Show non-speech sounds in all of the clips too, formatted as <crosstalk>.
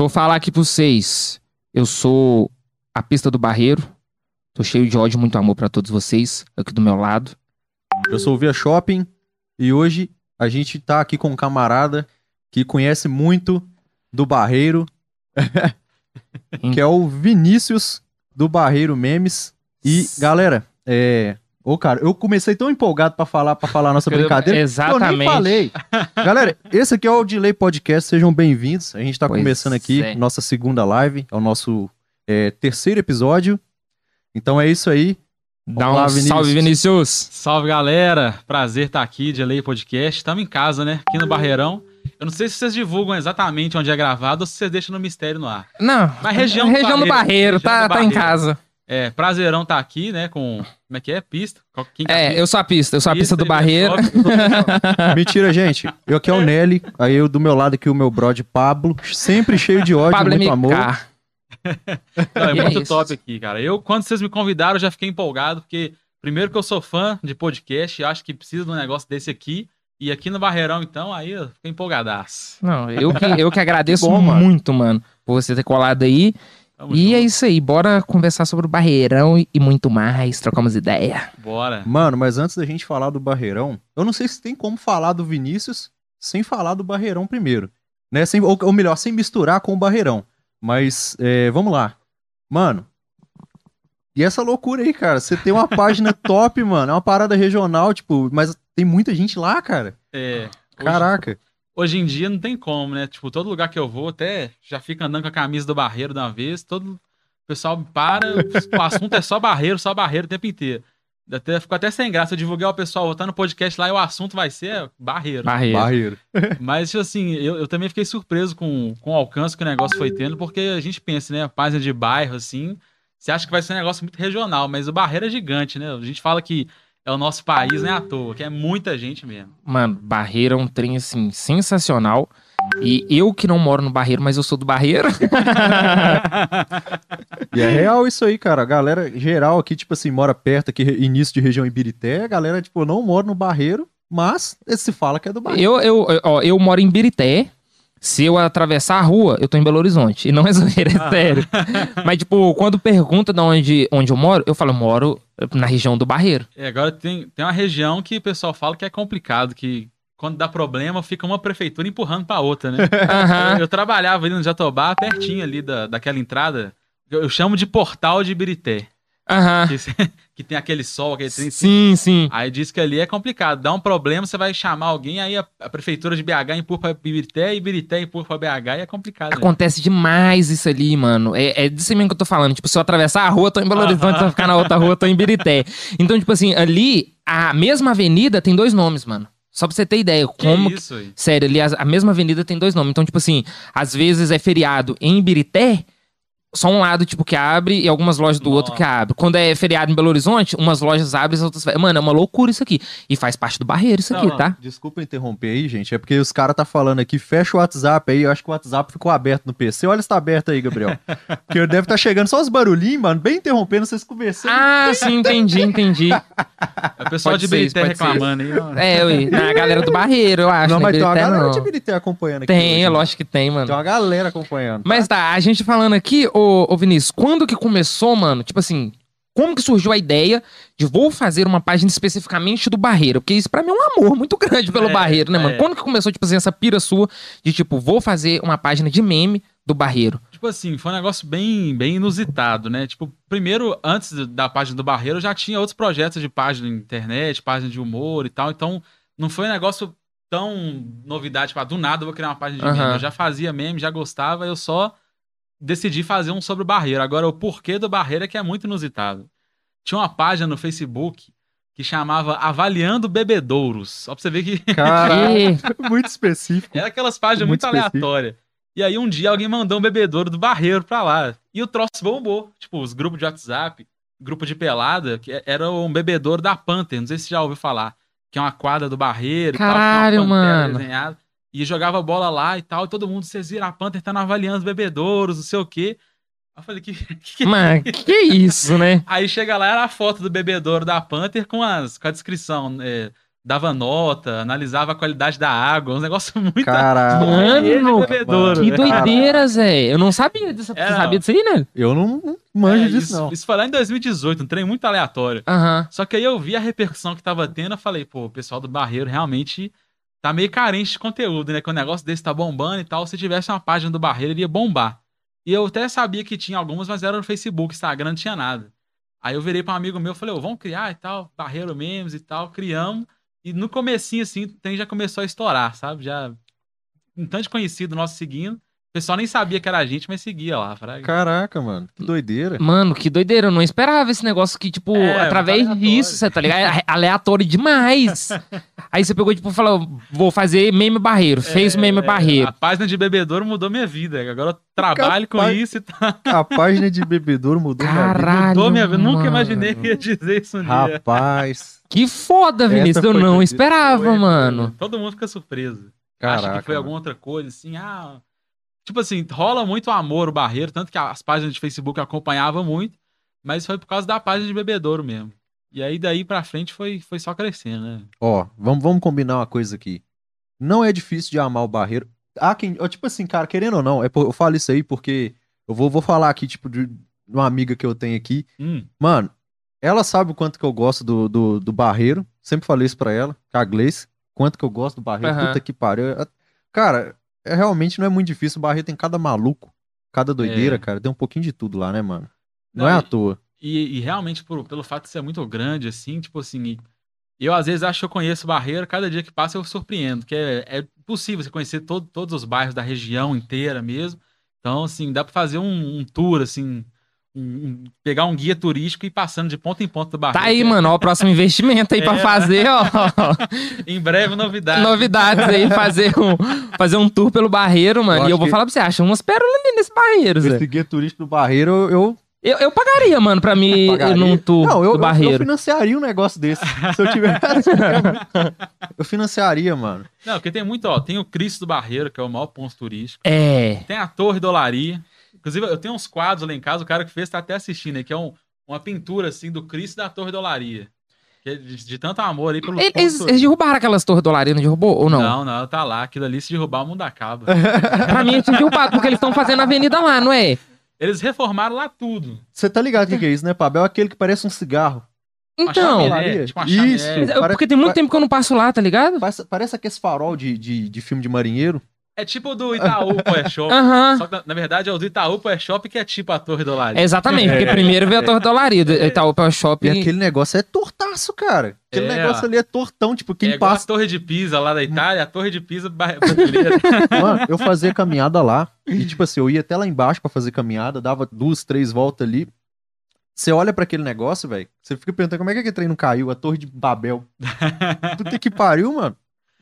Deixa eu falar aqui pra vocês. Eu sou a pista do Barreiro. Tô cheio de ódio e muito amor pra todos vocês aqui do meu lado. Eu sou o Via Shopping e hoje a gente tá aqui com um camarada que conhece muito do Barreiro, <laughs> que é o Vinícius do Barreiro Memes. E, galera, é. Ô, cara, eu comecei tão empolgado pra falar, pra falar a nossa <laughs> brincadeira. que Eu nem Exatamente. falei. Galera, esse aqui é o Delay Podcast, sejam bem-vindos. A gente tá Pois começando aqui é. nossa segunda live, é o nosso é, terceiro episódio. Então é isso aí. Dá um Vinícius. salve, Vinícius. Salve galera, prazer estar aqui de Lei Podcast. Estamos em casa, né? Aqui no Barreirão. Eu não sei se vocês divulgam exatamente onde é gravado ou se vocês deixam no mistério no ar. Não, Mas região do região do Barreiro, Barreiro, tá, região do tá em Barreiro. casa. É, prazerão tá aqui, né? Com. Como é que é? Pista? Qual- Quem que É, eu sou a pista, eu sou a pista do Aí, Barreiro. pessoal. <laughs> Mentira, gente. Eu aqui é o Nelly, aí eu do meu lado aqui o meu brother Pablo, sempre cheio de ódio, Pablo muito MK. amor. <laughs> Não, é <laughs> E é muito isso. top aqui, cara. Eu, quando vocês me convidaram, eu já fiquei empolgado, porque primeiro que eu sou fã de podcast, acho que precisa de um negócio desse aqui. E aqui no Barreirão, então, aí eu fiquei empolgadaço. Não, eu que, eu que agradeço Que bom, mano. muito, mano, por você ter colado aí. Tamo E junto. é isso aí, bora conversar sobre o Barreirão e, muito mais, trocar umas ideias. Bora. Mano, mas antes da gente falar do Barreirão, eu não sei se tem como falar do Vinícius sem falar do Barreirão primeiro. Né? Sem, ou, ou melhor, sem misturar com o Barreirão. Mas, é, vamos lá. Mano, e essa loucura aí, cara? Você tem uma <laughs> página top, mano. É uma parada regional, tipo, mas tem muita gente lá, cara. É. Caraca. Hoje em dia não tem como, né? Tipo, todo lugar que eu vou, até já fica andando com a camisa do barreiro de uma vez, todo o pessoal me para, o assunto é só barreiro, só barreiro o tempo inteiro. Até, ficou até sem graça. Eu divulguei o pessoal voltando no podcast lá e o assunto vai ser barreiro. Barreiro. Barreiro. <laughs> Mas, tipo assim, eu, eu também fiquei surpreso com, com o alcance que o negócio foi tendo, porque a gente pensa, né? Página de bairro, assim, você acha que vai ser um negócio muito regional, mas o barreiro é gigante, né? A gente fala que é o nosso país, né? À toa, que é muita gente mesmo. Mano, Barreiro é um trem, assim, sensacional. E eu que não moro no Barreiro, mas eu sou do Barreiro. <laughs> E é real isso aí, cara. A galera geral aqui, tipo assim, mora perto aqui, início de região Ibirité. A galera, tipo, não mora no Barreiro, mas se fala que é do Barreiro. eu, eu, ó, eu moro em Birité. Se eu atravessar a rua, eu tô em Belo Horizonte. E não é zoeira, é <laughs> sério. Mas, tipo, quando pergunta de onde, onde eu moro, eu falo, eu moro na região do Barreiro. É, agora tem, tem uma região que o pessoal fala que é complicado, que quando dá problema fica uma prefeitura empurrando pra outra, né? <laughs> Aham. eu, eu trabalhava ali no Jatobá, pertinho ali da, daquela entrada. Eu, eu chamo de portal de Ibirité. Que, que tem aquele sol, aquele trem. Sim, sim. Aí diz que ali é complicado. Dá um problema, você vai chamar alguém, aí a, a prefeitura de BH empurra pra Ibirité, Ibirité empurra pra BH e é complicado. né? Acontece demais isso ali, mano. É, é disso mesmo que eu tô falando. Tipo, se eu atravessar a rua, tô em Belo Horizonte, se eu ficar na outra rua, tô em Birité. Então, tipo assim, ali, a mesma avenida tem dois nomes, mano. Só pra você ter ideia. Que Como. isso aí? Sério, ali a, a mesma avenida tem dois nomes. Então, tipo assim, às vezes é feriado em Birité, só um lado, tipo, que abre e algumas lojas do outro que abre. Quando é feriado em Belo Horizonte, umas lojas abrem e as outras. Mano, é uma loucura isso aqui. E faz parte do barreiro isso Não, aqui, não, tá? Desculpa interromper aí, gente. É porque os caras tá falando aqui, fecha o WhatsApp aí. Eu acho que o WhatsApp ficou aberto no PC. Olha se tá aberto aí, Gabriel. <laughs> porque deve estar chegando só os barulhinhos, mano, bem interrompendo vocês conversando. Ah, sim, entendi, entendi. É o pessoal Pode de ser. reclamando aí. ó. É, ui, a galera do barreiro, eu acho. não, né? mas tem uma galera não. de Ibirité acompanhando aqui. Tem, hoje, é lógico que tem, mano. Tem uma galera acompanhando. Mas tá, a gente falando aqui, ô, ô Vinícius, quando que começou, mano? Tipo assim, como que surgiu a ideia de vou fazer uma página especificamente do Barreiro? Porque isso pra mim é um amor muito grande pelo É, Barreiro, né, mano? é. Quando que começou, tipo assim, essa pira sua de tipo, vou fazer uma página de meme do Barreiro? Tipo assim, foi um negócio bem, bem inusitado, né? Tipo, primeiro, antes da página do Barreiro, eu já tinha outros projetos de página na internet, página de humor e tal. Então, não foi um negócio tão novidade, tipo, ah, do nada eu vou criar uma página de Aham. meme. Eu já fazia meme, já gostava, eu só decidi fazer um sobre o Barreiro. Agora, o porquê do Barreiro é que é muito inusitado. Tinha uma página no Facebook que chamava Avaliando Bebedouros. Só pra você ver que <laughs> Caralho, <laughs> muito específico. era aquelas páginas Muito muito, aleatórias. E aí um dia alguém mandou um bebedouro do Barreiro pra lá. E o troço bombou. Tipo, os grupos de WhatsApp, grupo de pelada, que era um bebedouro da Panther. Não sei se você já ouviu falar. Que é uma quadra do Barreiro. e tal, Caralho, pantera mano. desenhada. E jogava bola lá e tal. E todo mundo, vocês viram, a Panther tá avaliando os bebedouros, não sei o quê. Aí eu falei, que, <laughs> que Mano, que isso, né? <laughs> Aí chega lá, era a foto do bebedouro da Panther com, as, com a descrição. é, dava nota, analisava a qualidade da água, um negócio <laughs> muito. Caralho. Mano, bebedouro, Que né? doideira, Zé. Eu não sabia disso. Você É, sabia disso aí, né? Eu não não manjo É, disso, isso, não. isso foi lá em 2018, um trem muito aleatório. Só que aí eu vi a repercussão que tava tendo, eu falei, pô, o pessoal do Barreiro realmente tá meio carente de conteúdo, né? Que o negócio desse tá bombando e tal. Se tivesse uma página do Barreiro, ele ia bombar. E eu até sabia que tinha algumas, mas era no Facebook, Instagram, não tinha nada. Aí eu virei pra um amigo meu, falei, ô, vamos criar e tal, Barreiro Memes e tal, criamos. E no comecinho, assim, o trem já começou a estourar, sabe? Já um tanto conhecido nosso seguindo. O pessoal nem sabia que era a gente, mas seguia lá, fraga. Caraca, mano. Que doideira. Mano, que doideira. Eu não esperava esse negócio que, tipo, É, através muito disso, você tá ligado? É aleatório demais. <laughs> Aí você pegou, tipo, falou, vou fazer meme barreiro. Fez o meme É, barreiro. A página de bebedouro mudou minha vida. Agora eu trabalho com Capaz. isso e tá. A página de bebedouro mudou minha vida. Caralho. Mudou minha vida. Nunca imaginei que ia dizer isso um dia. Rapaz. Que foda, Vinícius. Essa Eu não esperava, Foi, mano. Todo mundo fica surpreso. Caraca. Acha que foi mano. alguma outra coisa, assim, ah. Tipo assim, rola muito amor o barreiro, tanto que as páginas de Facebook acompanhavam muito, mas foi por causa da página de bebedouro mesmo. E aí daí pra frente foi, foi só crescendo, né? Ó, vamos, vamos combinar uma coisa aqui. Não é difícil de amar o barreiro. Há quem. Tipo assim, cara, querendo ou não, é por- eu falo isso aí porque eu vou, vou falar aqui, tipo, de uma amiga que eu tenho aqui. Hum, Mano, ela sabe o quanto que eu gosto do, do, do barreiro. Sempre falei isso pra ela, com a Gleice. Quanto que eu gosto do barreiro. Aham. Puta que pariu. Cara, é, realmente não é muito difícil. O barreiro tem cada maluco, cada doideira, É. cara. Tem um pouquinho de tudo lá, né, mano? Não, Não, é à e- toa. E, e realmente, por- pelo fato de ser muito grande, assim, tipo assim, e- eu às vezes acho que eu conheço o Barreiro, cada dia que passa eu surpreendo, que é, é possível você conhecer todo- todos os bairros da região inteira mesmo. Então, assim, dá pra fazer um, um tour, assim, pegar um guia turístico e ir passando de ponta em ponta do Barreiro. Tá aí, mano. Ó, o próximo investimento aí pra <laughs> É. fazer, ó. <laughs> Em breve, novidade. Novidades aí, fazer um, fazer um tour pelo barreiro, mano. Eu e eu acho vou que- falar pra você, acha umas pérolas ali nesse barreiro, Zé. Esse guia turístico do barreiro, eu- eu Eu, eu pagaria, mano, pra mim <laughs> ir num tour Não, eu, do eu- eu barreiro. financiaria um negócio desse. Se eu tivesse. eu financiaria, mano. Não, porque tem muito, ó, tem o Cristo do Barreiro, que é o maior ponto turístico. É. Tem a Torre Dolaria. Inclusive, eu tenho uns quadros lá em casa, o cara que fez tá até assistindo aí, que é um- uma pintura, assim, do Cristo da Torre Dolaria. É de, de tanto amor aí pelo Eles, eles- derrubaram aquelas torres dólares, não derrubou ou não? Não, não, tá lá. Aquilo ali, se derrubar, o mundo acaba. <laughs> Pra mim, eles tinham derrubado, porque eles estão fazendo a avenida lá, não é? Eles reformaram lá tudo. Você tá ligado o que, que é isso, né, Pabel? É aquele que parece um cigarro. Então, chaminé, tipo Isso. chaminé. eu- porque tem muito tempo que eu não passo lá, tá ligado? Parece, parece aquele farol de, de, de filme de marinheiro. É tipo o do Itaú Power Shop. <laughs> Aham. Só que, na, na verdade, é o do Itaú Power Shop que é tipo a Torre Dolaria. Exatamente, porque primeiro veio a Torre Dolaria, do <laughs> Itaú Pau E Shopping. aquele negócio é tortaço, cara. Aquele É, negócio ali é tortão, tipo, quem é igual passa. a Torre de Pisa lá da Itália, a Torre de Pisa <laughs> brasileira. Mano, eu fazia caminhada lá. E, tipo assim, eu ia até lá embaixo pra fazer caminhada, dava duas, três voltas ali. Você olha pra aquele negócio, velho. Você fica perguntando como é que aquele trem não caiu? A Torre de Babel. Puta que pariu, mano.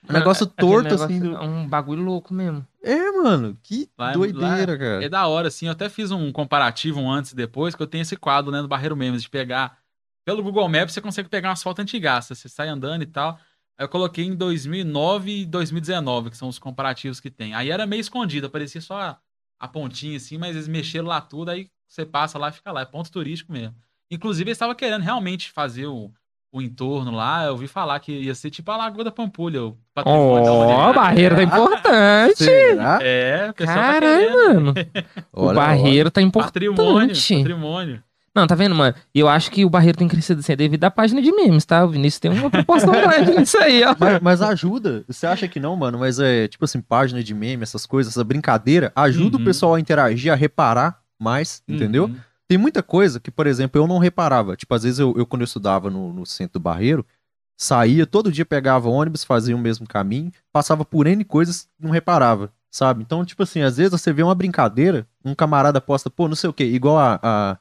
Um negócio Aquele torto, negócio assim. do- É um bagulho louco mesmo. É, mano. Que Lá é- doideira, lá cara. É da hora, assim. Eu até fiz um comparativo um antes e depois, que eu tenho esse quadro, né, do Barreiro Memes, de pegar. Pelo Google Maps, você consegue pegar umas fotos antigas. Você sai andando e tal. Aí eu coloquei em 2009 e 2019, que são os comparativos que tem. Aí era meio escondido, aparecia só a, a pontinha assim, mas eles mexeram lá tudo, aí você passa lá e fica lá. É ponto turístico mesmo. Inclusive, eles estavam querendo realmente fazer o, o entorno lá. Eu ouvi falar que ia ser tipo a Lagoa da Pampulha, o humanidade. a barreira tá importante. Será? É, o pessoal tá Caralho, querendo. mano. o Olha, barreiro tá importante. Patrimônio, patrimônio. Não, tá vendo, mano? E eu acho que o barreiro tem crescido assim, é devido à página de memes, tá? O Vinícius tem uma proporção grande <laughs> nisso aí, ó. Mas, mas ajuda. Você acha que não, mano? Mas é tipo assim, página de meme, essas coisas, essa brincadeira, ajuda Uhum. o pessoal a interagir, a reparar mais, entendeu? Uhum. Tem muita coisa que, por exemplo, eu não reparava. Tipo, às vezes eu, eu quando eu estudava no, no centro do Barreiro, saía, todo dia pegava ônibus, fazia o mesmo caminho, passava por N coisas, não reparava, sabe? Então, tipo assim, às vezes você vê uma brincadeira, um camarada posta, pô, não sei o quê, igual a, a-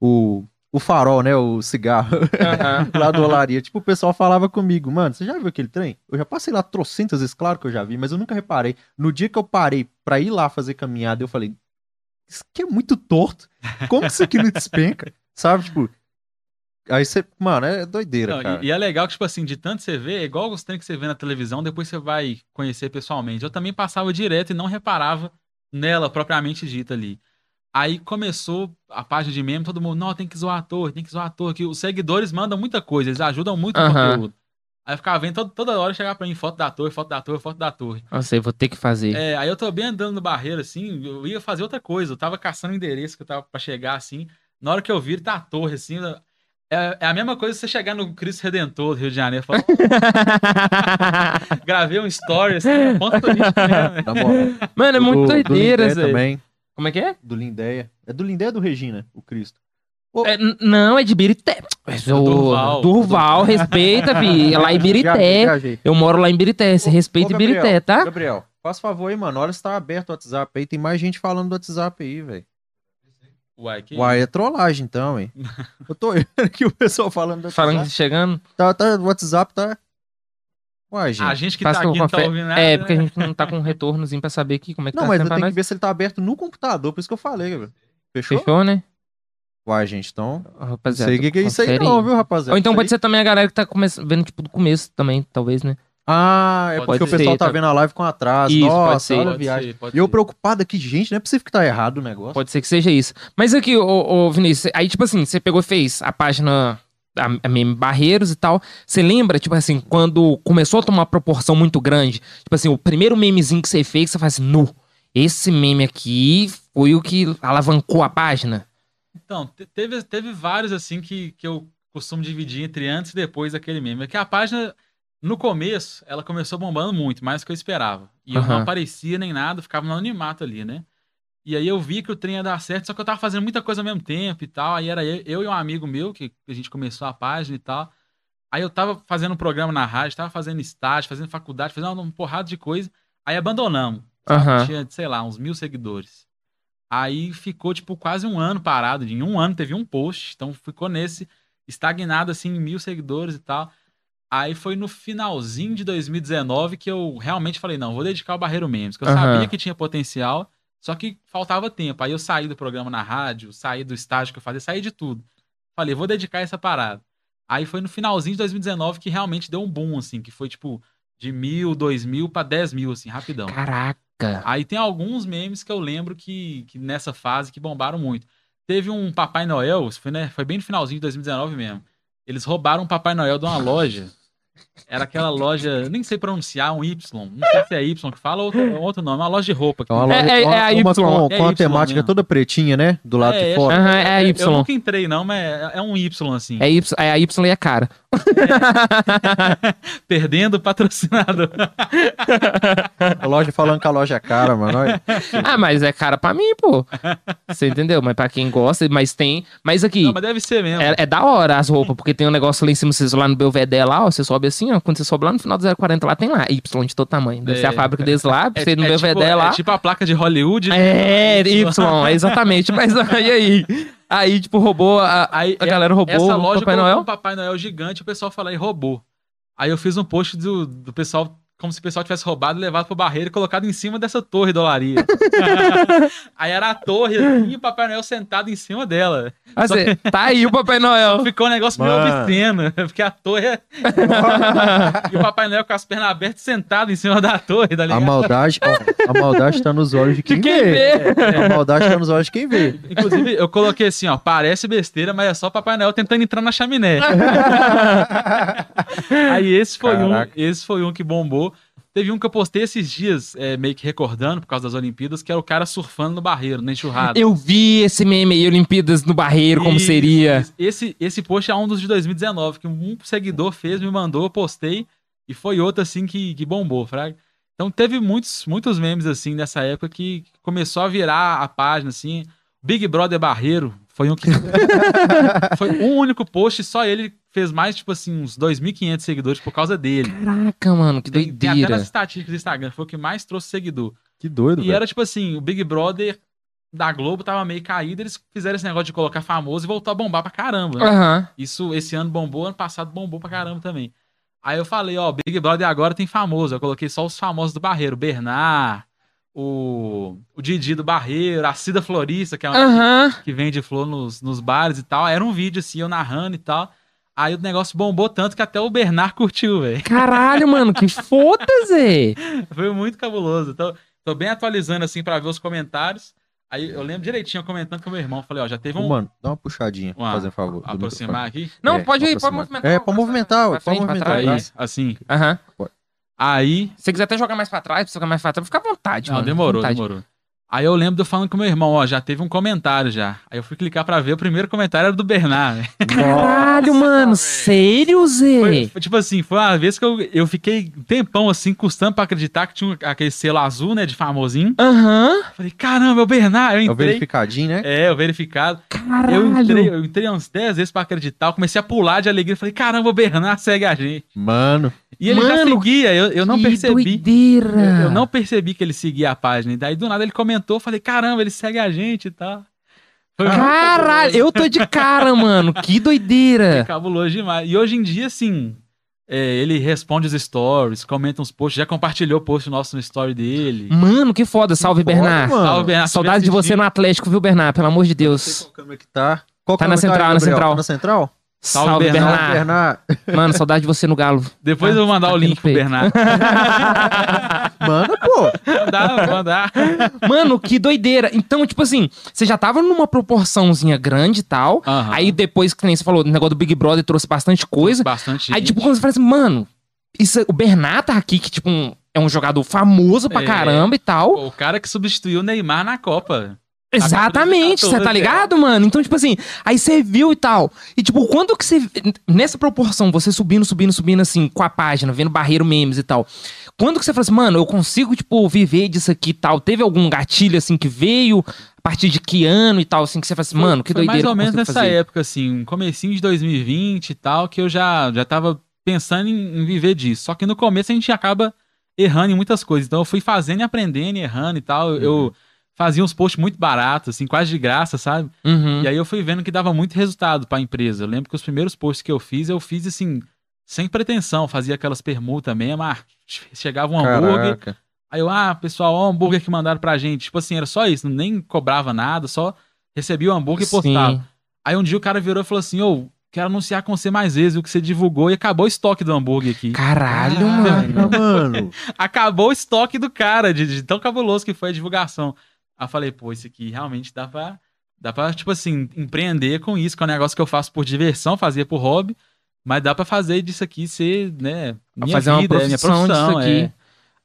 o, o farol, né? O cigarro <laughs> lá do Olaria. Tipo, o pessoal falava comigo, mano, você já viu aquele trem? Eu já passei lá trocentas vezes, claro que eu já vi, mas eu nunca reparei. No dia que eu parei pra ir lá fazer caminhada, eu falei, isso aqui é muito torto. Como que isso aqui não despenca? Sabe, tipo. Aí você, mano, é doideira, Não, cara. e, e é legal que, tipo assim, de tanto você ver, é igual os trem que você vê na televisão, depois você vai conhecer pessoalmente. Eu também passava direto e não reparava nela propriamente dita ali. Aí começou a página de meme, todo mundo, não, tem que zoar ator, tem que zoar ator, que os seguidores mandam muita coisa, eles ajudam muito Aham. conteúdo. Aí eu ficava vendo todo- toda hora chegar pra mim foto da torre, foto da torre, foto da torre. Nossa, eu vou ter que fazer. É, aí eu tô bem andando no barreiro, assim, eu ia fazer outra coisa. Eu tava caçando o endereço que eu tava pra chegar, assim. Na hora que eu vi, tá a torre, assim. É, é a mesma coisa você chegar no Cristo Redentor do Rio de Janeiro. Falar, <laughs> Gravei um story, assim, ponto turístico mesmo. né? Moral. Mano, é muito Do- do doideira, Zé. também. Como é que é? Do Lindéia. É do Lindéia ou do Regina, o Cristo? É, não, é de Birité. É do Durval. Durval, respeita, fi. <laughs> É lá em Birité. viajei. Eu moro lá em Birité. Você respeita ô, Birité, Gabriel, tá? Gabriel, faz favor aí, mano. Olha se tá aberto o WhatsApp aí. Tem mais gente falando do WhatsApp aí, velho. Uai, que Uai, é trollagem então, hein? <laughs> Eu tô vendo aqui o pessoal falando do WhatsApp. Falando que chegando. Tá, tá, o WhatsApp tá... Uai, gente. A gente que Faz tá com aqui não tá café. ouvindo nada. É, porque a né? gente não tá com um retornozinho pra saber aqui como é que Não, tá mas sendo eu tenho que ver se ele tá aberto no computador, por isso que eu falei, Gabriel. Fechou? Fechou, né? Uai, gente, então... Rapaziada. sei o que, que é isso aí não, viu, rapaziada? Ou então pode aí- ser também a galera que tá come... vendo, tipo, do começo também, talvez, né? Ah, é Pode porque o ser, pessoal tá tá- vendo a live com atraso. Isso, pode Nossa, ser. olha a Pode viagem. ser, pode E eu ser. preocupado aqui, gente, não é possível que tá errado o negócio. Pode ser que seja isso. Mas aqui, ô, ô Vinícius, aí, tipo assim, você pegou e fez a página a, a meme Barreiros e tal. Você lembra, tipo assim, quando começou a tomar uma proporção muito grande? Tipo assim, o primeiro memezinho que você fez, você faz assim, nu, esse meme aqui foi o que alavancou a página? Então, te- teve, teve vários assim que, que eu costumo dividir entre antes e depois daquele meme. É que a página, no começo, ela começou bombando muito, mais do que eu esperava. E eu não aparecia nem nada, ficava no anonimato ali, né? E aí eu vi que o trem ia dar certo, só que eu tava fazendo muita coisa ao mesmo tempo e tal. Aí era eu, eu e um amigo meu, que a gente começou a página e tal. Aí eu tava fazendo um programa na rádio, tava fazendo estágio, fazendo faculdade, fazendo uma porrada de coisa. Aí abandonamos. Aham. Tinha, sei lá, uns mil seguidores. Aí ficou, tipo, quase um ano parado. Em um ano teve um post. Então ficou nesse, estagnado, assim, em mil seguidores e tal. Aí foi no finalzinho de 2019 que eu realmente falei, não, vou dedicar o Barreiro Memes. Que eu Aham. sabia que tinha potencial, só que faltava tempo. Aí eu saí do programa na rádio, saí do estágio que eu fazia, saí de tudo. Falei, vou dedicar essa parada. Aí foi no finalzinho de 2019 que realmente deu um boom, assim, que foi, tipo, de mil, dois mil pra dez mil, assim, rapidão. Caraca. Aí tem alguns memes que eu lembro que, que nessa fase que bombaram muito. Teve um Papai Noel, foi, né, foi bem no finalzinho de 2019 mesmo. Eles roubaram um Papai Noel de uma loja. Era aquela loja, nem sei pronunciar, um Y. Não sei se é Y que fala ou outro, outro nome. Uma loja de roupa. que É uma é- é uma- a uma Y. com, É com a temática mesmo. toda pretinha, né? Do lado É, de é, fora. É a Y. Eu nunca entrei, não, mas é, é um Y, assim. É Y, é a Y e a cara. <laughs> Perdendo o patrocinador. A loja falando que a loja é cara, mano. Olha. ah, mas é cara pra mim, pô. Você entendeu? Mas pra quem gosta, mas tem. Mas aqui. Não, mas deve ser mesmo. É, é da hora as roupas, porque tem um negócio lá em cima, vocês lá no Belvedere lá, ó, você sobe assim, ó, quando você sobe lá no final do 040 lá, tem lá, Y de todo tamanho. Deve ser a É. fábrica deles lá, É, você ir no é tipo, lá. é tipo a placa de Hollywood. É, Y, exatamente. Mas <laughs> aí, aí, aí, tipo, roubou, a, Aí, a galera roubou Essa o loja Papai colocou Noel. um Papai Noel gigante, o pessoal falou e roubou. Aí eu fiz um post do, do pessoal, como se o pessoal tivesse roubado, levado pro barreiro e colocado em cima dessa torre da olaria. <laughs> aí era a torre e o Papai Noel sentado em cima dela. Ah, cê- tá aí o Papai Noel. <laughs> Ficou um negócio meio obsceno, <laughs> porque a torre é... e o Papai Noel com as pernas abertas sentado em cima da torre, tá A maldade, ó, a maldade tá nos olhos de quem, Quem vê. vê? A maldade tá nos olhos de quem vê. Inclusive, eu coloquei assim, ó, parece besteira, mas é só Papai Noel tentando entrar na chaminé. Aí esse foi Caraca. um, esse foi um que bombou. Teve um que eu postei esses dias, é, meio que recordando por causa das Olimpíadas, que era o cara surfando no barreiro, na enxurrada. Eu vi esse meme aí, Olimpíadas no Barreiro, como seria. Esse, esse post é um dos de 2019, que um seguidor fez, me mandou, eu postei, e foi outro assim que, que bombou, fraga. Então teve muitos, muitos memes assim nessa época que começou a virar a página, assim. Big Brother Barreiro foi um que. <laughs> foi um único post, só ele fez mais, tipo assim, uns 2.500 seguidores por causa dele. Caraca, mano, que Tem, tem até doideira. nas estatísticas do Instagram, foi o que mais trouxe seguidor. Que doido, E velho. era tipo assim, o Big Brother da Globo tava meio caído, eles fizeram esse negócio de colocar famoso e voltou a bombar pra caramba. né? Aham. Isso esse ano bombou, ano passado bombou pra caramba também. Aí eu falei, ó, Big Brother agora tem famoso. Eu coloquei só os famosos do Barreiro, Bernard, o, o Didi do Barreiro, a Cida Florista, que é uma Aham. que vende flor nos, nos bares e tal. Era um vídeo assim, eu narrando e tal. Aí o negócio bombou tanto que até o Bernard curtiu, velho. Caralho, mano, que <laughs> foda, Zé. Foi muito cabuloso. Tô, tô bem atualizando assim pra ver os comentários. Aí eu lembro direitinho, comentando com meu irmão. Falei, ó, já teve Ô, um. Mano, dá uma puxadinha, Uma- fazendo favor. do aproximar aqui. Não, É, pode ir, pode movimentar. É, pode movimentar, Pra pode movimentar. Aí, assim. Aham. Aí. Se você quiser até jogar mais pra trás, pra você jogar mais pra trás, fica à vontade, Não, mano. demorou, Vontade. demorou. Aí eu lembro de eu falando com meu irmão, ó, já teve um comentário já. Aí eu fui clicar pra ver, o primeiro comentário era do Bernard. né? <laughs> Caralho, mano, sério, Zê? Foi, foi tipo assim, foi uma vez que eu, eu fiquei um tempão assim, custando pra acreditar que tinha aquele selo azul, né, de famosinho. Aham. Falei, caramba, é o Bernard. Eu É o entrei. verificadinho, né? É, o verificado. Caralho. Eu entrei, eu entrei umas 10 vezes pra acreditar. Eu comecei a pular de alegria. Falei, caramba, o Bernard segue a gente. Mano, E ele já Mano, seguia, eu, eu não que percebi. doideira. Eu, eu não percebi que ele seguia a página. E daí do nada ele comentou, falei, caramba, ele segue a gente e tal. Foi muito Caralho, eu tô de cara, mano. Que doideira. <laughs> cabuloso demais. E hoje em dia, assim, é, ele responde os stories, comenta uns posts, já compartilhou post nosso no story dele. Mano, que foda. Salve, Foda, Bernard. Salve, Bernard. Saudade de você no Atlético, viu, Bernard? Pelo amor de não sei Deus. qual câmera que tá. Qual Tá câmera na que central, na Gabriel? central. Tá na central? Salve, Salve, Bernard. Bernard. Mano, saudade de você no Galo. Depois eu vou mandar Tá o link pro peito. Bernard. <laughs> Manda, pô. Mandar, vou mandar. Mano, que doideira. Então, tipo assim, você já tava numa proporçãozinha grande e tal. Aham. Aí depois, que nem você falou, o negócio do Big Brother trouxe bastante coisa. Bastante. Aí, gente. tipo, quando você fala assim, mano, isso, o Bernard tá aqui, que, tipo, um- é um jogador famoso pra É. caramba e tal. O cara que substituiu o Neymar na Copa. Exatamente, você tá é. ligado, mano? Então, tipo assim, aí você viu e tal. E, tipo, quando que você. Nessa proporção, você subindo, subindo, subindo, assim, com a página, vendo barreiro memes e tal. Quando que você fala assim, mano, eu consigo, tipo, viver disso aqui e tal? Teve algum gatilho, assim, que veio? A partir de que ano e tal, assim, que você fala assim, mano, que Foi doideira. mais ou menos nessa fazer. época, assim, comecinho de 2020 e tal, que eu já, já tava pensando em, em viver disso. Só que no começo a gente acaba errando em muitas coisas. Então eu fui fazendo e aprendendo errando e tal. Eu- Eu fazia uns posts muito baratos, assim, quase de graça, sabe? Uhum. E aí eu fui vendo que dava muito resultado pra empresa. Eu lembro que os primeiros posts que eu fiz, eu fiz assim, sem pretensão. Fazia aquelas permutas mesmo. Ah, chegava um hambúrguer. Caraca. Aí eu, ah, pessoal, ó o hambúrguer que mandaram pra gente. Tipo assim, era só isso. Nem cobrava nada, só recebia o hambúrguer e postava. Sim. Aí um dia o cara virou e falou assim: Ô, quero anunciar com você mais vezes o que você divulgou e acabou o estoque do hambúrguer aqui. Caralho, mano. Mano. <laughs> Acabou o estoque do cara, de, de tão cabuloso que foi a divulgação. Aí eu falei, pô, isso aqui realmente dá pra, dá pra, tipo assim, empreender com isso, que é um negócio que eu faço por diversão, fazia por hobby, mas dá pra fazer disso aqui ser, né, minha fazer uma vida, é minha profissão disso profissão. aqui. é.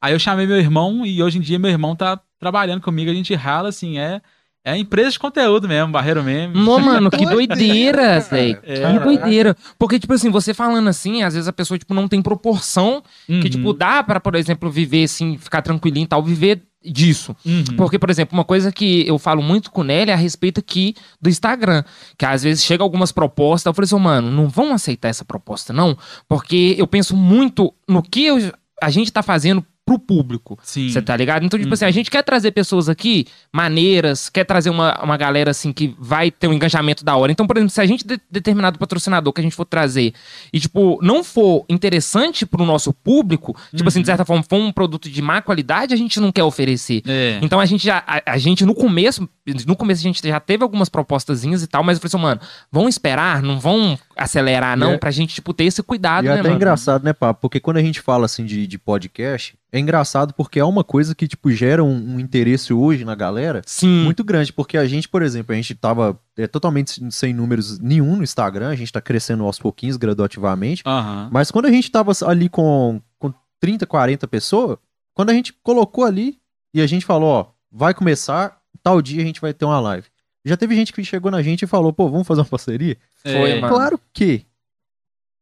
Aí eu chamei meu irmão e hoje em dia meu irmão tá trabalhando comigo, a gente rala, assim, é, é empresa de conteúdo mesmo, barreiro mesmo. Não, mano, que <laughs> doideira, velho. É. Que doideira. Porque, tipo assim, você falando assim, às vezes a pessoa, tipo, não tem proporção que, Uhum, tipo, dá pra, por exemplo, viver assim, ficar tranquilinho e tal, viver disso. uhum. Porque, por exemplo, uma coisa que eu falo muito com Nelly é a respeito aqui do Instagram. Que às vezes chega algumas propostas, eu falei assim, mano, não vão aceitar essa proposta, não. Porque eu penso muito no que eu- a gente tá fazendo pro público. Sim. Você tá ligado? Então, tipo Uhum. assim, a gente quer trazer pessoas aqui maneiras, quer trazer uma, uma galera assim que vai ter um engajamento da hora. Então, por exemplo, se a gente de, determinado patrocinador que a gente for trazer e, tipo, não for interessante pro nosso público, tipo assim, de certa forma, for um produto de má qualidade, a gente não quer oferecer. É. Então a gente já, a, a gente no começo, no começo a gente já teve algumas propostazinhas e tal, mas eu falei assim, mano, vão esperar, não vão acelerar não, é- pra gente, tipo, ter esse cuidado, E é né, até mano? engraçado, né, Papo? Porque quando a gente fala assim de, de podcast, é engraçado porque é uma coisa que, tipo, gera um, um interesse hoje na galera Sim. muito grande. Porque a gente, por exemplo, a gente tava é, totalmente sem números nenhum no Instagram, a gente tá crescendo aos pouquinhos, graduativamente. Aham. Mas quando a gente tava ali com, com 30, 40 pessoas, quando a gente colocou ali e a gente falou, ó, vai começar, tal dia a gente vai ter uma live. Já teve gente que chegou na gente e falou, pô, vamos fazer uma parceria? Foi, É. mano. Claro que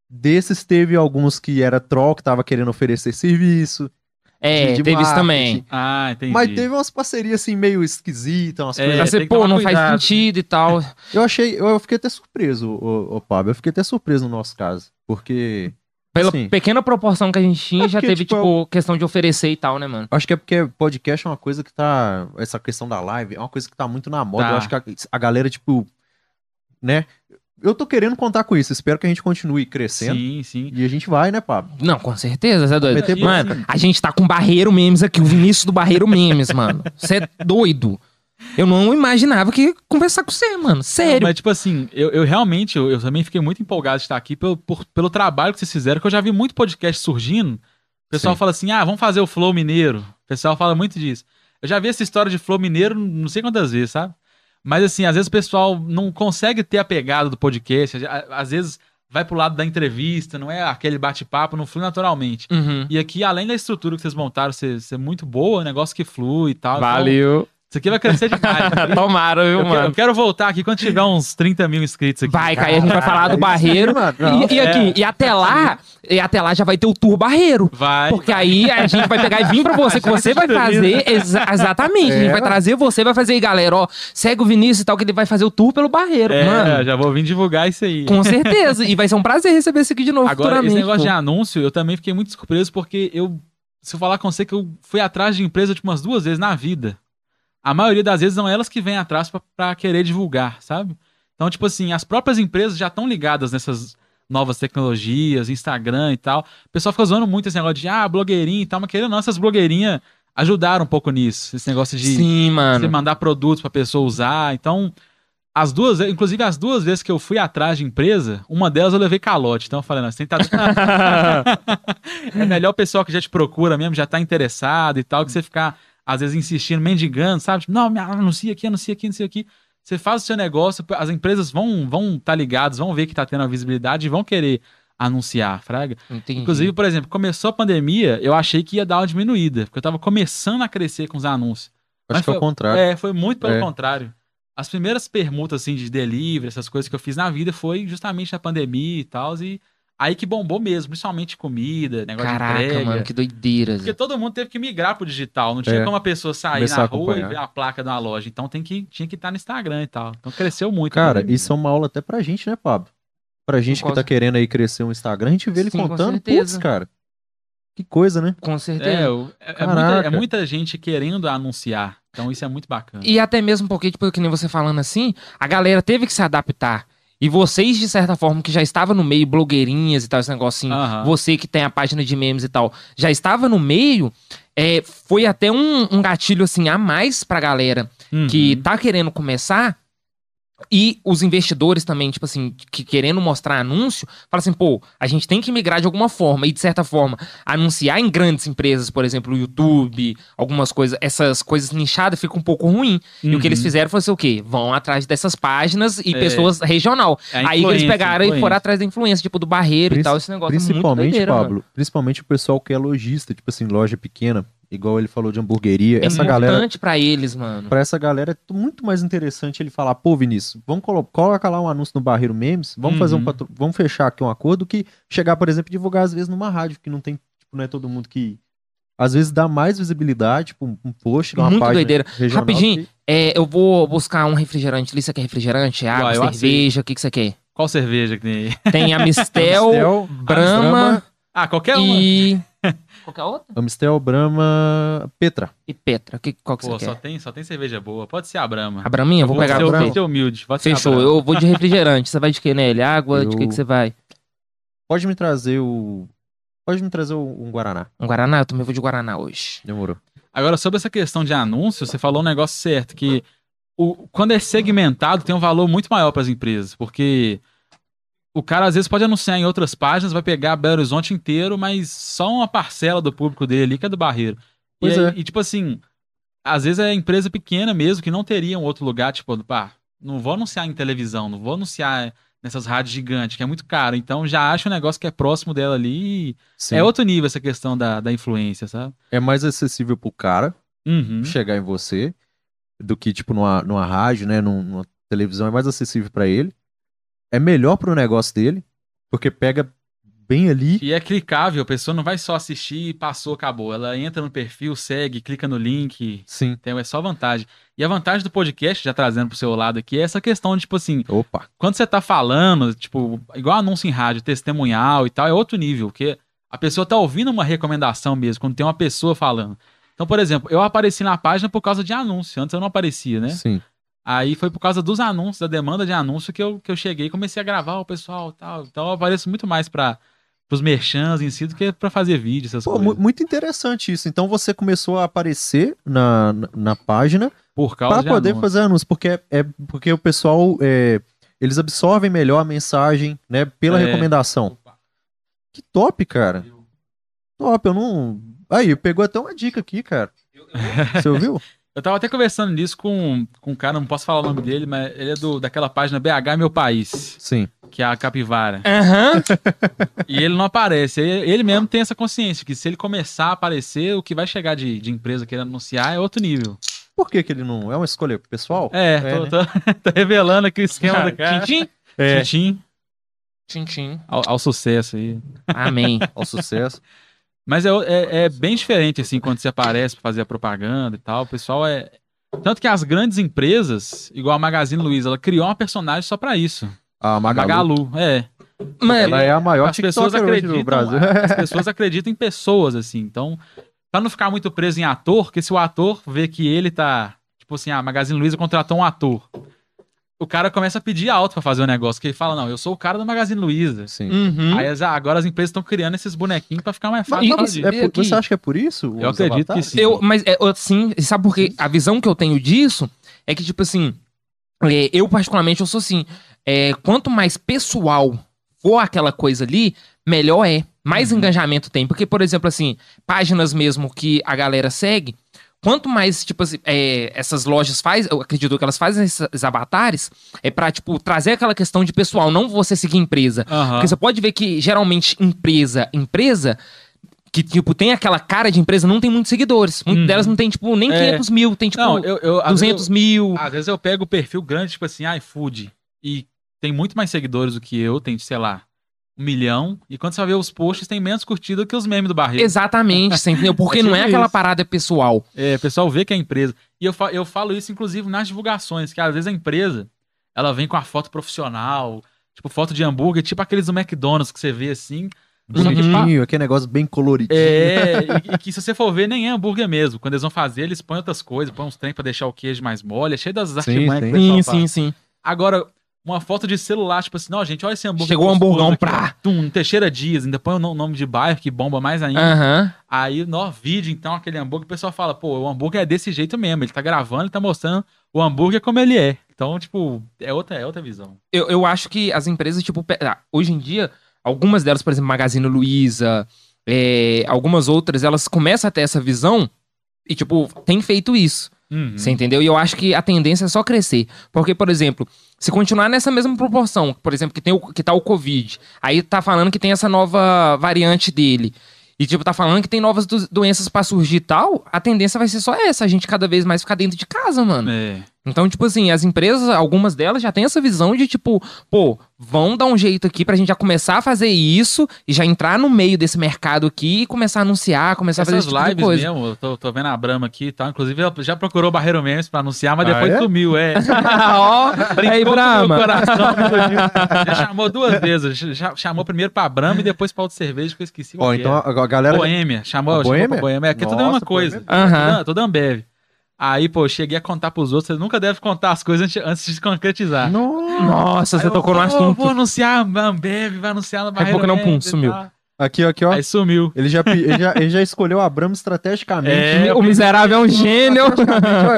desses teve alguns que era troll, que tava querendo oferecer serviço. É, de teve isso também. Ah, entendi. Mas teve umas parcerias assim meio esquisitas, umas É, coisas. você, que pô, não cuidado. faz sentido e tal. Eu achei, eu, eu fiquei até surpreso, o, Pablo. Eu fiquei até surpreso no nosso caso. Porque Pela Sim. pequena proporção que a gente tinha, É já porque, teve, tipo, tipo, questão de oferecer e tal, né, mano? Acho que é porque podcast é uma coisa que tá. Essa questão da live é uma coisa que tá muito na moda. Tá. Eu acho que a, a galera, tipo. Né? Eu tô querendo contar com isso. Espero que a gente continue crescendo. Sim, sim. E a gente vai, né, Pablo? Não, com certeza, você é doido. Meter Mano, sim. a gente tá com Barreiro Memes aqui, o Vinícius do Barreiro Memes, mano. Você é doido. Eu não imaginava que ia conversar com você, mano. Sério. Mas, tipo assim, eu, eu realmente, eu, eu também fiquei muito empolgado de estar aqui pelo, por- pelo trabalho que vocês fizeram, que eu já vi muito podcast surgindo. O pessoal Sim. fala assim, ah, vamos fazer o Flow Mineiro. O pessoal fala muito disso. Eu já vi essa história de Flow Mineiro não sei quantas vezes, sabe? Mas assim, às vezes o pessoal não consegue ter a pegada do podcast. Às vezes vai pro lado da entrevista, não é aquele bate-papo, não flui naturalmente. Uhum. E aqui, além da estrutura que vocês montaram ser, ser muito boa, negócio que flui e tal. então, Valeu. Isso aqui vai crescer demais. <laughs> Tomara, viu, eu, quero, eu mano? quero voltar aqui quando tiver uns 30 mil inscritos aqui. Vai, Caio, a gente vai falar do Barreiro. E, e aqui, e até lá, e até lá já vai ter o Tour Barreiro. Vai. Porque aí a gente vai pegar e vir pra você, que você vai fazer. exa- exatamente. A gente É. vai trazer você, vai fazer aí, galera. Ó, segue o Vinícius e tal, que ele vai fazer o tour pelo Barreiro. É, Mano, já vou vir divulgar isso aí. com certeza. E vai ser um prazer receber esse aqui de novo Agora, esse negócio pô. de anúncio, eu também fiquei muito surpreso porque eu, se eu falar com você que eu fui atrás de empresa tipo, umas duas vezes na vida. A maioria das vezes são elas que vêm atrás pra- pra querer divulgar, sabe? Então, tipo assim, as próprias empresas já estão ligadas nessas novas tecnologias, Instagram e tal. O pessoal fica zoando muito esse negócio de, ah, blogueirinha e tal, mas querendo ou não, essas blogueirinhas ajudaram um pouco nisso. Esse negócio de Sim, você mano. mandar produtos pra pessoa usar. Então, as duas, inclusive as duas vezes que eu fui atrás de empresa, uma delas eu levei calote. Então eu falei, não, você tem que tá... <laughs> É melhor o pessoal que já te procura mesmo, já tá interessado e tal, que você ficar, às vezes, insistindo, mendigando, sabe? Tipo, não, me anuncia aqui, anuncia aqui, anuncia aqui. Você faz o seu negócio, as empresas vão vão tá ligadas, vão ver que tá tendo a visibilidade e vão querer anunciar, fraga. Entendi. Inclusive, por exemplo, começou a pandemia, eu achei que ia dar uma diminuída, porque eu tava começando a crescer com os anúncios. Acho Mas que é o foi- contrário. É, foi muito pelo É. contrário. As primeiras permutas, assim, de delivery, essas coisas que eu fiz na vida foi justamente na pandemia e tal, e aí que bombou mesmo, principalmente comida, negócio Caraca, de entrega. mano, que doideira. Porque todo mundo teve que migrar pro digital, não tinha É. como a pessoa sair Começar na rua e ver a placa de uma loja. Então tem que, tinha que estar no Instagram e tal. Então cresceu muito. Cara, pandemia. isso é uma aula até pra gente, né, Pablo? Pra gente que tá querendo aí crescer um Instagram, a gente vê ele Sim, com contando, certeza. putz, cara. Que coisa, né? Com certeza. É, é, é muita, Caraca. é muita gente querendo anunciar. Então isso é muito bacana. E até mesmo porque, tipo, que nem você falando assim, a galera teve que se adaptar. E vocês, de certa forma, que já estavam no meio, blogueirinhas e tal, esse negocinho, Aham. você que tem a página de memes e tal, já estava no meio, é, foi até um, um gatilho, assim, a mais pra galera Uhum. que tá querendo começar. E os investidores também, tipo assim, que querendo mostrar anúncio, fala assim, pô, a gente tem que migrar de alguma forma. E, de certa forma, anunciar em grandes empresas, por exemplo, o YouTube, algumas coisas, essas coisas nichadas, fica um pouco ruim. E o que eles Uhum. fizeram foi assim, o quê? Vão atrás dessas páginas e É. pessoas regional. É Aí eles pegaram e foram atrás da influência, tipo, do Barreiro e Princi- tal, esse negócio é muito Principalmente, doideira, Pablo, mano. principalmente o pessoal que é lojista, tipo assim, loja pequena, igual ele falou de hamburgueria. É essa galera, importante pra eles, mano. pra essa galera é muito mais interessante ele falar, pô, Vinícius, vamos colo colocar lá um anúncio no Barreiro Memes, vamos fazer um Uhum. patro... vamos fechar aqui um acordo que chegar, por exemplo, e divulgar às vezes numa rádio, que não tem, tipo, não é todo mundo que às vezes dá mais visibilidade, tipo, um, post, uma Muito página doideira. regional Rapidinho, que- É, eu vou buscar um refrigerante ali. Você quer refrigerante? Água, Uai, eu cerveja? O que, que você quer? Qual cerveja que tem aí? Tem <laughs> a Mistel, Amstel, Brahma Ah, qualquer uma. e. Qualquer outra? Amstel, Brahma, Petra. E Petra. Que, qual que Pô, você só quer? tem, só tem cerveja boa. Pode ser a Brahma. A Braminha? Vou pegar a Brahma. vou ser humilde. Pode Fechou, eu vou de refrigerante. Você vai de que nele? Água? De que, Eu- que você vai? Pode me trazer o. Pode me trazer o- um Guaraná. Um Guaraná? Eu também vou de Guaraná hoje. Demorou. Agora, sobre essa questão de anúncio, você falou um negócio certo, que o, quando é segmentado, tem um valor muito maior para as empresas, porque o cara às vezes pode anunciar em outras páginas, vai pegar Belo Horizonte inteiro, mas só uma parcela do público dele ali, que é do Barreiro. E, Pois aí- é. e, tipo assim, às vezes é empresa pequena mesmo, que não teria um outro lugar, tipo, pá, não vou anunciar em televisão, não vou anunciar nessas rádios gigantes, que é muito caro. Então já acha um negócio que é próximo dela ali. e Sim. É outro nível essa questão da, da influência, sabe? É mais acessível pro cara Uhum. chegar em você do que, tipo, numa, numa rádio, né? num- Numa televisão. É mais acessível pra ele. É melhor pro negócio dele, porque pega bem ali. E é clicável, a pessoa não vai só assistir e passou, acabou. Ela entra no perfil, segue, clica no link. Sim. Então é só vantagem. E a vantagem do podcast, já trazendo pro seu lado aqui, é essa questão de, tipo assim, Opa. quando você tá falando, tipo, igual anúncio em rádio, testemunhal e tal, é outro nível, porque a pessoa tá ouvindo uma recomendação mesmo, quando tem uma pessoa falando. Então, por exemplo, eu apareci na página por causa de anúncio, antes eu não aparecia, né? Sim. Aí foi por causa dos anúncios, da demanda de anúncio, que eu, que eu cheguei e comecei a gravar o pessoal e tal. Então eu apareço muito mais para os merchans em si do que pra fazer vídeo, essas Pô, coisas. mu- muito interessante isso. Então você começou a aparecer na, na, na página Por causa para de poder anúncio. fazer anúncio, porque é, é- porque o pessoal é, eles absorvem melhor a mensagem, né, pela É. recomendação. Que top, cara. Top, eu não. Aí, pegou até uma dica aqui, cara. Eu, Você ouviu? <laughs> Eu tava até conversando nisso com, com um cara, não posso falar o nome dele, mas ele é do, daquela página BH Meu País, Sim. que é a capivara. Aham. <laughs> E ele não aparece. Ele, ele mesmo tem essa consciência que se ele começar a aparecer, o que vai chegar de, de empresa querendo anunciar é outro nível. Por que, que ele não. É uma escolha pessoal? É, É, tô, né? tô- <laughs> tô revelando aqui o esquema do cara. Tchim, É. Tchim, tchim, tchim. ao, ao sucesso aí. Amém. Ao sucesso. Mas é, é, é bem diferente, assim, quando você aparece pra fazer a propaganda e tal. O pessoal é. Tanto que as grandes empresas, igual a Magazine Luiza, ela criou uma personagem só pra isso. A Magalu. Magalu, é. Mano, Ela é a maior As pessoas acreditam, do Brasil. as <laughs> pessoas acreditam em pessoas, assim. Então, pra não ficar muito preso em ator, porque se o ator vê que ele tá. Tipo assim, a Magazine Luiza contratou um ator. O cara começa a pedir alto pra fazer o negócio, que ele fala, não, eu sou o cara da Magazine Luiza. Sim. uhum. Aí agora as empresas estão criando esses bonequinhos pra ficar mais fácil. é por- você acha que é por isso? Eu acredito que avatares? sim. Eu, mas é, eu, sim, sabe por quê? A visão que eu tenho disso é que, tipo assim, é, eu particularmente, eu sou assim, é, quanto mais pessoal for aquela coisa ali, melhor é. Mais Uhum. engajamento tem. Porque, por exemplo, assim, páginas mesmo que a galera segue, quanto mais, tipo assim, é, essas lojas fazem, eu acredito que elas fazem esses avatares, é pra, tipo, trazer aquela questão de pessoal, não você seguir empresa. Aham. Porque você pode ver que, geralmente, empresa, empresa, que, tipo, tem aquela cara de empresa, não tem muitos seguidores. Muitas Uhum. delas não tem, tipo, nem É. 500 mil, tem, tipo, Não, eu, eu, às 200 vezes mil. eu, às vezes eu pego o perfil grande, tipo assim, iFood, e tem muito mais seguidores do que eu, tem, sei lá, um milhão, e quando você vai ver os posts, tem menos curtida que os memes do Barreiro. Exatamente, você entendeu? Porque <laughs> É não é tipo aquela isso. parada pessoal. É, o pessoal vê que é empresa. E eu, fa- eu falo isso, inclusive, nas divulgações, que às vezes a empresa, ela vem com a foto profissional, tipo foto de hambúrguer, tipo aqueles do McDonald's que você vê assim. Que, tipo, Bonitinho, aquele negócio bem coloridinho. É, <laughs> e, e que se você for ver, nem é hambúrguer mesmo. Quando eles vão fazer, eles põem outras coisas, põem uns trem pra deixar o queijo mais mole, é cheio das artimanhas sim. Sim, sim, sim. Agora, uma foto de celular, tipo assim, não, gente, olha esse hambúrguer. Chegou o gostoso hamburgão pra-. Tum, Teixeira Dias, ainda põe o no- nome de bairro que bomba mais ainda. Aham. Aí, no vídeo, então, aquele hambúrguer, o pessoal fala, pô, o hambúrguer é desse jeito mesmo. Ele tá gravando, ele tá mostrando o hambúrguer como ele é. Então, tipo, é outra, é outra visão. Eu, eu acho que as empresas, tipo, ah, hoje em dia, algumas delas, por exemplo, Magazine Luiza, é, algumas outras, elas começam a ter essa visão e, tipo, tem feito isso. Uhum. Você entendeu? E eu acho que a tendência é só crescer. Porque, por exemplo, se continuar nessa mesma proporção, por exemplo, que, tem o, que tá o Covid, aí tá falando que tem essa nova variante dele. E, tipo, tá falando que tem novas do- doenças pra surgir e tal, a tendência vai ser só essa, a gente cada vez mais ficar dentro de casa, mano. É. Então, tipo assim, as empresas, algumas delas já têm essa visão de, tipo, pô, vão dar um jeito aqui pra gente já começar a fazer isso e já entrar no meio desse mercado aqui e começar a anunciar, começar a fazer Essas esse tipo de lives coisa. mesmo, eu tô, tô vendo a Brahma aqui e tal. Inclusive, ela já procurou o Barreiro Memes pra anunciar, mas Ah, depois é? sumiu, é. <laughs> Ó, aí, Brahma. meu coração, Já chamou duas vezes. Já chamou primeiro pra Brahma e depois pra outra cerveja que eu esqueci. Ó, que então era. a, galera. Boêmia. Chamou, A chamou Boêmia? pra Boêmia. É que é tudo a mesma Nossa, coisa. Boêmia. Aham. Tudo, tudo Ambev. Aí, pô, cheguei a contar pros outros. Você nunca deve contar as coisas antes, de se concretizar. Nossa. Nossa, você Aí eu, tocou no "Pô, assunto. Vou anunciar a Ambev, vai anunciar na Daqui a pouco não, pum, sumiu. Aqui, aqui, ó. Aí sumiu. Ele já, ele, já, ele já escolheu a Brahma estrategicamente. É, o miserável é um gênio.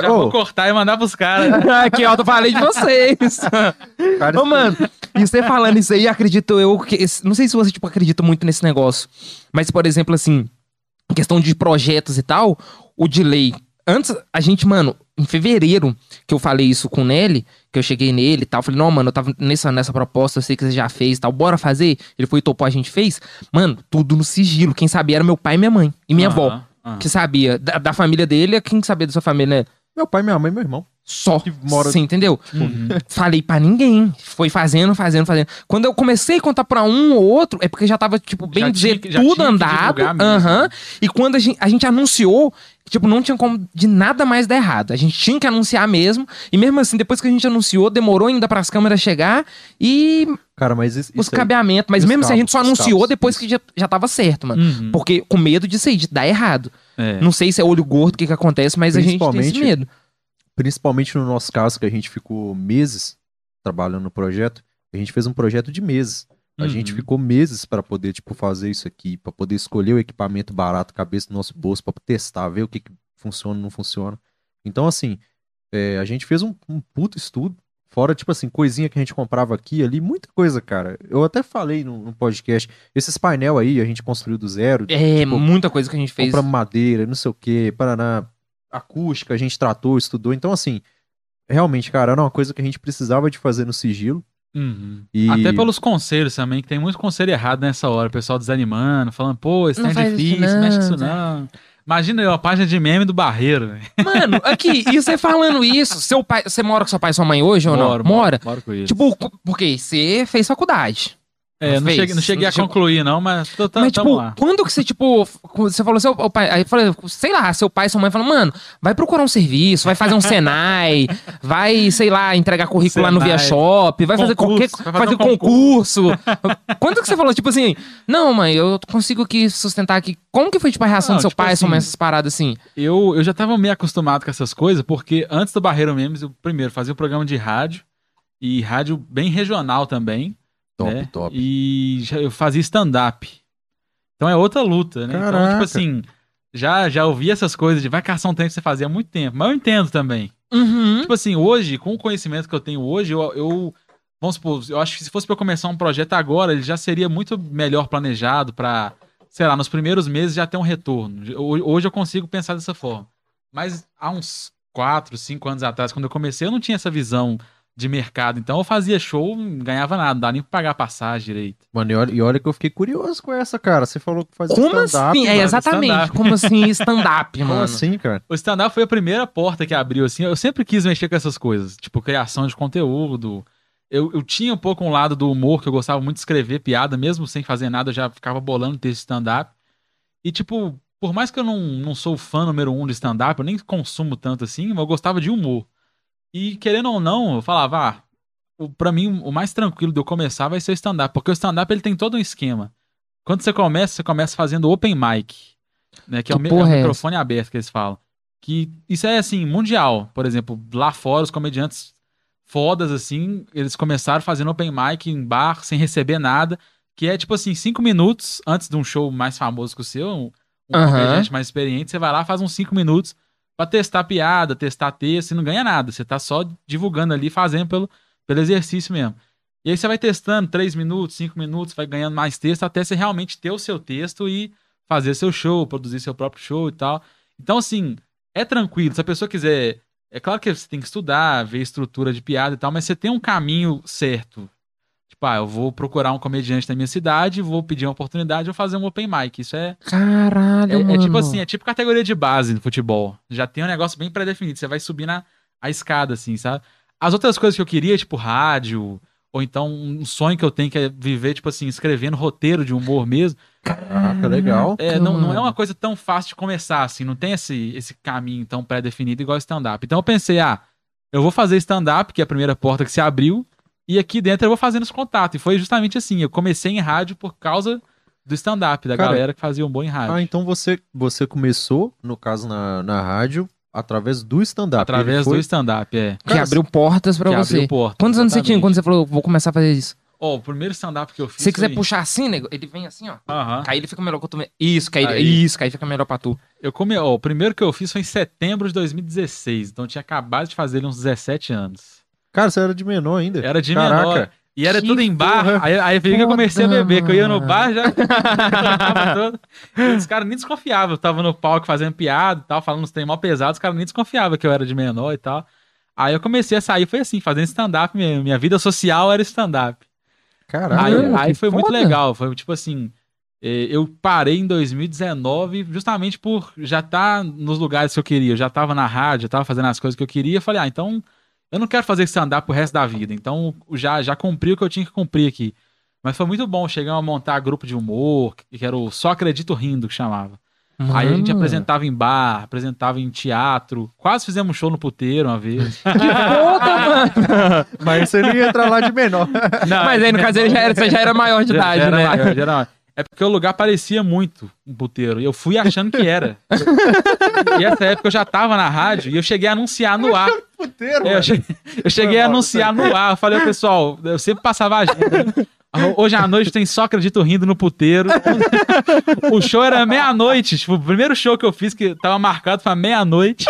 Já vou cortar e mandar pros caras. <laughs> Aqui, ó, eu falei de vocês. cara, Ô, mano, e você falando isso aí, acredito eu que. Não sei se você, tipo, acredita muito nesse negócio. Mas, por exemplo, assim, em questão de projetos e tal, o delay. Antes, a gente, mano, em fevereiro, que eu falei isso com o Nelly, que eu cheguei nele e tal, falei, não, mano, eu tava nessa, nessa proposta, eu sei que você já fez e tal, bora fazer? Ele foi e topou, a gente fez. Mano, tudo no sigilo. Quem sabia era meu pai e minha mãe. E minha avó, Aham, aham. que sabia. Da, da família dele, quem sabia da sua família, né? Meu pai, minha mãe e meu irmão. Só. Que mora- Você entendeu? Uhum. Falei pra ninguém. Foi fazendo, fazendo, fazendo. Quando eu comecei a contar pra um ou outro, é porque já tava, tipo, bem Já dizer, tinha tudo andado. Aham. E quando a gente, a gente anunciou, tipo, não tinha como de nada mais dar errado. A gente tinha que anunciar mesmo. E mesmo assim, depois que a gente anunciou, demorou ainda pras câmeras chegar e Cara, mas isso, os cabeamentos. Mas mesmo assim, a gente só anunciou cabos, depois isso. que já, já tava certo, mano. Uhum. Porque com medo disso aí, de dar errado. É. Não sei se é olho gordo, o que que acontece, mas a gente tem esse medo. Principalmente no nosso caso, que a gente ficou meses trabalhando no projeto, a gente fez um projeto de meses. A Uhum. gente ficou meses para poder, tipo, fazer isso aqui, para poder escolher o equipamento barato, cabeça do nosso bolso, para testar, ver o que, que funciona não funciona. Então, assim, é, a gente fez um, um puto estudo, fora, tipo assim, coisinha que a gente comprava aqui e ali, muita coisa, cara. Eu até falei no, no podcast, esses painel aí a gente construiu do zero, É, tipo, muita coisa que a gente fez. compramos madeira, não sei o que, Paraná. Acústica, a gente tratou, estudou. Então, assim, realmente, cara, era uma coisa que a gente precisava de fazer no sigilo. Uhum. E... Até pelos conselhos também, que tem muito conselho errado nessa hora. O pessoal desanimando, falando, pô, isso Não isso difícil, não, mexe com isso tá. não. Imagina eu, a página de meme do Barreiro. Mano, aqui, <laughs> e você falando isso, seu pai, você mora com seu pai e sua mãe hoje ou não? Moro, Mora? Moro com ele. Tipo, porque você fez faculdade. É, não fez, cheguei, não cheguei a chegou- concluir, não, mas tô, tá, Mas, tipo, lá. quando que você, tipo, você falou seu o pai, aí falou, sei lá, seu pai e sua mãe falam, mano, vai procurar um serviço, vai fazer um Senai, <laughs> vai, sei lá, entregar currículo lá no. Via Shop, vai fazer Concurso, qualquer, vai fazer, fazer um concurso. quando que você falou, tipo assim, não, mãe, eu consigo aqui sustentar aqui. Como que foi, tipo, a reação Não, do seu tipo pai e sua mãe, assim, essas paradas assim? Eu, eu já tava meio acostumado com essas coisas, porque antes do Barreiro Memes, eu primeiro fazia um programa de rádio, e rádio bem regional também. Top, né? top. E já- eu fazia stand-up. Então é outra luta, né? Então, Caraca. tipo assim, já, já ouvi essas coisas de vai caçar um tempo que você fazia há muito tempo, mas eu entendo também. Uhum. Tipo assim, hoje, com o conhecimento que eu tenho hoje, eu, eu- vamos supor, eu acho que se fosse pra eu começar um projeto agora, ele já seria muito melhor planejado pra, sei lá, nos primeiros meses já ter um retorno. Ho- Hoje eu consigo pensar dessa forma. Mas há uns 4, 5 anos atrás, quando eu comecei, eu não tinha essa visão de mercado. Então eu fazia show, não ganhava nada, não dava nem pra pagar passagem direito. Mano, e olha, e olha que eu fiquei curioso com essa, cara. Você falou que fazia Como stand-up. assim? É, exatamente. stand-up. Como assim <laughs> stand-up, Como mano? assim, cara? O stand-up foi a primeira porta que abriu, assim. Eu sempre quis mexer com essas coisas, tipo criação de conteúdo. Eu, eu tinha um pouco um lado do humor, que eu gostava muito de escrever piada, mesmo sem fazer nada, eu já ficava bolando texto de stand-up. E, tipo, por mais que eu não, não sou fã número um de stand-up, eu nem consumo tanto assim, mas eu gostava de humor. E, querendo ou não, eu falava, ah, o, pra mim, o mais tranquilo de eu começar vai ser o stand-up, porque o stand-up ele tem todo um esquema. Quando você começa, você começa fazendo open mic, né, que, é o, Que é o é microfone aberto que eles falam. Que isso é assim, mundial. Por exemplo, lá fora, os comediantes fodas, assim, eles começaram fazendo open mic em bar, sem receber nada. Que é tipo assim, cinco minutos antes de um show mais famoso que o seu, um, um Aham. comediante mais experiente, você vai lá, faz uns cinco minutos pra testar piada, testar texto, e não ganha nada. Você tá só divulgando ali, fazendo pelo, pelo exercício mesmo. E aí você vai testando três minutos, cinco minutos, vai ganhando mais texto, até você realmente ter o seu texto e fazer seu show, produzir seu próprio show e tal. Então, assim, é tranquilo. Se a pessoa quiser. É claro que você tem que estudar, ver estrutura de piada e tal, mas você tem um caminho certo. Tipo, ah, eu vou procurar um comediante da minha cidade, vou pedir uma oportunidade, vou fazer um open mic. Isso é. Caralho, É, é mano. tipo assim, é tipo categoria de base no futebol. Já tem um negócio bem pré-definido. Você vai subir na a escada, assim, sabe? As outras coisas que eu queria, tipo rádio, ou então um sonho que eu tenho que é viver, tipo assim, escrevendo roteiro de humor mesmo. Caraca, legal. É, não, não é uma coisa tão fácil de começar, assim, não tem esse, esse caminho tão pré-definido igual stand-up. Então eu pensei, ah, eu vou fazer stand-up, que é a primeira porta que se abriu, e aqui dentro eu vou fazendo os contatos. E foi justamente assim, eu comecei em rádio por causa do stand-up, da Cara, galera que fazia um bom em rádio. Ah, então você, você começou, no caso, na, na rádio, através do stand-up. Através foi- do stand-up, é. Que abriu portas pra que você. abriu porta. Quantos anos você tinha exatamente. quando você falou, vou começar a fazer isso? Ó, o primeiro stand-up que eu fiz Se você quiser foi- puxar assim, nego, ele vem assim, ó. Aham. Aí ele fica melhor que eu tomei. Isso, que aí, Aí. isso, que aí fica melhor pra tu. Eu come... ó, o primeiro que eu fiz foi em setembro de 2016, então eu tinha acabado de fazer ele uns 17 anos. Cara, você era de menor ainda. Era de Caraca. menor. E era Que tudo em bar. porra Aí, aí que eu comecei a beber, que eu ia no bar já. <laughs> todo. E os caras nem desconfiavam. Eu tava no palco fazendo piada e tal, falando uns trem mal pesados, os caras nem desconfiavam que eu era de menor e tal. Aí eu comecei a sair, foi assim, fazendo stand-up mesmo. Minha vida social era stand-up. Caraca. Aí, aí que foi muito foda. legal. Foi tipo assim. eh, Eu parei em 2019 justamente por já estar nos lugares que eu queria. Eu já tava na rádio, já tava fazendo as coisas que eu queria. Eu falei, ah, então eu não quero fazer stand-up pro resto da vida. Então já, já cumpri o que eu tinha que cumprir aqui. Mas foi muito bom. Chegamos a montar grupo de humor, que era o Só Acredito Rindo, que chamava. Aí a gente apresentava em bar, apresentava em teatro. Quase fizemos um show no puteiro uma vez. <laughs> Que foda, mano. Mas você não ia entrar lá de menor. Não, Mas aí, no caso, ele já era, você já era maior de Já- idade, já era né? maior, já era maior. É porque o lugar parecia muito um puteiro. E eu fui achando que era. <laughs> e essa época eu já tava na rádio e eu cheguei a anunciar no ar. <laughs> Puteiro, É, eu cheguei, eu cheguei a anunciar no ar. Eu falei, "Ô, pessoal, eu sempre passava a agenda. <laughs> Hoje à noite tem só acredito rindo no puteiro. <laughs> O show era meia-noite. Tipo, o primeiro show que eu fiz que tava marcado pra meia-noite.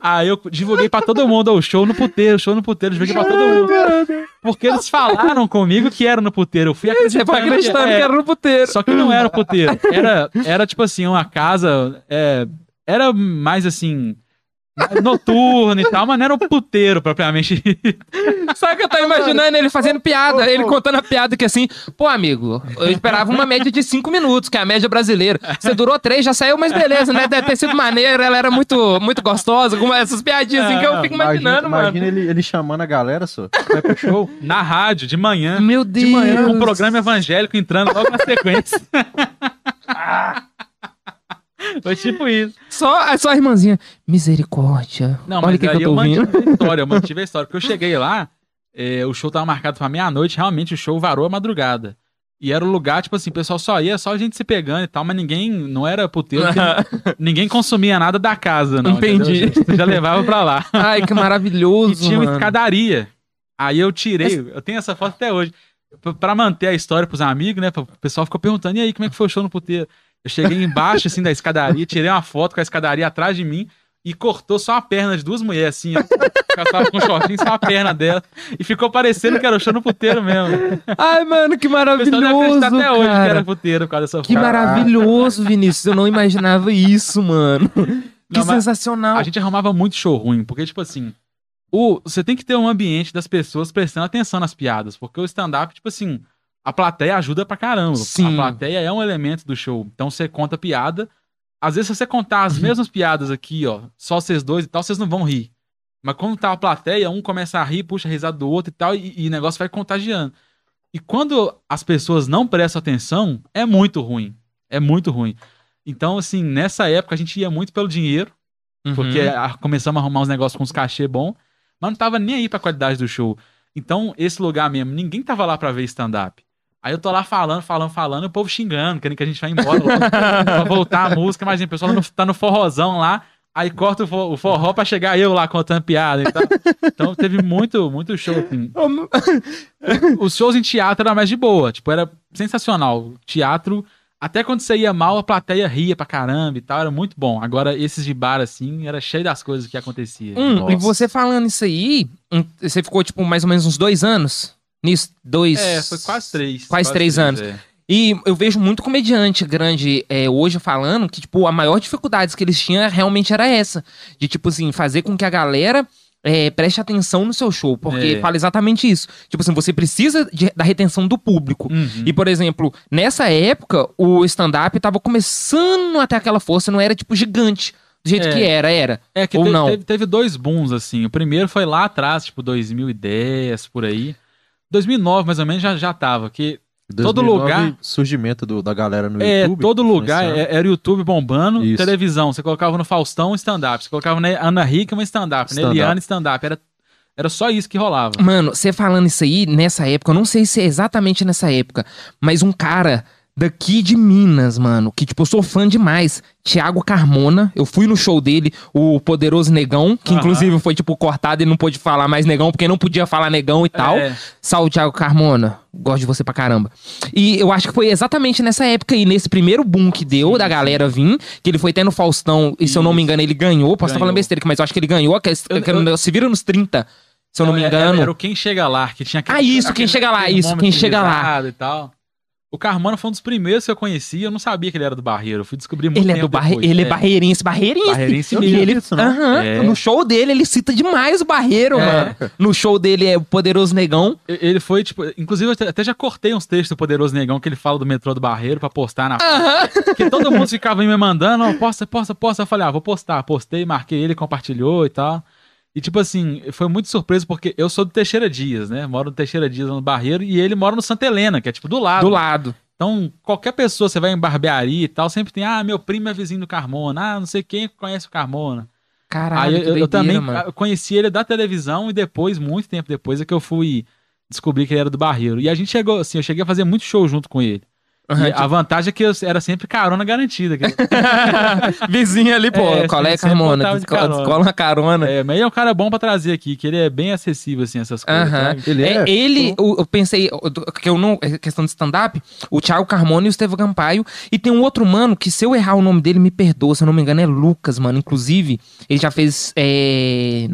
Aí eu divulguei pra todo mundo, o show no puteiro, show no puteiro, divulguei pra todo mundo. Porque eles falaram comigo que era no puteiro. Eu fui Você foi acreditando é, que era no puteiro. Só que não era o puteiro. Era, era tipo assim, uma casa é, era mais assim. Noturno e tal, mas não era um puteiro propriamente. <laughs> Sabe que eu tô imaginando ele fazendo piada, ele contando a piada que assim, pô, amigo, eu esperava uma média de cinco minutos, que é a média brasileira. Você durou três, já saiu, mas beleza, né? Deve ter sido maneiro, ela era muito, muito gostosa, com essas piadinhas assim que eu fico imaginando, imagina, mano. Imagina ele, ele chamando a galera, só. Vai pro show. <laughs> Na rádio, de manhã. Meu Deus. De manhã, com um programa evangélico entrando logo na sequência. <laughs> Foi tipo isso. Só, só a irmãzinha, misericórdia. Não, Olha mas que, que aí eu tô ouvindo. mantive a história, eu mantive a história. Porque eu cheguei lá, é, o show tava marcado pra meia-noite, realmente o show varou a madrugada. E era o lugar, tipo assim, o pessoal só ia, só a gente se pegando e tal, mas ninguém, não era puteiro, <laughs> ninguém consumia nada da casa, não. Entendi. entendeu? Já levava pra lá. Ai, que E maravilhoso, tinha uma mano. escadaria. Aí eu tirei, eu tenho essa foto até hoje. Pra manter a história pros amigos, né? O pessoal ficou perguntando, e aí, como é que foi o show no puteiro? Eu cheguei embaixo, assim, da escadaria, tirei uma foto com a escadaria atrás de mim e cortou só a perna de duas mulheres, assim, ó. Tava com um shortinho, só a perna dela. E ficou parecendo que era o show no puteiro mesmo. Ai, mano, que O maravilhoso, acreditar até hoje que cara. era puteiro por causa dessa Que maravilhoso, Vinícius. Eu não imaginava isso, mano. Que Não, sensacional. A gente arrumava muito show ruim, porque, tipo assim, o, você tem que ter um ambiente das pessoas prestando atenção nas piadas, porque o stand-up, tipo assim, a plateia ajuda pra caramba. Sim. A plateia é um elemento do show. Então você conta piada. Às vezes, se você contar as mesmas piadas aqui, ó, só vocês dois e tal, vocês não vão rir. Mas quando tá a plateia, um começa a rir, puxa a risada do outro e tal, e, e o negócio vai contagiando. E quando as pessoas não prestam atenção, é muito ruim. É muito ruim. Então, assim, nessa época a gente ia muito pelo dinheiro. Uhum. Porque a- começamos a arrumar uns negócios com uns cachê bom, mas não tava nem aí pra qualidade do show. Então, esse lugar mesmo, ninguém tava lá pra ver stand-up. Aí eu tô lá falando, falando, falando, e o povo xingando, querendo que a gente vá embora logo, pra voltar a música. Imagina, o pessoal tá no, tá no forrozão lá, aí corta o, for- o forró pra chegar eu lá contando piada e tal. Então teve muito, muito show, assim. Os shows em teatro era mais de boa, tipo, era sensacional. Teatro, até quando você ia mal, a plateia ria pra caramba e tal, era muito bom. Agora, esses de bar, assim, era cheio das coisas que acontecia. Hum, e você falando isso aí, você ficou, tipo, mais ou menos uns dois anos nisso? Dois. É, foi quase três. Quase três anos. é. E eu vejo muito comediante grande é, hoje falando que, tipo, a maior dificuldade que eles tinham realmente era essa. De, tipo assim, fazer com que a galera é, preste atenção no seu show. Porque É. fala exatamente isso. Tipo assim, você precisa de- da retenção do público. Uhum. E, por exemplo, nessa época, o stand-up tava começando a ter aquela força, não era, tipo, gigante. Do jeito É. que era, era. É que Ou não. Teve, teve dois booms, assim. O primeiro foi lá atrás, tipo 2010, por aí. 2009, mais ou menos, já, já tava. Que Todo 2009, lugar- Surgimento do- da galera no é, YouTube. todo lugar influenciando. é- era YouTube bombando, Isso. televisão. Você colocava no Faustão um stand-up. Você colocava na Ana Hickman stand-up. Na Stand-up. Eliane stand-up. Era, era só isso que rolava. Mano, você falando isso aí, nessa época, eu não sei se é exatamente nessa época, mas um cara daqui de Minas, mano, que, tipo, eu sou fã demais, Thiago Carmona, eu fui no show dele, o Poderoso Negão, que Aham. inclusive foi, tipo, cortado e não pôde falar mais Negão, porque não podia falar Negão e tal. É. Salve, Thiago Carmona. Gosto de você pra caramba. E eu acho que foi exatamente nessa época aí, nesse primeiro boom que deu da galera vir, que ele foi até no Faustão, e se eu não me engano, ele ganhou. Posso estar Ganhou. falando besteira, aqui, mas eu acho que ele ganhou, que, Eu- que eu- se vira nos 30, se eu não, me era- engano. Era, o Quem Chega Lá, que tinha Ah, isso, Quem Chega Lá, isso, Quem Chega Lá. E tal. O Carmona foi um dos primeiros que eu conheci. Eu não sabia que ele era do Barreiro. Eu fui descobrir muito Ele é do barre... ele é barreirense, barreirense. Barreirense E mesmo. ele, Isso? Aham, É. no show dele ele cita demais o Barreiro, É. mano. No show dele é o Poderoso Negão. Ele foi, tipo, inclusive eu até- já cortei uns textos do Poderoso Negão que ele fala do metrô do Barreiro pra postar na. Aham. <laughs> Porque todo mundo ficava me mandando, posta, posta, posta. Eu falei, ah, vou postar. Postei, marquei ele, compartilhou e tal. E, tipo assim, foi muito surpreso porque eu sou do Teixeira Dias, né? Moro no Teixeira Dias, lá no Barreiro, e ele mora no Santa Helena, que é, tipo, do lado. Do lado. Então, qualquer pessoa, você vai em barbearia e tal, sempre tem, ah, meu primo é vizinho do Carmona, ah, não sei quem conhece o Carmona. Caralho, Aí eu, eu doideira, também mano. ah, conheci ele da televisão e depois, muito tempo depois, é que eu fui descobrir que ele era do Barreiro. E a gente chegou, assim, eu cheguei a fazer muito show junto com ele. E a vantagem é que eu era sempre carona garantida. que- <laughs> Vizinho ali, pô. É, qual é, sempre Carmona? Descola, carona. descola uma carona. é, mas ele é um cara bom pra trazer aqui, que ele é bem acessível, assim, essas coisas. Sabe? Ele É, é. ele, o- eu pensei, que eu não, é questão de stand-up, o Thiago Carmona e o Estevão Campaio. E tem um outro mano que, se eu errar o nome dele, me perdoa, se eu não me engano, é Lucas, mano. Inclusive, ele já fez. é,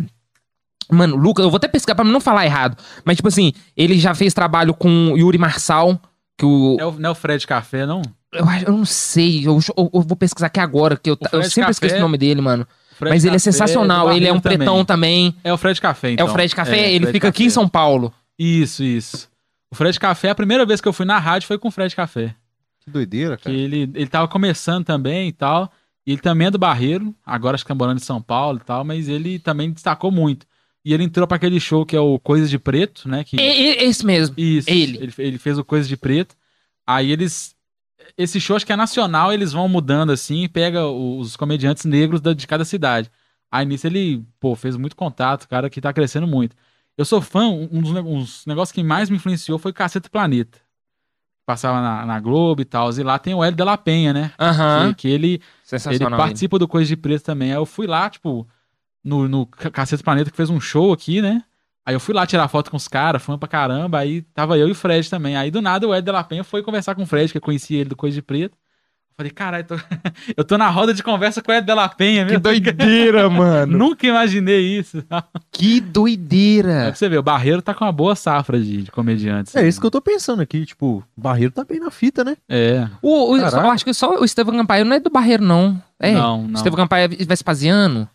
Mano, Lucas, eu vou até pesquisar pra não falar errado. Mas, tipo assim, ele já fez trabalho com o Yuri Marçal, que o. É o, não é o Fred Café, não? Eu, eu não sei, eu, eu- eu vou pesquisar aqui agora, que eu, eu sempre esqueço Café- o nome dele, mano. Fred Mas ele é Café sensacional, do ele é um Barreiro pretão também. É o Fred Café, É então. o Fred Café, É, ele Fred fica aqui em Café. São Paulo. Isso, isso. O Fred Café, a primeira vez que eu fui na rádio foi com o Fred Café. Que doideira, Que cara. ele, ele tava começando também e tal. E ele também é do Barreiro, agora acho que tá morando em São Paulo e tal, mas ele também destacou muito. E ele entrou pra aquele show que é o Coisas de Preto, né? Que... E- e- esse mesmo. Isso. ele. ele. Ele fez o Coisas de Preto. Aí eles. Esse show acho que é nacional, eles vão mudando assim e pega os comediantes negros de cada cidade. Aí nisso ele, pô, fez muito contato, cara que tá crescendo muito. Eu sou fã, um dos negócios que mais me influenciou foi Caceta Planeta. Passava na, na Globo e tal. E lá tem o Hélio de la Penha, né? Aham. Que, que ele, ele participa do Coisa de Preto também. Aí eu fui lá, tipo, no, no Ca- Cacete Planeta que fez um show aqui, né? Aí eu fui lá tirar foto com os caras, fã pra caramba. Aí tava eu e o Fred também. Aí do nada o Ed de la Penha foi conversar com o Fred, que eu conhecia ele do Coisa de Preto. Eu falei, caralho, tô... <laughs> eu tô na roda de conversa com o Ed de la Penha, Que meu. <laughs> doideira, mano. Nunca imaginei isso. <laughs> Que doideira. pra você ver, o Barreiro tá com uma boa safra de, de comediantes. É isso que eu tô pensando aqui, tipo, o Barreiro tá bem na fita, né? É. O, o- eu acho que só o Estevão Campaio não é do Barreiro, não. É. Não, não. Estevão Campaio é Vespasiano?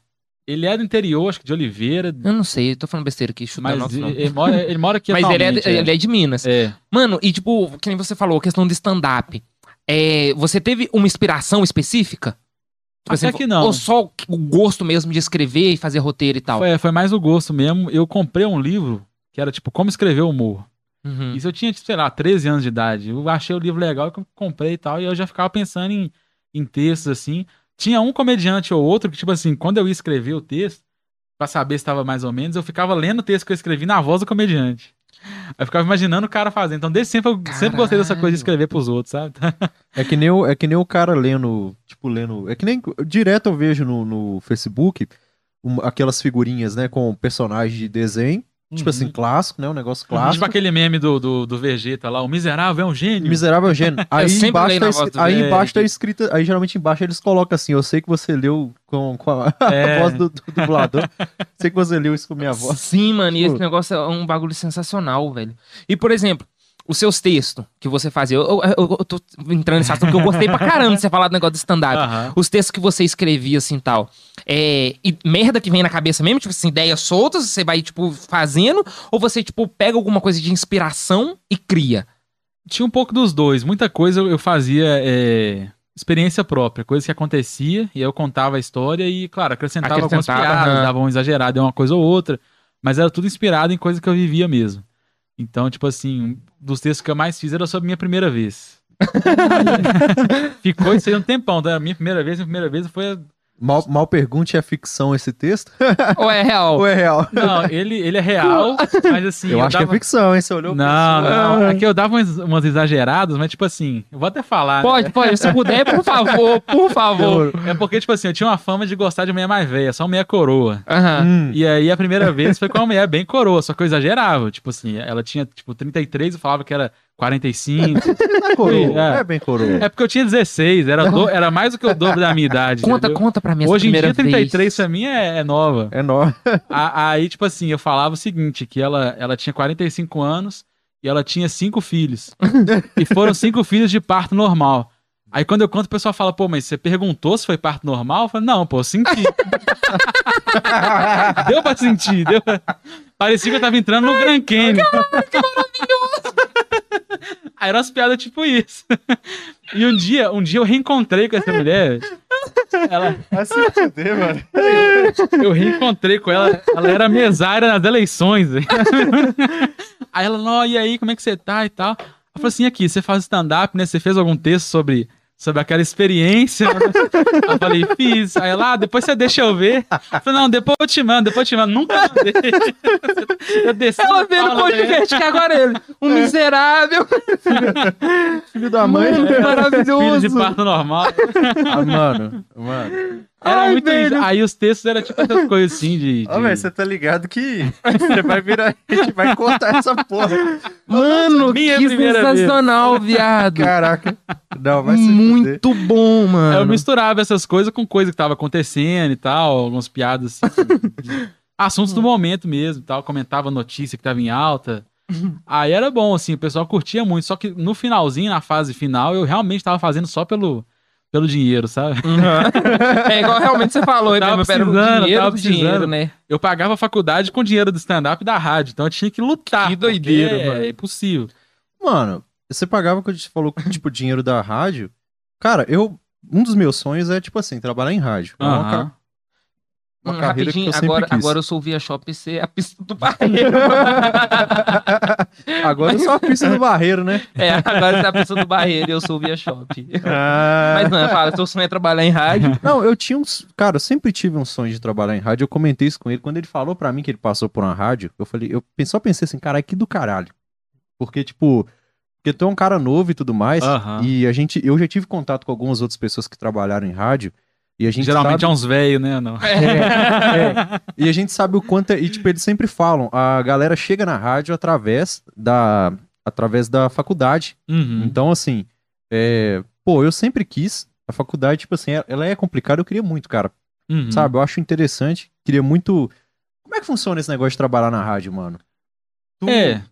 Ele é do interior, acho que de Oliveira. Eu não sei, eu tô falando besteira aqui, chutando Mas alto ele, mora, ele mora aqui <laughs> Mas ele é, atualmente, ele é de Minas. é. Mano, e tipo, que nem você falou, a questão do stand-up. É, você teve uma inspiração específica? Tipo Até que não. Ou só o gosto mesmo de escrever e fazer roteiro e tal? Foi, foi mais o gosto mesmo. Eu comprei um livro que era tipo Como Escrever Humor. Uhum. Isso eu tinha, tipo, sei lá, 13 anos de idade. Eu achei o livro legal, comprei e tal, e eu já ficava pensando em, em textos assim. Tinha um comediante ou outro que, tipo assim, quando eu ia escrever o texto, pra saber se estava mais ou menos, eu ficava lendo o texto que eu escrevi na voz do comediante. Aí eu ficava imaginando o cara fazendo. Então, desde sempre eu sempre gostei dessa coisa de Caralho. escrever pros outros, sabe? É que nem o, é que nem o cara lendo, tipo, lendo. É que nem. Direto eu vejo no, no Facebook um- aquelas figurinhas, né, com personagens de desenho. Tipo assim, clássico, né? Um negócio clássico. Tipo aquele meme do, do, do Vegeta lá, o miserável é um gênio. Miserável gênio. <laughs> Aí sempre embaixo, leio tá, na escri- voz do aí embaixo tá escrito. Aí geralmente embaixo eles colocam assim: Eu sei que você leu com, com a, <laughs> É. a voz do, do dublador. sei que você leu isso com a minha voz. Sim, mano, e esse Pô. negócio é um bagulho sensacional, velho. E, por exemplo, os seus textos que você fazia. Eu, eu, eu- eu tô entrando nesse assunto porque eu gostei pra caramba de você falar do negócio do stand-up. Aham. Os textos que você escrevia, assim, tal. É, e merda que vem na cabeça mesmo, tipo assim, ideias soltas, você vai, tipo, fazendo, ou você, tipo, pega alguma coisa de inspiração e cria? Tinha um pouco dos dois. Muita coisa eu fazia é, experiência própria, coisa que acontecia, e eu contava a história e, claro, acrescentava, algumas Acrescentava, piadas, aham. dava um exagerado em uma coisa ou outra, mas era tudo inspirado em coisa que eu vivia mesmo. Então, tipo assim, um dos textos que eu mais fiz era sobre minha primeira vez. <laughs> Ficou isso aí um tempão, da minha primeira vez, minha primeira vez foi. Mal, mal pergunte, é ficção esse texto? <laughs> ou é real? Ou é real? Não, ele, ele é real, <laughs> mas assim. eu, acho dava... que é ficção, hein? Você olhou pra Não, pessoa. não. Aqui eu dava umas, umas exageradas, mas tipo assim, eu vou até falar. né? Pode, pode. Se puder, por favor, por favor. É porque, tipo assim, eu tinha uma fama de gostar de mulher mais velha, só mulher coroa. Aham. Hum, E aí a primeira vez foi com uma mulher bem coroa, só que eu exagerava. Tipo assim, ela tinha tipo 33, eu falava que era 45. é coroa. É. É bem coroa. é porque eu tinha 16, era, do- era mais do que o dobro da minha idade. Conta, entendeu? conta pra mim Hoje em dia, 33 vez. pra mim é, é nova. É nó. A- Aí, tipo assim, eu falava o seguinte: que ela, ela tinha 45 anos e ela tinha cinco filhos. <laughs> e foram cinco filhos de parto normal. Aí quando eu conto, o pessoal fala, pô, mas você perguntou se foi parto normal? Eu falo, não, pô, eu senti. <laughs> deu pra sentir, deu pra... Parecia que eu tava entrando no Grand Canyon. que maravilhoso! Aí eram umas piadas tipo isso. <laughs> E um dia, um dia eu reencontrei com essa mulher. Ela, Vai se fuder, mano. eu reencontrei com ela, ela era mesária nas eleições. <laughs> Aí ela, não, e aí, como é que você tá e tal? Eu falei assim, aqui, você faz stand-up, né? Você fez algum texto sobre, sobre aquela experiência? <laughs> eu falei, fiz. Aí ela, ah, depois você deixa eu ver. Eu falei, não, depois eu te mando, depois eu te mando. Nunca <laughs> mandei. Eu desci Ela veio no podcast que agora é ele. Um <laughs> miserável. Filho da mãe. Mano, Filho maravilhoso. de parto normal. Ah, mano, mano. Era Ai, muito velho. isso. Aí os textos eram tipo essas coisas assim de... <laughs> Ó, de- velho, você tá ligado que você vai virar. A gente vai cortar essa porra. Mano, Minha que primeira vez. sensacional, viado. Caraca. Não, vai se fuder. Muito bom, mano. Eu misturava essas coisas com coisa que tava acontecendo e tal, algumas piadas assim, de assuntos do momento mesmo e tal, comentava notícia que tava em alta. Aí era bom, assim, o pessoal curtia muito. Só que no finalzinho, na fase final, eu realmente tava fazendo só pelo, pelo dinheiro, sabe? <laughs> É igual realmente você falou, aí, Tava mesmo, era o precisando, dinheiro tava do dinheiro, precisando. né? Eu pagava a faculdade com dinheiro do stand-up e da rádio, então eu tinha que lutar. Que doideira, porque mano. É impossível. Mano, você pagava quando a gente falou, tipo, dinheiro da rádio. Cara, eu. Um dos meus sonhos é, tipo assim, trabalhar em rádio. É uma uma Hum, carreira que rapidinho, eu sempre agora, quis. agora eu sou o Via Shop ser a pista do barreiro. <laughs> Agora eu sou a pista do barreiro, né? é, agora você é a pista do barreiro e eu sou o Via Shop. Ah. Mas não, fala, seu sonho é trabalhar em rádio. Não, eu tinha uns. Cara, eu sempre tive um sonho de trabalhar em rádio. Eu comentei isso com ele. Quando ele falou pra mim que ele passou por uma rádio, eu falei, eu só pensei assim, caralho, que do caralho. Porque, tipo, porque tu é um cara novo e tudo mais. Aham. E a gente. Eu já tive contato com algumas outras pessoas que trabalharam em rádio. E a gente Geralmente sabe, é uns velhos, né? Não. é. E a gente sabe o quanto é. E, tipo, eles sempre falam, a galera chega na rádio através da. através da faculdade. Uhum. Então, assim, é, pô, eu sempre quis. A faculdade, tipo assim, ela é complicada, eu queria muito, cara. Uhum. Sabe? Eu acho interessante. Queria muito. Como é que funciona esse negócio de trabalhar na rádio, mano? Tu- É.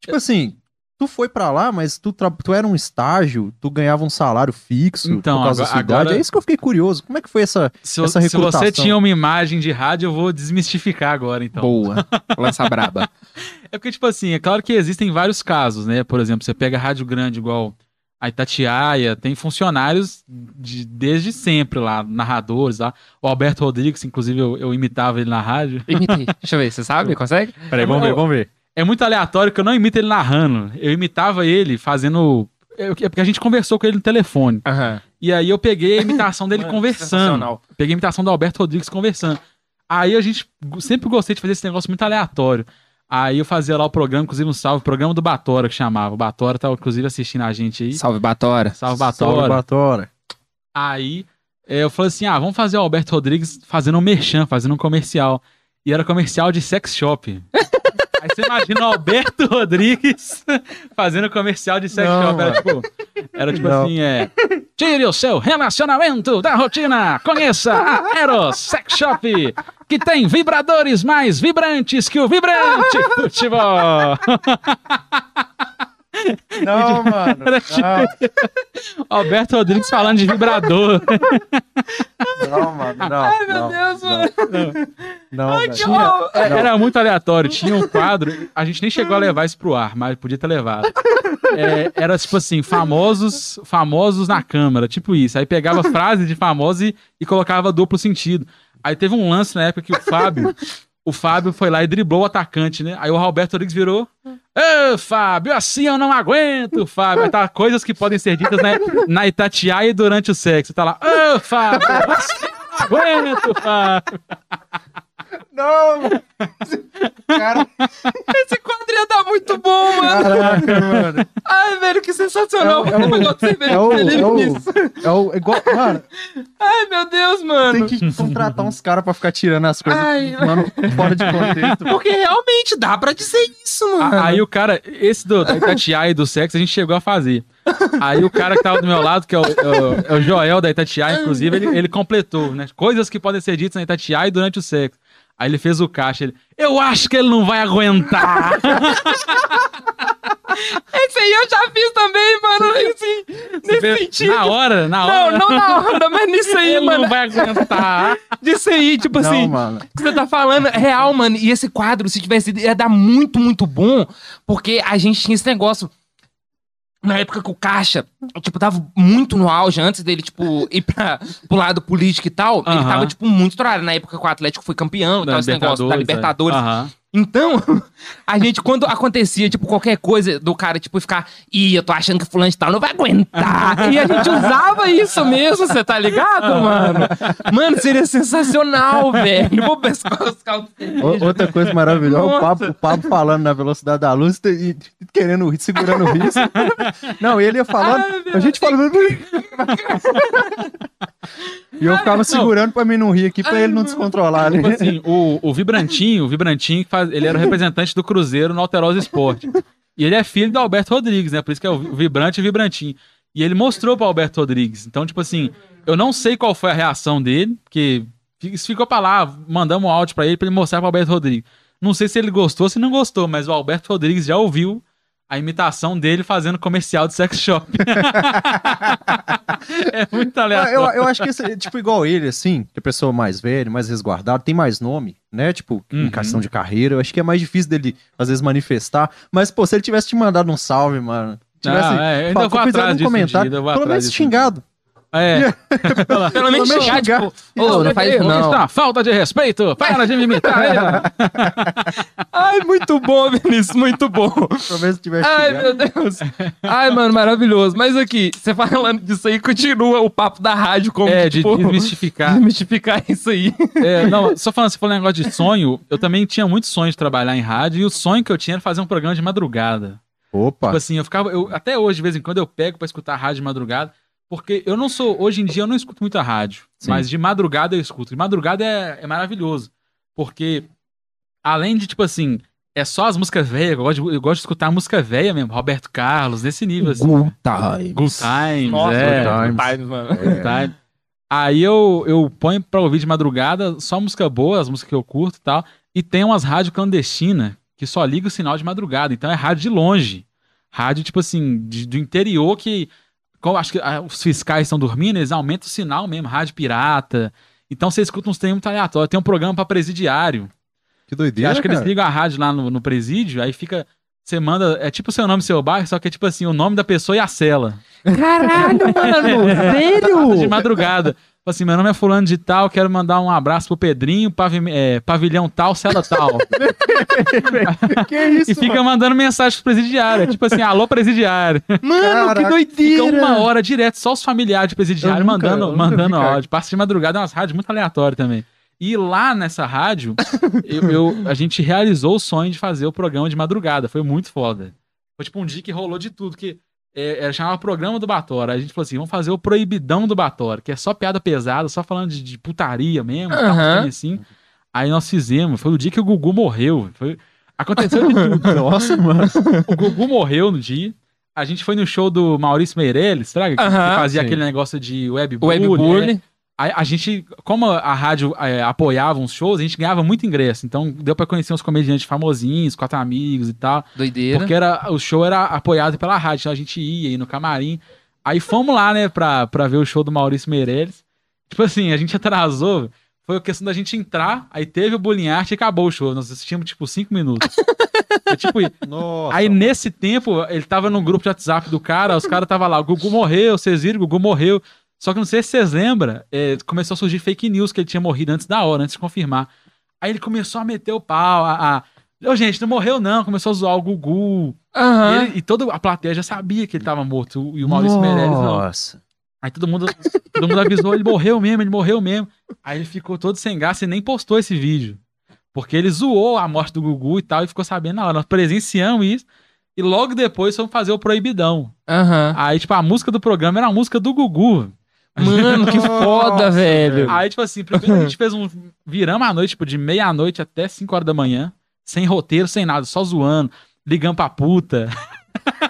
Tipo assim, tu foi pra lá, mas tu, tra- tu era um estágio, tu ganhava um salário fixo Então, por causa agora- da sua idade. agora- É isso que eu fiquei curioso. Como é que foi essa. Se, essa se você recrutação. tinha uma imagem de rádio, eu vou desmistificar agora, então. Boa. <laughs> Lança braba. É porque, tipo assim, é claro que existem vários casos, né? Por exemplo, você pega rádio grande igual a Itatiaia, tem funcionários de- desde sempre lá, narradores lá. O Alberto Rodrigues, inclusive, eu, eu imitava ele na rádio. Imitei. Deixa eu ver, você sabe? Consegue? Peraí, vamos ver, vamos ver. É muito aleatório que eu não imito ele narrando. Eu imitava ele fazendo. É porque a gente conversou com ele no telefone. Aham. E aí eu peguei a imitação dele <laughs> Mano, conversando. Peguei a imitação do Alberto Rodrigues conversando. Aí a gente sempre gostei de fazer esse negócio muito aleatório. Aí eu fazia lá o programa, inclusive um salve, o programa do Batora que chamava. O Batora tá inclusive assistindo a gente aí. Salve, Batora. Salve Salve, Batora. Batora. Aí é, eu falei assim: ah, vamos fazer o Alberto Rodrigues fazendo um merchan, fazendo um comercial. E era comercial de sex shop. <laughs> Aí você imagina o Alberto Rodrigues <laughs> fazendo comercial de sex shop. Era tipo, era tipo Não. assim: é. Tire o seu relacionamento da rotina. Conheça a Eros Sex Shop, que tem vibradores mais vibrantes que o vibrante futebol. <laughs> Não, mano. Era tipo- <laughs> Alberto Rodrigues falando de vibrador. Não, não, mano. Não, Ai, meu não, Deus, não, mano. Não, Ai, que horror. É, Era muito aleatório. Tinha um quadro. A gente nem chegou a levar isso pro ar, mas podia ter levado. É, era tipo assim, famosos, famosos na câmera, tipo isso. Aí pegava frases de famosos e, e colocava duplo sentido. Aí teve um lance na época que o Fábio, o Fábio foi lá e driblou o atacante, né? Aí o Roberto Rodrigues virou. Ô, Fábio, assim eu não aguento, Fábio. Tá coisas que podem ser ditas na, na Itatiaia durante o sexo. Tá lá, ô, Fábio, assim eu não aguento, Fábio. Não. Cara, Esse quadro ia dar muito bom, mano. caraca, mano. Ai, velho, que sensacional. É o- é o- É o, é o, nisso. é o, igual, mano, Ai, meu Deus, mano. tem que contratar uns caras pra ficar tirando as coisas, Ai. mano, fora de contexto. Porque realmente dá pra dizer isso, mano. A- Aí o cara, esse do, da Itatiaia e do sexo, a gente chegou a fazer. Aí o cara que tava do meu lado, que é o, é o- é o Joel da Itatiaia, inclusive, ele, ele completou, né? Coisas que podem ser ditas na Itatiaia e durante o sexo. Aí ele fez o caixa, ele, eu acho que ele não vai aguentar. <laughs> Esse aí eu já fiz também, mano. Assim, nesse sentido. na hora, na Não, hora. não na hora, mas nisso aí, ele mano. não vai aguentar. <laughs> Disso aí, tipo Não, assim. mano. que você tá falando é real, mano. E esse quadro, se tivesse ido, ia dar muito, muito bom, porque a gente tinha esse negócio. Na época que o Caixa, tipo, tava muito no auge, antes dele, tipo, ir pra, pro lado político e tal, ele tava, tipo, muito estourado. Na época que o Atlético foi campeão e tal, esse negócio da Libertadores. é. Então, <laughs> a gente, quando acontecia, tipo, qualquer coisa do cara, tipo, ficar, ih, eu tô achando que fulano de tal não vai aguentar. E a gente usava isso mesmo, você tá ligado, mano? Mano, seria sensacional, velho. Vou pescar os caldos. Outra coisa maravilhosa, o. Pablo, o Pablo falando na velocidade da luz e, querendo, segurando o risco. Não, ele ia falando, Ai, meu a gente falando. E eu ficava segurando pra mim não rir aqui, pra ele não descontrolar, Tipo né? assim, o, o Vibrantinho, o Vibrantinho, que faz, ele era o representante do Cruzeiro no Alterosa Esporte. E ele é filho do Alberto Rodrigues, né? Por isso que é o Vibrante e Vibrantinho. E ele mostrou pro Alberto Rodrigues. Então, tipo assim, eu não sei qual foi a reação dele, porque isso ficou pra lá, mandamos um áudio pra ele pra ele mostrar pro Alberto Rodrigues. Não sei se ele gostou ou se não gostou, mas o Alberto Rodrigues já ouviu a imitação dele fazendo comercial de sex shop. <laughs> é muito Ah, aleatório. eu, eu acho que, esse, tipo, igual ele, assim, que é pessoa mais velha, mais resguardada, tem mais nome, né? Tipo, Uhum. em questão de carreira, eu acho que é mais difícil dele, às vezes, manifestar. Mas, pô, se ele tivesse te mandado um salve, mano. Tivesse, Não, é, eu ainda fala- vou atrás um dia, comentário, vou pelo menos xingado. É. <laughs> Pelo menos menos xingar, xingar. tipo, ô, não faz isso não. tá falta de respeito. Para de me imitar. <laughs> Ai, muito bom, Vinícius, muito bom. Pelo menos tivesse Ai, meu Deus. Ai, mano, maravilhoso. Mas aqui, você falando disso aí, continua o papo da rádio como, É, de tipo, desmistificar. desmistificar isso aí. É, não, só falando, você falou um negócio de sonho, eu também tinha muito sonho de trabalhar em rádio, e o sonho que eu tinha era fazer um programa de madrugada. Opa. Tipo assim, eu ficava. Eu, até hoje, de vez em quando, eu pego pra escutar rádio de madrugada. Porque eu não sou. Hoje em dia eu não escuto muito a rádio. Sim. Mas de madrugada eu escuto. De madrugada é, é maravilhoso. Porque, além de, tipo assim, é só as músicas velhas. Eu gosto, de, eu gosto de escutar música velha mesmo. Roberto Carlos, nesse nível, assim. Good times. Good Times, Nossa, é. Good Times. times, mano. Good Times. Aí eu, eu ponho pra ouvir de madrugada só música boa, as músicas que eu curto e tal. E tem umas rádios clandestinas que só liga o sinal de madrugada. Então é rádio de longe. Rádio, tipo assim, de- do interior que. Como acho que ah, os fiscais estão dormindo, eles aumentam o sinal mesmo, rádio pirata. Então você escuta uns tempos muito aleatórios. Tem um programa pra presidiário. Que Eu doideira, acho que eles ligam a rádio lá no, no presídio, aí fica. Você manda. É tipo o seu nome e seu bairro, só que é tipo assim, o nome da pessoa e a cela. Caralho, mano. <laughs> Sério? de madrugada. Tipo assim, meu nome é fulano de tal, quero mandar um abraço pro Pedrinho, pavi- é, pavilhão tal, cela tal. <laughs> Que isso, e fica mandando mensagem pro presidiário. Tipo assim, alô presidiário. Mano, Caraca, que doideira. Fica uma hora direto, só os familiares de presidiário Eu nunca- mandando, nunca mandando áudio. Passa de madrugada, é umas rádios muito aleatórias também. E lá nessa rádio, <laughs> eu, eu- a gente realizou o sonho de fazer o programa de madrugada. Foi muito foda. Foi tipo um dia que rolou de tudo, que é, é, chamava Programa do Batora. A gente falou assim, vamos fazer o Proibidão do Batora, que é só piada pesada, só falando de, de putaria mesmo, tal, Aham. um assim. Aí nós fizemos, foi o dia que o Gugu morreu. Foi, aconteceu de tudo. <laughs> Nossa, mano. O Gugu morreu no dia. A gente foi no show do Maurício Meirelles? Que, Aham, que fazia sim. aquele negócio de O webbullying. Webbully. né? A, a gente, como a rádio é, apoiava uns shows, a gente ganhava muito ingresso. Então deu pra conhecer uns comediantes famosinhos, quatro amigos e tal. Doideira. Porque era, o show era apoiado pela rádio, então a gente ia, ia no camarim. Aí fomos lá, né, pra, pra ver o show do Maurício Meirelles. Tipo assim, a gente atrasou. Foi a questão da gente entrar, aí teve o bullying art e acabou o show. Nós assistimos, tipo, cinco minutos. Foi tipo isso. <laughs> Nossa. Aí nesse tempo, ele tava no grupo de WhatsApp do cara, os caras tava lá, o Gugu morreu, vocês viram, o Gugu morreu. Só que não sei se vocês lembram, é, começou a surgir fake news que ele tinha morrido antes da hora, antes de confirmar. Aí ele começou a meter o pau, a. a Ô, gente, não morreu, não. Começou a zoar o Gugu. E, Aham. ele- e toda a plateia já sabia que ele tava morto. E o Maurício Meirelles não. Nossa. Aí todo mundo, todo mundo avisou, ele morreu mesmo, ele morreu mesmo. Aí ele ficou todo sem graça e nem postou esse vídeo. Porque ele zoou a morte do Gugu e tal, e ficou sabendo na hora. Nós presenciamos isso. E logo depois fomos fazer o Proibidão. Aham. Aí, tipo, a música do programa era a música do Gugu. Mano, que foda, Nossa, velho. velho. Aí, tipo assim, primeiro a gente fez um. Viramos a noite, tipo, de meia-noite até 5 horas da manhã. Sem roteiro, sem nada, só zoando. Ligando pra puta.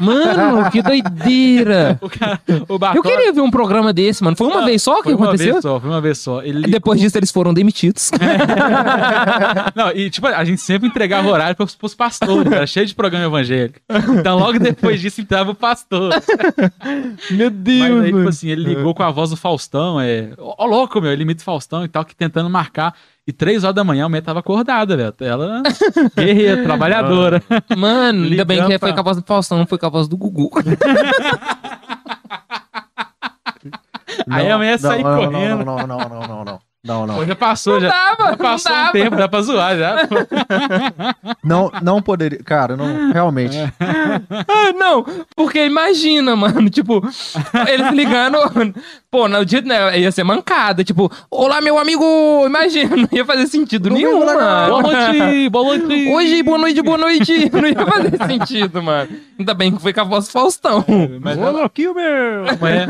Mano, que doideira. <laughs> O, cara, o Eu queria ver um programa desse, mano. Foi uma Não, vez só que foi uma aconteceu? vez só, foi uma vez só. Ele Depois disso, eles foram demitidos. <laughs> Não, e tipo, a gente sempre entregava horário pros, pros pastores, era cheio de programa evangélico. Então logo depois disso entrava o pastor. Meu Deus, Mas aí, tipo assim, ele ligou com a voz do Faustão, é. Ó, ó, louco, meu, ele imita o Faustão e tal, que tentando marcar. E três horas da manhã a mulher tava acordada, velho. Ela <laughs> guerreira, trabalhadora. Mano, ainda bem que foi com a voz do Faustão, não foi com a voz do Gugu. <laughs> Aí a mulher Não, saiu não, correndo. Não, não, não, não, não, não. Não, não. Pô, já passou, já, dava, já não passou um tempo, dá pra zoar já. <laughs> Não, não poderia. Cara, não, realmente. Ah, não, porque imagina, mano, tipo, eles ligando, <laughs> pô, no dia, né, ia ser mancada, tipo, olá, meu amigo, imagina, não ia fazer sentido Domingo nenhum. Boa mano. noite, boa noite. Hoje, boa noite, boa noite, não ia fazer sentido, mano. Ainda bem que foi com a voz do Faustão. Mas Ô, louquinho, meu! A mulher-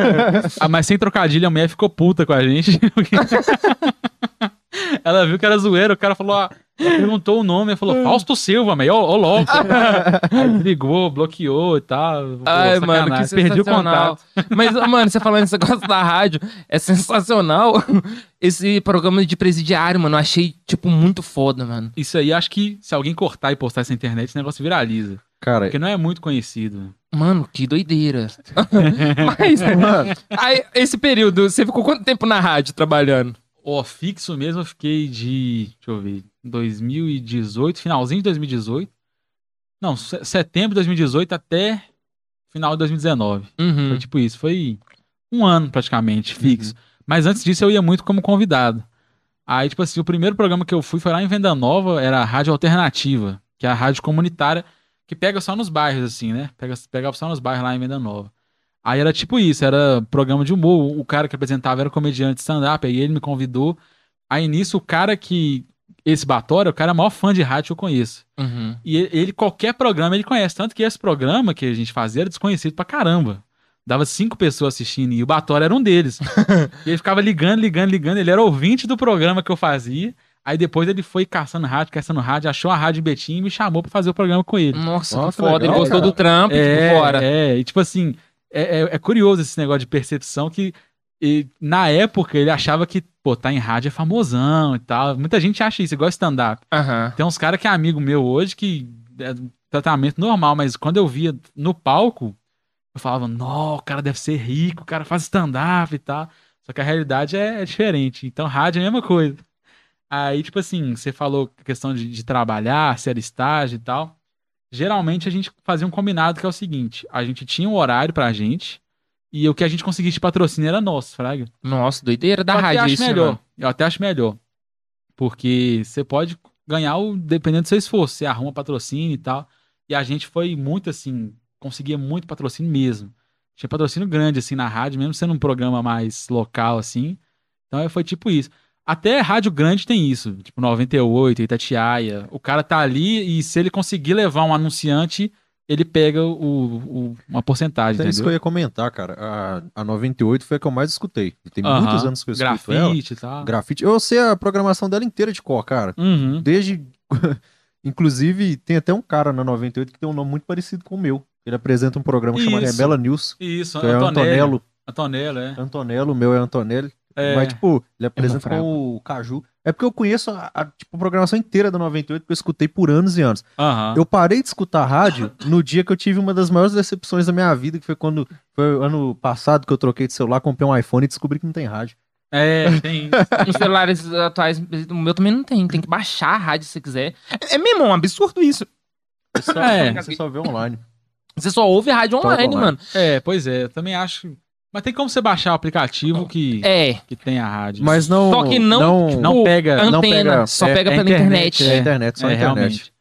ah, mas sem trocadilho, a mulher ficou puta com a gente. porque- <laughs> <laughs> Ela viu que era zoeira, o cara falou, ah, ela perguntou o nome, falou, Fausto Silva, meio, ô, ô louco. <laughs> Aí ligou, bloqueou e tal. Pô, Ai, mano, que Perdi o contato. Mas, mano, você falando esse negócio da rádio, é sensacional <laughs> esse programa de presidiário, mano. Eu achei, tipo, muito foda, mano. Isso aí, acho que se alguém cortar e postar essa internet, esse negócio viraliza. Cara, Porque não é muito conhecido. Mano, que doideira. Mas, mano, aí, esse período, você ficou quanto tempo na rádio trabalhando? Ó, fixo mesmo, eu fiquei de. Deixa eu ver. 2018, finalzinho de 2018. Não, se- setembro de 2018 até final de 2019. Uhum. Foi tipo isso. Foi um ano praticamente fixo. Mas antes disso eu ia muito como convidado. Aí, tipo assim, o primeiro programa que eu fui foi lá em Venda Nova, era a Rádio Alternativa, que é a rádio comunitária que pega só nos bairros, assim, né? Pega, pegava só nos bairros lá em Venda Nova. Aí era tipo isso, era programa de humor. O cara que apresentava era comediante de stand-up, aí ele me convidou. Aí nisso, o cara que. Esse Batória, o cara é o maior fã de rádio que eu conheço. Uhum. E ele, qualquer programa, ele conhece. Tanto que esse programa que a gente fazia era desconhecido pra caramba. Dava cinco pessoas assistindo e o Batória era um deles. <laughs> e ele ficava ligando, ligando, ligando. Ele era ouvinte do programa que eu fazia. Aí depois ele foi caçando rádio, caçando rádio, achou a rádio em Betim e me chamou pra fazer o programa com ele. Nossa, Nossa, que foda. legal, Ele gostou cara. do trampo, tipo, fora. É, e tipo assim, é, é- é curioso esse negócio de percepção que e, na época ele achava que, pô, tá em rádio é famosão e tal. Muita gente acha isso, igual stand-up. Aham. Tem uns caras que é amigo meu hoje que é tratamento normal, mas quando eu via no palco, eu falava, não, o cara deve ser rico, o cara faz stand-up e tal. Só que a realidade é, é diferente. Então, rádio é a mesma coisa. Aí, tipo assim, você falou a questão de, de trabalhar, se era estágio e tal. Geralmente a gente fazia um combinado que é o seguinte: a gente tinha um horário pra gente e o que a gente conseguia de patrocínio era nosso, Fraga. Nossa, doideira da eu rádio até acho isso, né, melhor. mano? Eu até acho melhor. Porque você pode ganhar o dependendo do seu esforço. Você arruma patrocínio e tal. E a gente foi muito assim, conseguia muito patrocínio mesmo. Tinha patrocínio grande assim na rádio, mesmo sendo um programa mais local assim. Então foi tipo isso. Até rádio grande tem isso, tipo 98, Itatiaia. O cara tá ali e se ele conseguir levar um anunciante, ele pega o, o- uma porcentagem, é isso que eu ia comentar, cara. A, a 98 foi a que eu mais escutei. Tem muitos anos que eu escuto ela. Grafite e tal. Grafite. Eu sei a programação dela inteira de cor, cara. Uhum. Desde. <laughs> Inclusive, tem até um cara na 98 que tem um nome muito parecido com o meu. Ele apresenta um programa Isso. Rebela News. Isso, Que é Antonello. Antonello. Antonello, é. Antonello, o meu é Antonelli. É. Mas, tipo, ele apresenta o Caju. É porque eu conheço a, a, tipo, a programação inteira da 98, porque eu escutei por anos e anos. Aham. Eu parei de escutar rádio no dia que eu tive uma das maiores decepções da minha vida, que foi quando foi ano passado que eu troquei de celular, comprei um iPhone e descobri que não tem rádio. É, tem. <laughs> Nos celulares atuais, o meu também não tem. Tem que baixar a rádio se você quiser. É, é mesmo, é um absurdo isso. Você só, É. você só vê online. Você só ouve rádio online, online. mano. É, pois é, eu também acho. Mas tem como você baixar o aplicativo que, É. que tem a rádio. Mas não. Só que não, tipo, não pega- antena, não pega- só é- pega é pela internet. internet, É internet, só é, internet. realmente.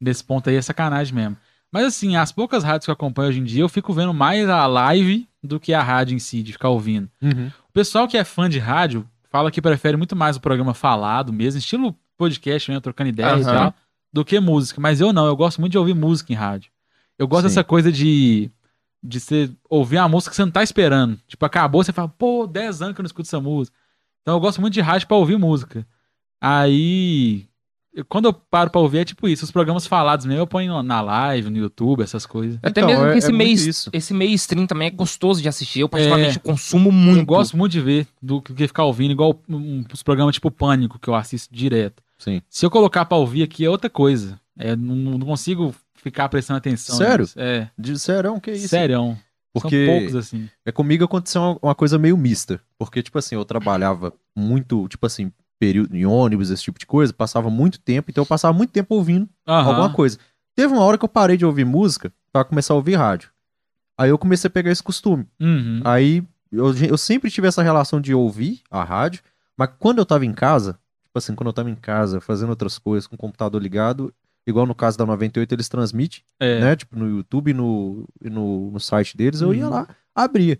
Nesse ponto aí é sacanagem mesmo. Mas assim, as poucas rádios que eu acompanho hoje em dia, eu fico vendo mais a live do que a rádio em si, de ficar ouvindo. Uhum. O pessoal que é fã de rádio fala que prefere muito mais o programa falado mesmo, estilo podcast mesmo, trocando ideia e Aham. tal, do que música. Mas eu não, eu gosto muito de ouvir música em rádio. Eu gosto Sim. dessa coisa de, de você ouvir uma música que você não tá esperando. Tipo, acabou, você fala, pô, 10 anos que eu não escuto essa música. Então eu gosto muito de rádio pra ouvir música. Aí, eu- quando eu paro pra ouvir, é tipo isso. Os programas falados mesmo, eu ponho na live, no YouTube, essas coisas. Até Então, mesmo é- que esse é meio, isso. esse meio stream também é gostoso de assistir. Eu, particularmente, É. consumo muito. Eu gosto muito de ver do que ficar ouvindo, igual um, os programas tipo Pânico, que eu assisto direto. Sim. Se eu colocar pra ouvir aqui é outra coisa. É, não, não consigo ficar prestando atenção. Sério? É, De serão, que isso? sério. Porque São poucos assim. é comigo aconteceu uma, uma coisa meio mista. Porque, tipo assim, eu trabalhava muito, tipo assim, período em ônibus, esse tipo de coisa, passava muito tempo, então eu passava muito tempo ouvindo alguma coisa. Teve uma hora que eu parei de ouvir música pra começar a ouvir rádio. Aí eu comecei a pegar esse costume. Uhum. Aí eu, eu sempre tive essa relação de ouvir a rádio, mas quando eu tava em casa, tipo assim, quando eu tava em casa fazendo outras coisas, com o computador ligado, igual no caso da 98, eles transmitem, É. né? Tipo, no YouTube e no, no, no site deles, eu ia Uhum. lá, abria.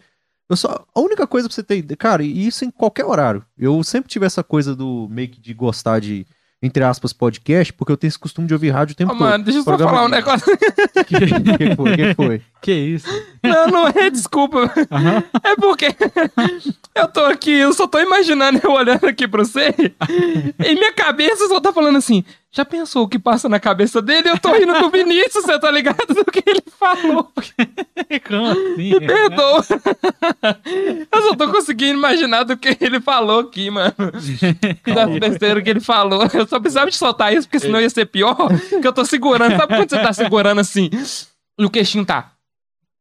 Eu só, a única coisa pra você ter, cara, e isso em qualquer horário. Eu sempre tive essa coisa do meio que de gostar de, entre aspas, podcast, porque eu tenho esse costume de ouvir rádio o tempo Ô, mano, deixa eu só falar um negócio. <laughs> todo. O que foi? O que foi? Que isso? Não, não é desculpa. Aham. É porque <laughs> eu tô aqui, eu só tô imaginando eu olhando aqui pra você. <laughs> E minha cabeça só tá falando assim. Já pensou o que passa na cabeça dele? Eu tô rindo do Vinícius, você tá ligado do que ele falou? <laughs> Como assim? Me perdoa. Eu só tô conseguindo imaginar do que ele falou aqui, mano. Da besteira que ele falou. Eu só precisava de soltar isso, porque senão ia ser pior. Que eu tô segurando. Sabe quando você tá segurando assim? E o queixinho tá.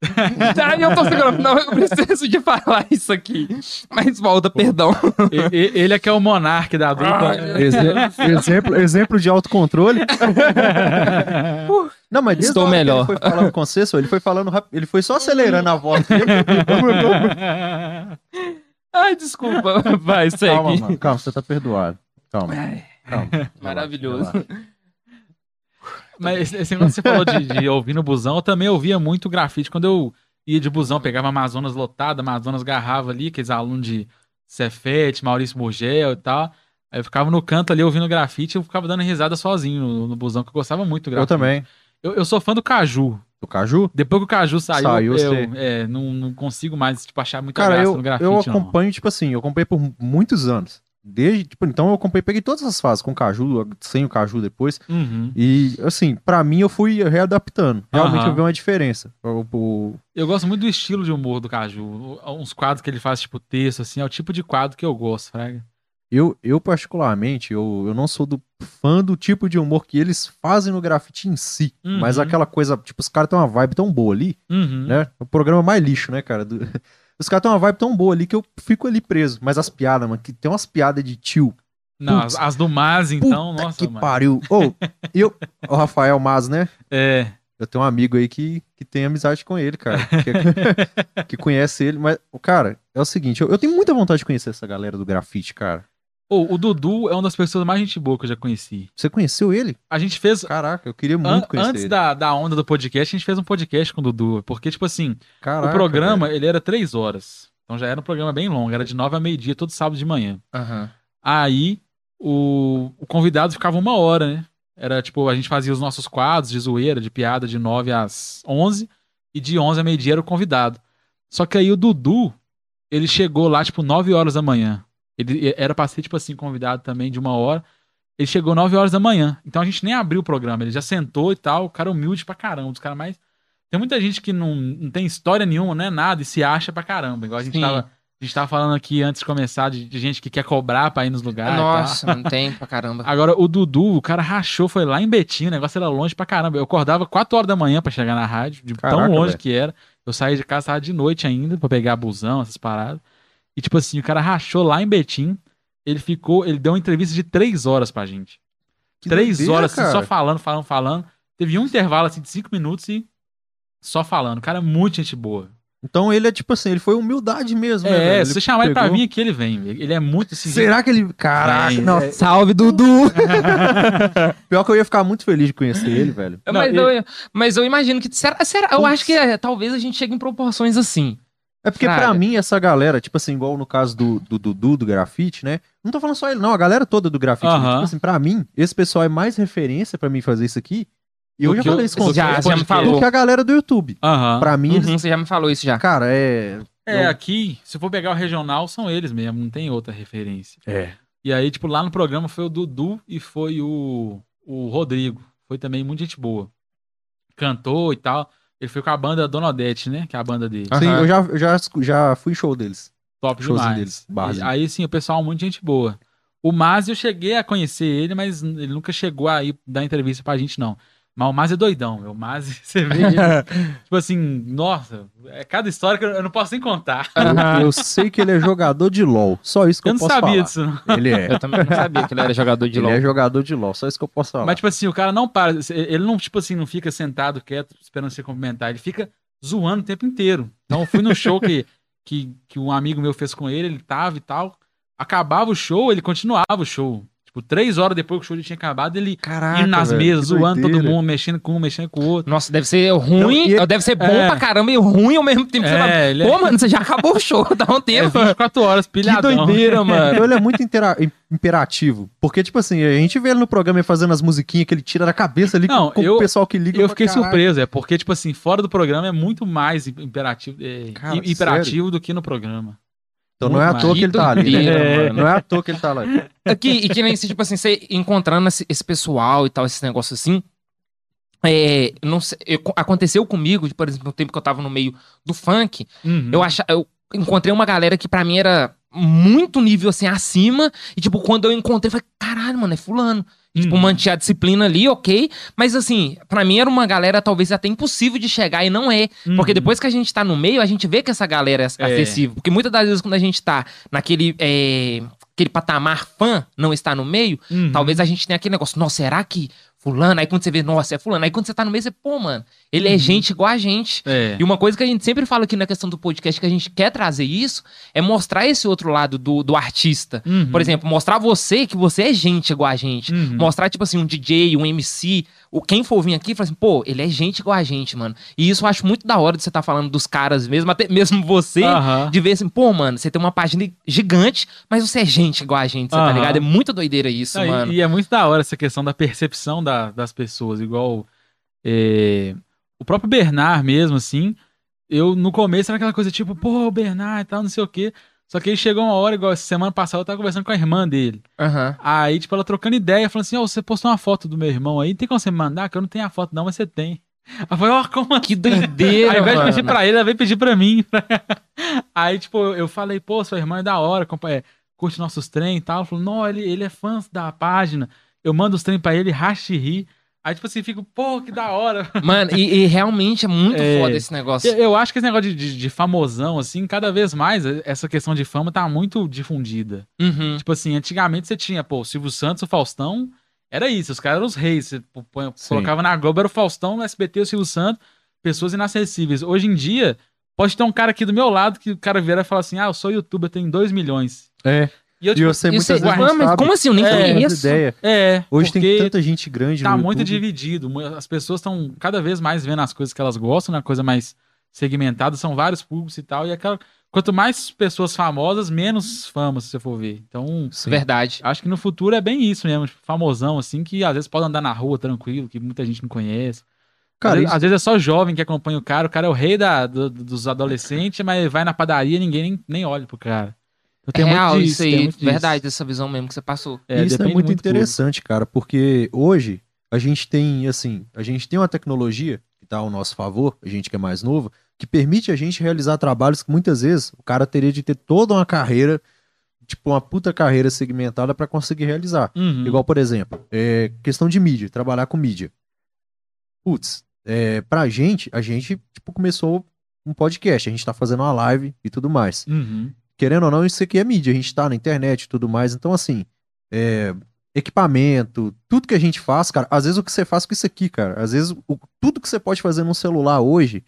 <laughs> Aí eu tô segurando. Não, eu preciso de falar isso aqui. Mas volta, perdão. E- e- Ele é que é o monarca da dupla. Exe- exemplo, exemplo de autocontrole. Não, mas desde Estou melhor. Ele foi falando com você, só, ele foi falando rápido, ele foi só acelerando a voz. <laughs> Ai, desculpa. Vai, segue. calma, mano, calma, você tá perdoado. Calma, Ai, calma. maravilhoso. Relaxa. Mas esse negócio que você falou de, <laughs> de ouvir no busão, eu também ouvia muito grafite. Quando eu ia de busão, pegava Amazonas lotada, Amazonas garrava ali, aqueles alunos de Cefete, Maurício Murgel e tal. Aí eu ficava no canto ali ouvindo grafite, eu ficava dando risada sozinho no, no busão, que eu gostava muito do Eu grafite. também. Eu, eu sou fã do Caju. Do Caju? Depois que o Caju saiu, Saiu, eu é, não, não consigo mais tipo, achar muita Cara, graça eu, no grafite, eu não. acompanho, tipo assim, eu acompanhei por muitos anos. Desde, tipo, então eu acompanhei, peguei todas as fases, com o Caju, sem o Caju depois. Uhum. E, assim, pra mim eu fui readaptando. Realmente Aham. eu vi uma diferença. O, o- Eu gosto muito do estilo de humor do Caju. Uns quadros que ele faz, tipo, texto, assim, é o tipo de quadro que eu gosto, fraga. eu, eu, particularmente, eu, eu não sou do fã do tipo de humor que eles fazem no grafite em si. Uhum. Mas aquela coisa, tipo, os caras têm uma vibe tão boa ali, Uhum. né? O programa mais lixo, né, cara? Do- Os caras têm uma vibe tão boa ali que eu fico ali preso. Mas as piadas, mano, que tem umas piadas de tio. Não, Putz. as, do Mas, então, Puta nossa, que mano. pariu. Ô, eu, <laughs> o Rafael Mas, né? É. Eu tenho um amigo aí que, que tem amizade com ele, cara. Que, <laughs> que conhece ele. Mas, o cara, é o seguinte, eu, eu tenho muita vontade de conhecer essa galera do grafite, cara. Ô, o Dudu é uma das pessoas mais gente boa que eu já conheci. Você conheceu ele? A gente fez. Caraca, eu queria an- muito conhecer antes ele. da, da onda do podcast, a gente fez um podcast com o Dudu. Porque, tipo assim, Caraca, o programa, velho. ele era três horas. Então já era um programa bem longo, era de nove a meio-dia, todo sábado de manhã. Aham. Aí o, o convidado ficava uma hora, né? Era tipo, a gente fazia os nossos quadros de zoeira, de piada, de 9 às 11, e de 11 a meio-dia era o convidado. Só que aí o Dudu, ele chegou lá, tipo, 9 horas da manhã. Ele era pra ser, tipo assim, convidado também de uma hora. Ele chegou 9 horas da manhã. Então a gente nem abriu o programa, ele já sentou e tal. O cara humilde pra caramba, os caras mais. Tem muita gente que não, não tem história nenhuma, não é nada, e se acha pra caramba. Igual a gente Sim. tava. A gente tava falando aqui antes de começar de, de gente que quer cobrar pra ir nos lugares. Nossa, não tem pra caramba. <laughs> Agora, o Dudu, o cara rachou, foi lá em Betim, o negócio era longe pra caramba. Eu acordava 4 horas da manhã pra chegar na rádio, de Caraca, tão longe velho. que era. Eu saí de casa, tava de noite ainda, pra pegar busão, essas paradas. E, tipo assim, o cara rachou lá em Betim. Ele ficou, ele deu uma entrevista de 3 horas pra gente. Que 3 doideira, horas, assim, só falando, falando, falando. Teve um intervalo, assim, de 5 minutos e só falando. O cara é muito gente boa. Então ele é tipo assim, ele foi humildade mesmo, né? É, velho? se você chamar ele pra vir aqui, ele vem. Ele é muito assim. Será que ele. Caraca, Vem, não. é. Salve, Dudu! <laughs> Pior que eu ia ficar muito feliz de conhecer ele, velho. Não, mas, ele- eu, mas eu imagino que. Será, será, eu acho que é, talvez a gente chegue em proporções assim. É porque pra mim, essa galera, tipo assim, igual no caso do do Dudu, do, grafite, né? Não tô falando só ele, não, a galera toda do grafite. Aham. Tipo assim, pra mim, esse pessoal é mais referência pra mim fazer isso aqui. E eu Do já falei isso com do Já, o já me falou. do que a galera do YouTube. Aham. Pra mim, eles, Uhum, você já me falou isso já. cara, é. É, eu- aqui, se for pegar o regional, são eles mesmo, não tem outra referência. É. E aí, tipo, lá no programa foi o Dudu e foi o, o Rodrigo. Foi também muita gente boa. Cantou e tal. Ele foi com a banda Dona Odete, né? Que é a banda dele. Sim, Aham. eu já, eu já, já fui show deles. Top showzinho demais. deles, barzinho. E aí, sim, o pessoal, muita gente boa. O Maz, eu cheguei a conhecer ele, mas ele nunca chegou aí dar entrevista pra gente, não. Mas o Maz é doidão, meu. O Maz, <laughs> você vê ele, tipo assim, nossa, é cada história que eu eu não posso nem contar. Aham. Eu <laughs> sei que ele é jogador de LOL. Só isso que Eu eu, não posso sabia falar. disso, não. Ele é. Eu também não sabia que ele era jogador de Ele LOL. é jogador de LOL. Só isso que eu posso falar. Mas, tipo assim, o cara não para. Ele não, tipo assim, não fica sentado quieto esperando você cumprimentar. Ele fica zoando o tempo inteiro. Então, eu fui no show que, que, que um amigo meu fez com ele, ele tava e tal. Acabava o show, ele continuava o show. Tipo, três horas depois que o show já tinha acabado, ele Caraca, indo nas velho, mesas, que zoando todo mundo, mexendo com um, mexendo com o outro. Nossa, deve ser ruim, Não, e- deve ser bom É. pra caramba e ruim ao mesmo tempo. Você É, fala, ele é- Pô, mano, você já acabou o show, <laughs> dá um É tempo. 24 horas, que pilhadão. doideira, mano. <laughs> Então ele é muito intera- im- imperativo. Porque, tipo assim, a gente vê ele no programa fazendo as musiquinhas que ele tira da cabeça ali Não, com, com eu- o pessoal que liga. Eu fiquei caralho. surpreso, é porque, tipo assim, fora do programa é muito mais imperativo, é, Cara, imperativo do que no programa. Então não é à toa que ele tá ali. Né? <laughs> Não é à toa que ele tá lá. Aqui, e que nem se, tipo assim, você encontrando esse, esse pessoal e tal, esses negócios assim. É, não sei, eu- aconteceu comigo, por exemplo, no tempo que eu tava no meio do funk, Uhum. eu acha, eu encontrei uma galera que pra mim era muito nível assim acima, e tipo, quando eu encontrei, eu falei, caralho, mano, é fulano. E, Tipo, Uhum. manter a disciplina ali, ok. Mas assim, pra mim era uma galera talvez até impossível de chegar e não é. Porque Uhum. depois que a gente tá no meio, a gente vê que essa galera é acessível. Porque muitas das vezes quando a gente tá naquele é, aquele patamar fã, não está no meio, Uhum. talvez a gente tenha aquele negócio, nossa, será que fulano? Aí quando você vê, nossa, é fulano. Aí quando você tá no meio, você, pô, mano, ele é gente igual a gente. É. E uma coisa que a gente sempre fala aqui na questão do podcast, que a gente quer trazer isso, é mostrar esse outro lado do, do artista. Uhum. Por exemplo, mostrar você que você é gente igual a gente. Uhum. Mostrar, tipo assim, um DJ, um MC, o quem for vir aqui, fala assim, pô, ele é gente igual a gente, mano. E isso eu acho muito da hora de você estar falando dos caras mesmo, até mesmo você, de ver assim, pô, mano, você tem uma página gigante, mas você é gente igual a gente, tá ligado? É muito doideira isso, e- mano. E, é muito da hora essa questão da percepção da- das pessoas, igual é, o próprio Bernard mesmo, assim. Eu, no começo, era aquela coisa tipo, pô, o Bernard e tal, não sei o quê. Só que aí chegou uma hora, igual essa semana passada, eu tava conversando com a irmã dele. Aham. Aí, tipo, ela trocando ideia, falando assim, ó, você postou uma foto do meu irmão aí, tem como você me mandar? Que eu não tenho a foto não, mas você tem. <laughs> Eu falei, ó, como assim? Que doideira, <laughs> Ao invés de pedir pra ele, ela veio pedir pra mim. <laughs> Aí, tipo, eu falei, pô, sua irmã é da hora, compa- é, curte nossos trem e tal. Ela falou, não, ele, ele é fã da página. Eu mando os trem pra ele, racha e ri. Aí, tipo assim, fico, pô, que da hora. Mano, e, e realmente é muito É. foda esse negócio. Eu, eu acho que esse negócio de, de, de famosão, assim, cada vez mais, essa questão de fama tá muito difundida. Uhum. Tipo assim, antigamente você tinha, pô, o Silvio Santos, o Faustão, era isso, os caras eram os reis. Você põe- colocava na Globo, era o Faustão, no SBT, o Silvio Santos, pessoas inacessíveis. Hoje em dia, pode ter um cara aqui do meu lado que o cara vier e fala assim: ah, eu sou youtuber, tenho 2 milhões. É. E eu, E tipo, E muitas você- vezes Ué, não mas sabe. como assim? Eu nem É, conheço. ideia. é, Hoje tem tanta gente grande tá muito YouTube. dividido. As pessoas estão cada vez mais vendo as coisas que elas gostam, na coisa mais segmentada, são vários públicos e tal. E aquela. Quanto mais pessoas famosas, menos fama, se você for ver. Então, Sim. Verdade. Acho que no futuro é bem isso mesmo, tipo, famosão, assim, que às vezes pode andar na rua tranquilo, que muita gente não conhece. Cara, às, isso- vezes, às vezes é só jovem que acompanha o cara, o cara é o rei da, do- dos adolescentes, mas vai na padaria e ninguém nem, nem olha pro cara. Então, tem é muito real, disso, isso aí. muito disso. Verdade, essa visão mesmo que você passou. É, isso é muito público. interessante, cara, porque hoje a gente tem, assim, a gente tem uma tecnologia que tá ao nosso favor, a gente que é mais novo, que permite a gente realizar trabalhos que muitas vezes o cara teria de ter toda uma carreira, tipo uma puta carreira segmentada pra conseguir realizar. Uhum. Igual, por exemplo, é, questão de mídia, trabalhar com mídia. Putz, é, pra gente, a gente, tipo, começou um podcast, a gente tá fazendo uma live e tudo mais Uhum. Querendo ou não, isso aqui é mídia, a gente tá na internet e tudo mais. Então, assim, é, equipamento, tudo que a gente faz, cara, às vezes o que você faz com isso aqui, cara, às vezes o- tudo que você pode fazer num celular hoje,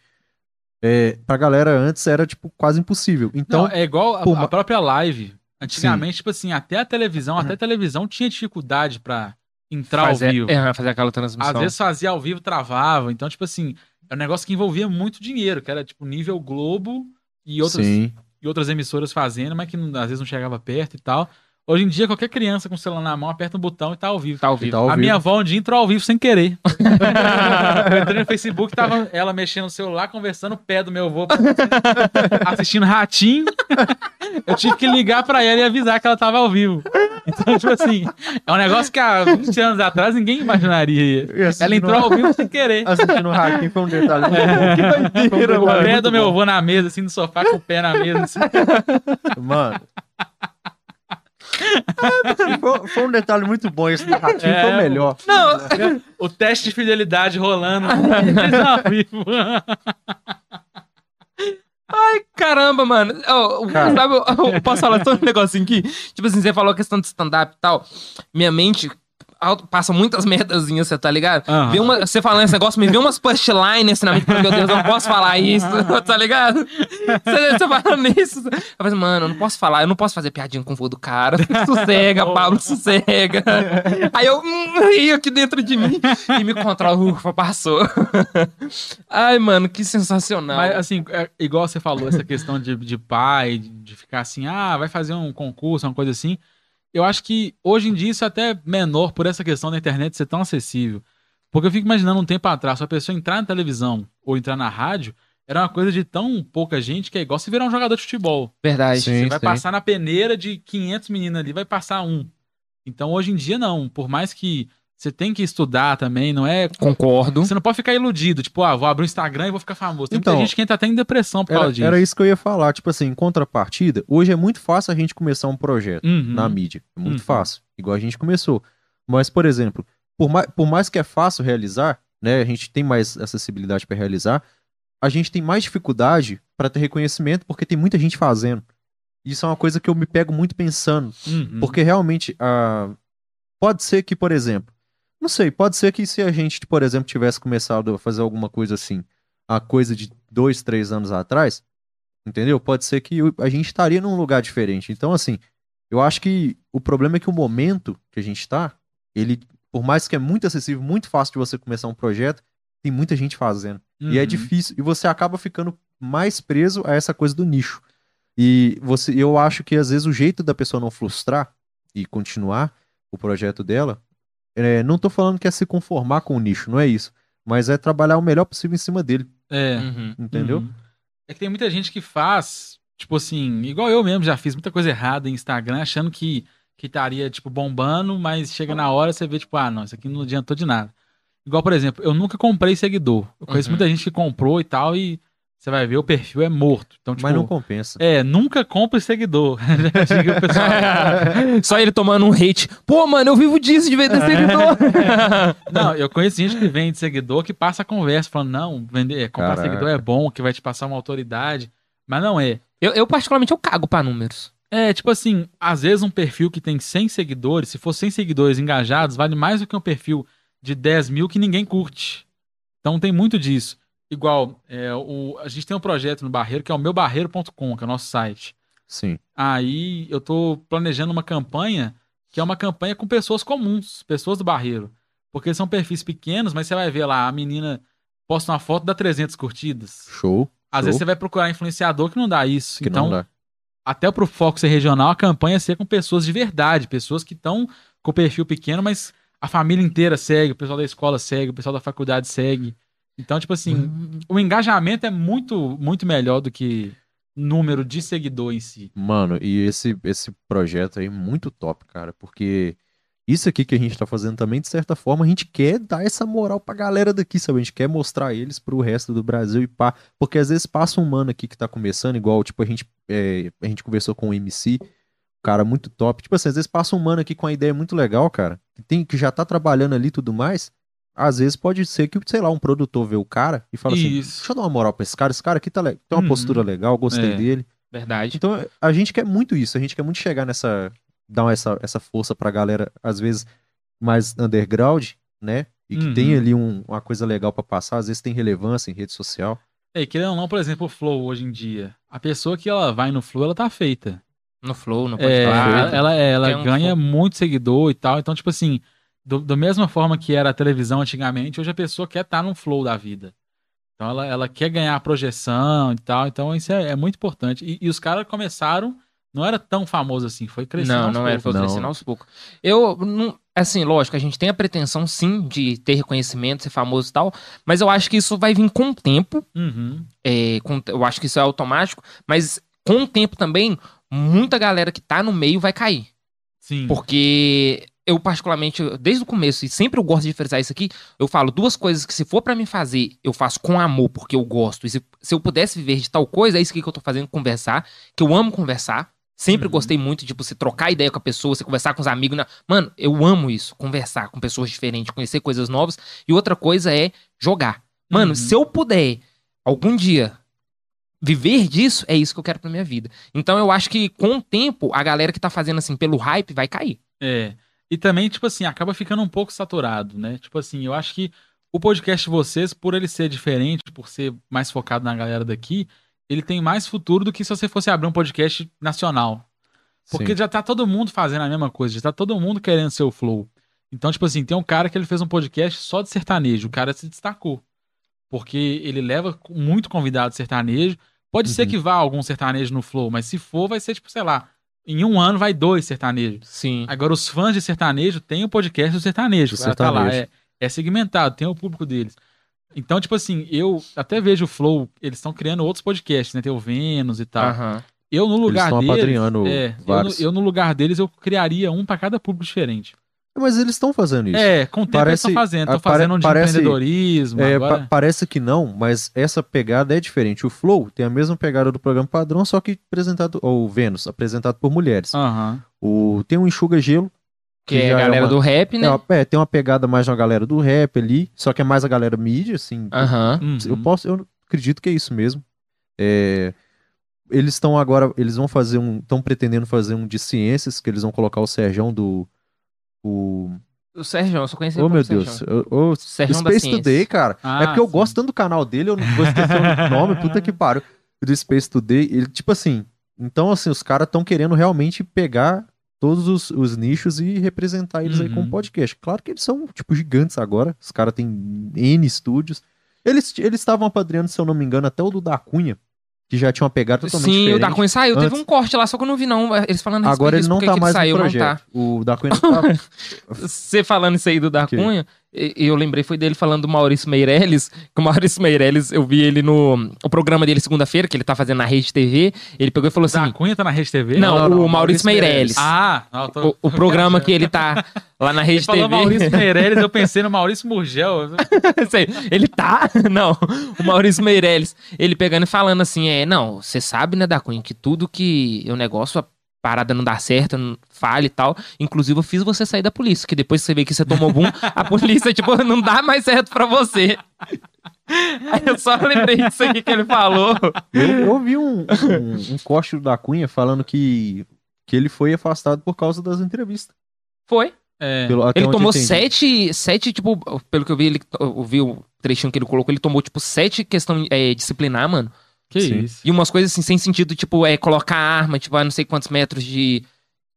é, pra galera antes era, tipo, quase impossível. Então, Não, é igual a, pô, a própria live. Antigamente, tipo assim, até a televisão, até a televisão tinha dificuldade pra entrar fazer, ao vivo. É, fazer aquela transmissão. Às vezes fazia ao vivo, travava. Então, tipo assim, é um negócio que envolvia muito dinheiro, que era tipo nível Globo e outras, sim, e outras emissoras fazendo, mas que às vezes não chegava perto e tal. Hoje em dia, qualquer criança com o celular na mão aperta um botão e tá ao vivo. Tá ao vivo. tá ao a vivo. minha avó um dia entrou ao vivo sem querer. <laughs> eu entrei no Facebook, tava ela mexendo no celular, conversando o pé do meu avô, <laughs> assistindo Ratinho. Eu tive que ligar pra ela e avisar que ela tava ao vivo. Então, tipo assim, é um negócio que há 20 anos atrás ninguém imaginaria. Ela entrou ao vivo sem querer. Assistindo o hacking foi um detalhe. <laughs> É. Que doideira, o pé do meu avô na mesa, assim, no sofá, com o pé na mesa. Assim. Mano. Foi, foi um detalhe muito bom. Esse do ratinho É, foi o melhor. Não, O teste de fidelidade rolando. ao vivo. caramba, mano. Ô, Cara. sabe, eu, eu posso falar só um negocinho aqui? Tipo assim, você falou a questão de stand-up e tal. Minha mente passa muitas <laughs> merdazinhas, você tá ligado? Aham. Vê uma, você falando esse negócio, me vê umas punchlines assim na mente, meu Deus, eu não posso falar isso, <laughs> <laughs> tá ligado? Você, você falando isso, eu falo assim, mano, eu não posso falar, eu não posso fazer piadinha com o vô do cara. Sossega, Pablo, sossega. Aí eu hum, ri aqui dentro de mim e me controlo, ufa, passou. Ai, mano, que sensacional. Mas, assim, é, igual você falou, essa questão de, de pai, de ficar assim, ah, vai fazer um concurso, uma coisa assim. Eu acho que hoje em dia isso é até menor por essa questão da internet ser tão acessível. Porque eu fico imaginando um tempo atrás, se a pessoa entrar na televisão ou entrar na rádio, era uma coisa de tão pouca gente que é igual se virar um jogador de futebol. Verdade. Sim. Você vai passar na peneira de 500 meninas ali, vai passar um. Então hoje em dia não, por mais que você tem que estudar também, não é Concordo. você não pode ficar iludido, tipo, ah, vou abrir um Instagram e vou ficar famoso. Tem Então, muita gente que entra até em depressão por causa Era, disso. era isso que eu ia falar. Tipo assim, em contrapartida, hoje é muito fácil a gente começar um projeto Uhum. na mídia. É muito Uhum. fácil. Igual a gente começou. Mas, por exemplo, por mais, por mais que é fácil realizar, né? A gente tem mais acessibilidade para realizar, a gente tem mais dificuldade para ter reconhecimento porque tem muita gente fazendo. Isso é uma coisa que eu me pego muito pensando. Uhum. Porque realmente, ah, pode ser que, por exemplo, não sei, pode ser que se a gente, por exemplo, tivesse começado a fazer alguma coisa assim, a coisa de dois, três anos atrás, entendeu? Pode ser que a gente estaria num lugar diferente. Então, assim, eu acho que o problema é que o momento que a gente tá, ele, por mais que é muito acessível, muito fácil de você começar um projeto, tem muita gente fazendo. E é Uhum. difícil. E você acaba ficando mais preso a essa coisa do nicho. E você, eu acho que às vezes o jeito da pessoa não frustrar e continuar o projeto dela, é, não tô falando que é se conformar com o nicho, não é isso. Mas é trabalhar o melhor possível em cima dele, É. Uhum. entendeu? Uhum. É que tem muita gente que faz, tipo assim, igual eu mesmo já fiz muita coisa errada em Instagram, achando que que estaria, tipo, bombando, mas chega na hora você vê, tipo, ah, não, isso aqui não adiantou de nada. Igual, por exemplo, eu nunca comprei seguidor. Eu conheço Uhum. muita gente que comprou e tal, e você vai ver, o perfil é morto. Então, tipo, Mas não compensa. é, nunca compre seguidor. <laughs> Pessoal. <laughs> Só ele tomando um hate. Pô, mano, eu vivo disso de vender seguidor. <laughs> Não, eu conheço gente que vende seguidor que passa a conversa, falando, não, vender, é, comprar Caraca. seguidor é bom, que vai te passar uma autoridade. Mas não é. eu, eu, particularmente, eu cago pra números. É, tipo assim, às vezes um perfil que tem 100 seguidores, se for 100 seguidores engajados, vale mais do que um perfil de 10 mil que ninguém curte. Então tem muito disso. Igual, é, o, a gente tem um projeto no Barreiro que é o meubarreiro.com, que é o nosso site. Sim. Aí eu tô planejando uma campanha que é uma campanha com pessoas comuns, pessoas do Barreiro. Porque são perfis pequenos, mas você vai ver lá, a menina posta uma foto, dá 300 curtidas. Show. Às Show. vezes você vai procurar influenciador que não dá isso. Que então, não dá. até pro foco ser regional, a campanha ser com pessoas de verdade, pessoas que estão com perfil pequeno, mas a família inteira segue, o pessoal da escola segue, o pessoal da faculdade segue. Então, tipo assim, Hum. o engajamento é muito, muito melhor do que número de seguidor em si. Mano, e esse, esse projeto aí é muito top, cara, porque isso aqui que a gente tá fazendo também, de certa forma, a gente quer dar essa moral pra galera daqui, sabe? A gente quer mostrar eles pro resto do Brasil e pá. Porque às vezes passa um mano aqui que tá começando, igual, tipo, a gente, é, a gente conversou com o MC, cara muito top. Tipo assim, às vezes passa um mano aqui com uma ideia muito legal, cara, que, tem, que já tá trabalhando ali e tudo mais. Às vezes pode ser que, sei lá, um produtor vê o cara e fala assim: Isso. deixa eu dar uma moral pra esse cara, esse cara aqui tá le- tem uma Uhum. postura legal, gostei É. dele. Verdade. Então, a gente quer muito isso, a gente quer muito chegar nessa. dar essa, essa força pra galera, às vezes, mais underground, né? E que Uhum. tem ali um- uma coisa legal pra passar, às vezes tem relevância em rede social. É, querendo ou não, por exemplo, o Flow hoje em dia. A pessoa que ela vai no Flow, ela tá feita. No Flow, no É, podcast. ela, ela Tem um ganha Flow. muito seguidor e tal. Então, tipo assim, do, da mesma forma que era a televisão antigamente, hoje a pessoa quer estar no flow da vida. Então ela, ela quer ganhar projeção e tal. Então isso é, é muito importante. E, e os caras começaram, não era tão famoso assim, foi crescendo. Não, aos não era, foi crescendo aos poucos. Eu, não, assim, lógico, a gente tem a pretensão, sim, de ter reconhecimento, ser famoso e tal, mas eu acho que isso vai vir com o tempo, Uhum. é, com- eu acho que isso é automático, mas com o tempo também, muita galera que tá no meio vai cair. Sim. Porque eu, particularmente, desde o começo, e sempre eu gosto de frisar isso aqui, eu falo duas coisas que se for pra me fazer, eu faço com amor, porque eu gosto. E se, se eu pudesse viver de tal coisa, é isso que eu tô fazendo, conversar, que eu amo conversar. Sempre Uhum. gostei muito de você trocar ideia com a pessoa, você conversar com os amigos. na- Mano, eu amo isso, conversar com pessoas diferentes, conhecer coisas novas. E outra coisa é jogar. Mano, Uhum. se eu puder algum dia viver disso, é isso que eu quero pra minha vida. Então eu acho que com o tempo, a galera que tá fazendo assim pelo hype vai cair. É. E também, tipo assim, acaba ficando um pouco saturado, né? Tipo assim, eu acho que o podcast de vocês, por ele ser diferente, por ser mais focado na galera daqui, ele tem mais futuro do que se você fosse abrir um podcast nacional. Porque Sim. já tá todo mundo fazendo a mesma coisa, já tá todo mundo querendo ser o flow. Então, tipo assim, tem um cara que ele fez um podcast só de sertanejo, o cara se destacou. Porque ele leva muito convidado sertanejo. Pode ser Uhum. que vá algum sertanejo no flow, mas se for, vai ser tipo, sei lá, em um ano vai dois sertanejos. Sim. Agora, os fãs de sertanejo têm o podcast do sertanejo. Do Vai tá lá, sertanejo. é, é segmentado, tem o público deles. Então, tipo assim, eu até vejo o Flow, eles estão criando outros podcasts, né? Tem o Vênus e tal. Aham. Eu, no lugar estão deles. é, eu, no, eu, no lugar deles, eu criaria um pra cada público diferente. Mas eles estão fazendo isso. É, com o tempo Parece- eles estão fazendo. Estão fazendo um de parece- empreendedorismo. É, agora... pa- parece que não, mas essa pegada é diferente. O Flow tem a mesma pegada do programa padrão, só que apresentado, ou Vênus, apresentado por mulheres. Aham. O, tem um Enxuga Gelo, Que é já a é galera uma- do rap, é, né? uma- é, tem uma pegada mais na galera do rap ali, só que é mais a galera mídia, assim. Aham. Uhum. Eu posso, eu acredito que é isso mesmo. É, eles estão agora, eles vão fazer um, estão pretendendo fazer um de ciências, que eles vão colocar o Serjão do o O Sérgio, eu só conheci Oh ele meu Deus, o, o Sérgio Space. Today, cara. Ah, é porque eu sim. gosto tanto do canal dele, eu não vou esquecer o <laughs> nome, puta que pariu. Do Space Today, ele, tipo assim. Então, assim, os caras estão querendo realmente pegar todos os, os nichos e representar eles aí Uhum. como podcast. Claro que eles são, tipo, gigantes agora. Os caras têm N estúdios. Eles eles estavam apadrinhando, se eu não me engano, até o do da Cunha, que já tinha uma pegada totalmente Sim, o diferente. da Cunha saiu. Teve Antes- um corte lá, só que eu não vi, não. Eles falando a Agora ele não disso, tá por que mais ele no saiu, não projeto. tá. O da Cunha não tá. <laughs> Você falando isso aí do da Que? E- eu lembrei foi dele falando do Maurício Meirelles, <laughs> que o Maurício Meirelles, eu vi ele no o programa dele segunda-feira, que ele tá fazendo na Rede TV, ele pegou e falou assim, Da Cunha tá na Rede TV? não, Não, não, o Maurício Maurício Meirelles, Ah, não, tô- o, o <laughs> programa que ele tá <laughs> lá na Ele Rede falou TV, Maurício Meirelles, eu pensei no Maurício Murgel. Sei, ele tá, não, o Maurício Meirelles, ele pegando e falando assim, é, não, você sabe, né, da Cunha, que tudo que o negócio, parada não dá certo, não falha e tal, inclusive eu fiz você sair da polícia, que depois que você vê que você tomou boom, a polícia, <laughs> tipo, não dá mais certo pra você. Aí eu só lembrei disso aqui que ele falou. Eu, eu vi um, um, um corte do da Cunha falando que, que ele foi afastado por causa das entrevistas. Foi. É. Pelo- Ele tomou sete, sete, tipo, pelo que eu vi, ele, eu vi o trechinho que ele colocou, ele tomou, tipo, sete questão é, disciplinar, mano. Que Sim. isso. E umas coisas assim, sem sentido, tipo, é colocar arma, tipo, a não sei quantos metros de,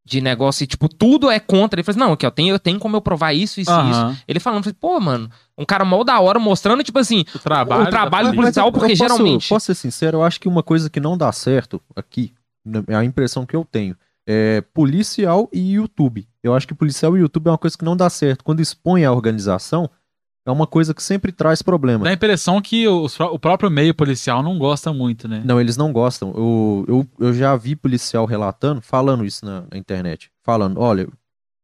de negócio, e, tipo, tudo é contra. Ele falou assim, não, aqui, ó, tem, eu tenho como eu provar isso, isso e isso. Ele falando, falei, pô, mano, um cara mal da hora mostrando, tipo assim, O trabalho. O trabalho da do polícia. policial, eu- porque eu posso, geralmente- Posso ser sincero, eu acho que uma coisa que não dá certo aqui, na- é a impressão que eu tenho, é policial e YouTube. Eu acho que policial e YouTube é uma coisa que não dá certo. Quando expõe a organização, é uma coisa que sempre traz problema. Dá a impressão que os o próprio meio policial não gosta muito, né? Não, eles não gostam. Eu, eu, eu já vi policial relatando, falando isso na, na internet. Falando, olha,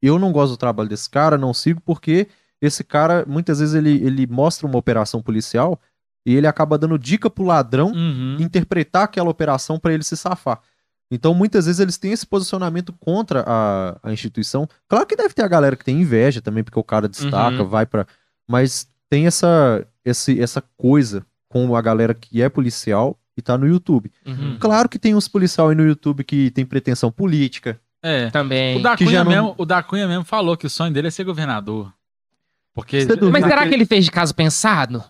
eu não gosto do trabalho desse cara, não sigo, porque esse cara, muitas vezes, ele, ele mostra uma operação policial e ele acaba dando dica pro ladrão Uhum. interpretar aquela operação para ele se safar. Então, muitas vezes, eles têm esse posicionamento contra a, a instituição. Claro que deve ter a galera que tem inveja também, porque o cara destaca, Uhum. vai para Mas tem essa, esse, essa coisa com a galera que é policial e tá no YouTube. uhum, Claro que tem uns policial aí no YouTube que tem pretensão política. É. também. O da, Que Cunha não- mesmo, o da Cunha mesmo falou que o sonho dele é ser governador. Porque. Você duvida Mas será que- que ele fez de caso pensado?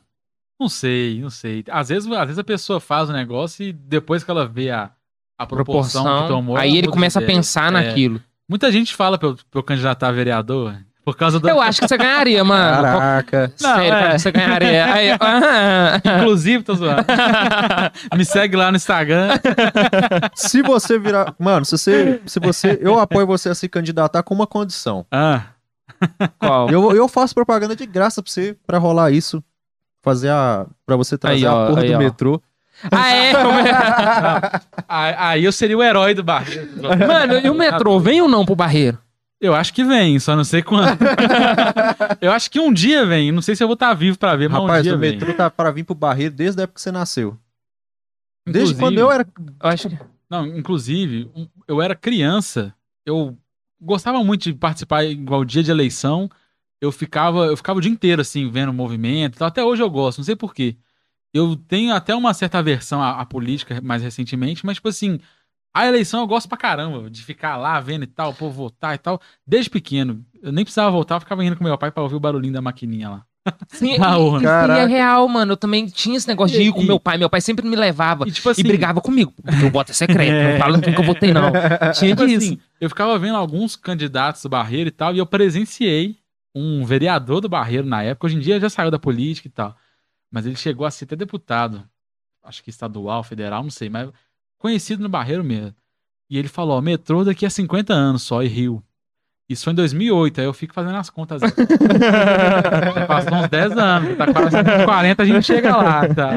Não sei, não sei. Às vezes, às vezes a pessoa faz o negócio e depois que ela vê a, a proporção, que Proporção. tomou. Aí ele começa a pensar É. naquilo. Muita gente fala pra eu, pra eu candidatar a vereador por causa do. Eu acho que você ganharia, mano. Caraca. Não, Sério, é. você ganharia. Aí, ah. <laughs> Inclusive, tô zoando. <laughs> Me segue lá no Instagram. se você virar. Mano, se você, se você. Eu apoio você a se candidatar com uma condição. Ah, Qual? Eu, eu faço propaganda de graça pra você, pra rolar isso. Fazer a. Pra você trazer Aí, a ó, porra aí, do ó. metrô. Ah, é? <laughs> aí aí eu seria o herói do barreiro. Mano, e o metrô, vem ou não pro Barreiro? Eu acho que vem, só não sei quando. <laughs> eu acho que um dia vem. Não sei se eu vou estar vivo pra ver, mas um Rapaz, dia o vem. metrô tá para vir pro Barreiro desde a época que você nasceu. Desde Inclusive- quando eu era. Eu acho que. Não, inclusive, um- eu era criança, eu gostava muito de participar igual dia de eleição. Eu ficava, eu ficava o dia inteiro assim, vendo o movimento. Até hoje eu gosto, não sei porquê. Eu tenho até uma certa aversão à, à política mais recentemente, mas, tipo assim, A eleição eu gosto pra caramba, de ficar lá vendo e tal, o povo votar e tal. Desde pequeno. Eu nem precisava voltar, eu ficava indo com meu pai pra ouvir o barulhinho da maquininha lá. Sim, <laughs> Na e- urna. e, e é real, mano. Eu também tinha esse negócio de ir com E- meu pai. Meu pai sempre me levava E tipo e assim, brigava comigo. Porque o voto <laughs> é secreto. Não fala que eu votei, não. <laughs> Tinha tipo disso. assim, eu ficava vendo alguns candidatos do Barreiro e tal, e eu presenciei um vereador do Barreiro na época. Hoje em dia já saiu da política e tal. Mas ele chegou a ser até deputado. Acho que estadual, federal, não sei, mas conhecido no Barreiro mesmo. E ele falou: ó, metrô daqui a 50 anos só, e Rio. Isso foi em 2008, aí eu fico fazendo as contas. Passou <laughs> uns 10 anos, tá quase uns 40, a gente chega lá, tá?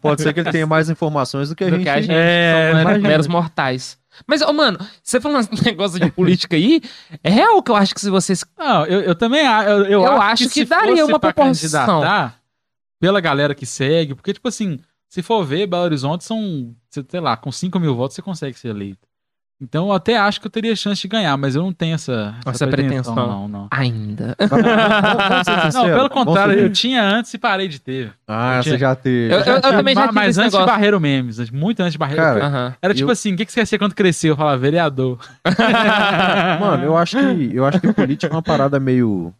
Pode ser que ele tenha mais informações do que a do gente. que a gente. É, somos imagina. meros mortais. Mas, ô, mano, você falando esse <laughs> negócio de política aí, é real que eu acho que se vocês. Não, eu, eu também eu, eu, Eu acho, acho que se daria uma pra proporção. pela galera que segue, porque, tipo assim, se for ver, Belo Horizonte são, sei lá, com 5 mil votos você consegue ser eleito. Então eu até acho que eu teria chance de ganhar, mas eu não tenho essa, Essa pretensão. Não, não. Ainda. Não, pelo contrário, eu tinha antes e parei de ter. Ah, eu você tinha- já teve. Eu- eu- também já tive Mas esse antes de negócio. Barreiro Memes, muito antes de Barreiro. Cara, Aham. Era tipo eu- assim, o que que você ia ser quando cresceu? Eu falava, vereador. Mano, eu acho que eu acho que política é uma parada meio.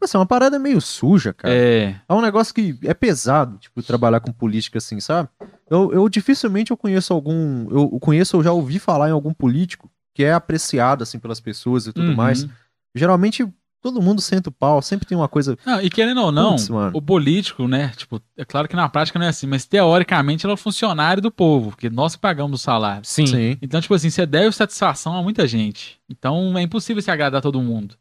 Tipo assim, é uma parada meio suja, cara. É, É um negócio que é pesado, tipo, trabalhar com política assim, sabe? Eu, eu dificilmente eu conheço algum. Eu conheço, eu já ouvi falar em algum político que é apreciado, assim, pelas pessoas e tudo uhum. mais. Geralmente, todo mundo senta o pau, sempre tem uma coisa. Não, e querendo ou não, mano. o político, né? Tipo, é claro que na prática não é assim, mas teoricamente ele é o funcionário do povo, porque nós que pagamos o salário. Sim. Sim. Então, tipo assim, você deve satisfação a muita gente. Então é impossível se agradar todo mundo.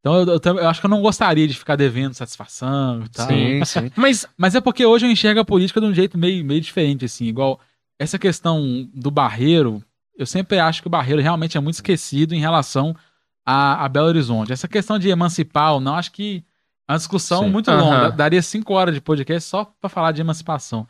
Então eu, eu eu acho que eu não gostaria de ficar devendo satisfação e tal. Sim, <laughs> sim. Mas, Mas é porque hoje eu enxergo a política de um jeito meio, meio diferente, assim. Igual essa questão do Barreiro, eu sempre acho que o Barreiro realmente é muito esquecido em relação a, a Belo Horizonte. Essa questão de emancipar ou não, acho que é uma discussão Sim. muito Aham. longa. Da- Daria cinco horas de podcast só pra falar de emancipação.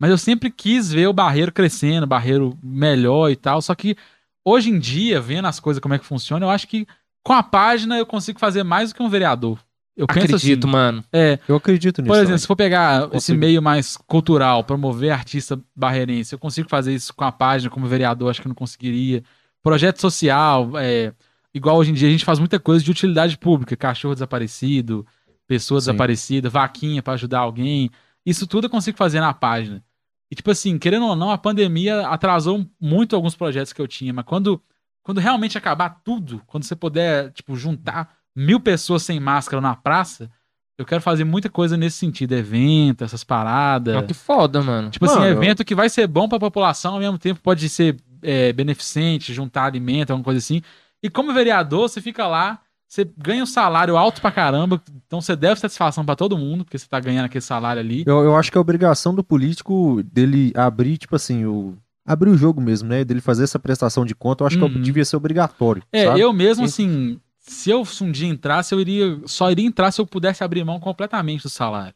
Mas eu sempre quis ver o Barreiro crescendo, o Barreiro melhor e tal. Só que hoje em dia, vendo as coisas como é que funciona, eu acho que com a página eu consigo fazer mais do que um vereador. Eu penso acredito, assim, mano. é, Eu acredito nisso. por exemplo, também. se for pegar esse meio mais cultural, promover artista barreirense, eu consigo fazer isso com a página como vereador, acho que eu não conseguiria. Projeto social, é, igual hoje em dia a gente faz muita coisa de utilidade pública, cachorro desaparecido, pessoa Sim. desaparecida, vaquinha pra ajudar alguém. Isso tudo eu consigo fazer na página. E tipo assim, querendo ou não, a pandemia atrasou muito alguns projetos que eu tinha, mas quando, quando realmente acabar tudo, quando você puder, tipo, juntar mil pessoas sem máscara na praça, eu quero fazer muita coisa nesse sentido, evento, essas paradas. Ó, que foda, mano. Tipo assim, Mano, evento que vai ser bom pra população, ao mesmo tempo pode ser é, beneficente, juntar alimento, alguma coisa assim. E como vereador, você fica lá, você ganha um salário alto pra caramba, então você deve satisfação pra todo mundo, porque você tá ganhando aquele salário ali. Eu, eu acho que é obrigação do político dele abrir, tipo assim, o. Abrir o jogo mesmo, né? Dele fazer essa prestação de conta, eu acho que Uhum. devia ser obrigatório. É, sabe? eu mesmo, Sim. assim, se eu um dia entrasse, eu iria. Só iria entrar se eu pudesse abrir mão completamente do salário.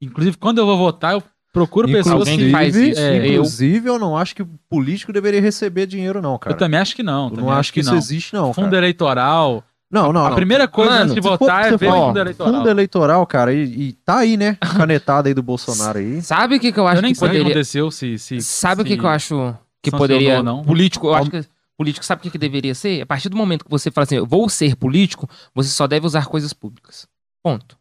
Inclusive, quando eu vou votar, eu procuro pessoas que. que faz isso. É, eu- inclusive, eu não acho que o político deveria receber dinheiro, não, cara. Eu também acho que não. Eu não acho que, isso não. existe, não. Fundo cara. eleitoral. Não, não, a não. primeira coisa Mano, antes de votar é ver o fundo eleitoral. Fundo eleitoral, cara, e, e tá aí, né? <laughs> Canetada aí do Bolsonaro aí. Sabe o que, que eu acho eu nem que sei o que poderia. aconteceu se. se Sabe o que, que eu acho que poderia. ou não? Político, eu acho que. Político, sabe o que, que deveria ser? A partir do momento que você fala assim, eu vou ser político, você só deve usar coisas públicas. Ponto.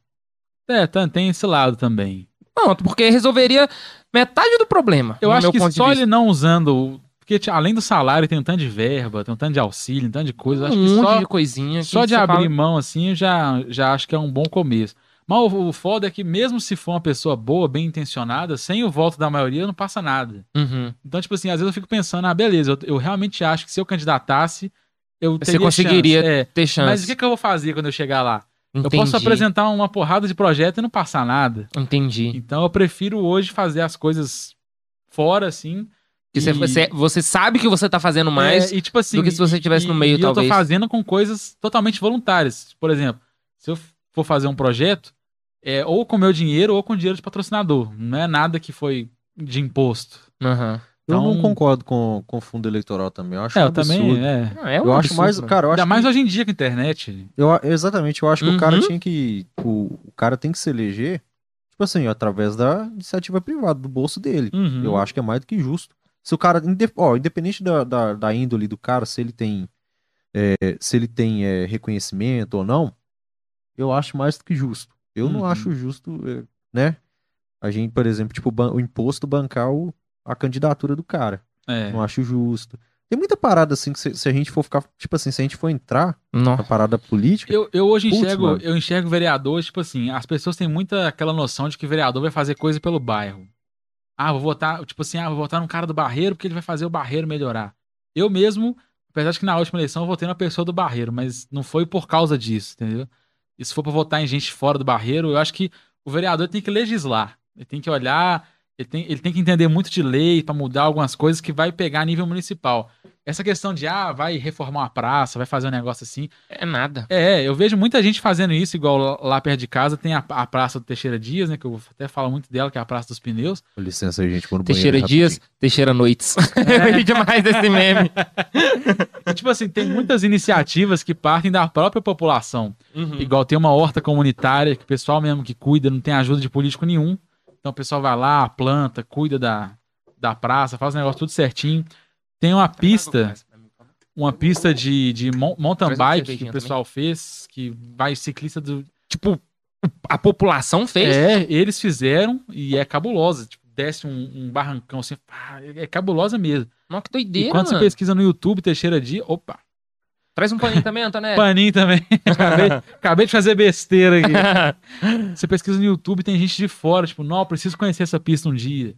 É, tá- tem esse lado também. Ponto, porque resolveria metade do problema. Eu acho meu que só ele não usando. Porque além do salário, tem um tanto de verba, tem um tanto de auxílio, um tanto de coisa. Acho um que monte só, de coisinha. só de abrir fala- mão assim, já, já acho que é um bom começo. Mas o, o foda é que, mesmo se for uma pessoa boa, bem intencionada, sem o voto da maioria, não passa nada. Uhum. Então, tipo assim, às vezes eu fico pensando, ah, beleza, eu, eu realmente acho que se eu candidatasse, eu Você conseguiria chance. É, ter chance. mas o que, que eu vou fazer quando eu chegar lá? Entendi. Eu posso apresentar uma porrada de projeto e não passar nada. Entendi. Então eu prefiro hoje fazer as coisas fora, assim. Que você, e- você, você sabe que você tá fazendo mais. É, e, tipo assim, do que se você tivesse e- no meio, e talvez. eu tô fazendo com coisas totalmente voluntárias. Por exemplo, se eu for fazer um projeto, é ou com meu dinheiro ou com dinheiro de patrocinador. Não é nada que foi de imposto. Aham. Eu não Então- concordo com, com fundo eleitoral também. Eu acho É, um eu também. É. Ah, é um Eu acho absurdo, mais, mano. cara, eu acho Ainda mais que, hoje em dia com a internet. eu, exatamente, eu acho que Uhum. o cara tinha que o, o cara tem que se eleger, tipo assim, através da iniciativa privada, do bolso dele. Uhum. Eu acho que é mais do que justo. Se o cara, ó, independente da, da, da índole do cara, se ele tem, é, se ele tem é, reconhecimento ou não, eu acho mais do que justo. Eu não Uhum. acho justo, é, né? A gente, por exemplo, tipo, o imposto bancar o, a candidatura do cara. É. Não acho justo. Tem muita parada assim que se, se a gente for ficar, tipo assim, se a gente for entrar Não. na parada política, Eu, eu hoje Putz, enxergo, mano. eu enxergo vereador, tipo assim, as pessoas têm muita aquela noção de que vereador vai fazer coisa pelo bairro. Ah, vou votar, tipo assim, ah, vou votar num cara do Barreiro porque ele vai fazer o Barreiro melhorar. Eu mesmo, apesar de que na última eleição eu votei na pessoa do Barreiro, mas não foi por causa disso, entendeu? E se for pra votar em gente fora do Barreiro, eu acho que o vereador tem que legislar. Ele tem que olhar, ele tem, ele tem que entender muito de lei pra mudar algumas coisas que vai pegar a nível municipal. Essa questão de, ah, vai reformar uma praça, vai fazer um negócio assim, É nada. é, eu vejo muita gente fazendo isso, igual lá- perto de casa tem a, a Praça do Teixeira Dias, né? Que eu até falo muito dela, que é a Praça dos Pneus. com licença aí, gente, no Teixeira banheiro Dias, rapidinho. Teixeira Noites. <laughs> <laughs> Eu ri demais desse meme. <laughs> E, tipo assim, tem muitas iniciativas que partem da própria população. Uhum. Igual tem uma horta comunitária, que o pessoal mesmo que cuida, não tem ajuda de político nenhum. Então o pessoal vai lá, planta, cuida da, da praça, faz o negócio tudo certinho. Tem uma pista, uma pista de, de mountain bike que o pessoal fez, que vai ciclista do, Tipo, a população fez? É, eles fizeram e é cabulosa. Tipo, desce um, um barrancão assim, pá, é cabulosa mesmo. Nossa, que E doideira, quando você mano. pesquisa no YouTube, Teixeira Dia, opa, Traz um paninho também, Antoné. paninho também. <laughs> acabei, acabei de fazer besteira aqui. <laughs> Você pesquisa no YouTube, tem gente de fora, tipo, não, preciso conhecer essa pista um dia.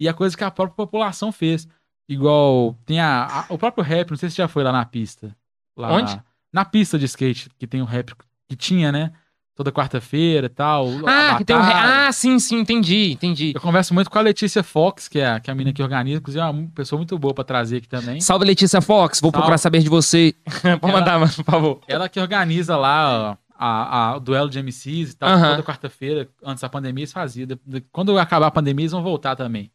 E a coisa que a própria população fez. Igual, tem a, a- o próprio rap, não sei se você já foi lá na pista. Lá Onde? Na pista de skate, que tem o rap que tinha, né? Toda quarta-feira e tal. ah, que tem um... re-. Ah, sim, sim, entendi, entendi. Eu converso muito com a Letícia Fox, que é a, que é a menina que organiza, inclusive é uma pessoa muito boa pra trazer aqui também. Salve, Letícia Fox. Vou Salve. procurar saber de você. <laughs> Pode mandar, mano, por favor. Ela que organiza lá a, a- o duelo de MCs e tal, toda quarta-feira, antes da pandemia, eles faziam. Quando acabar a pandemia, eles vão voltar também.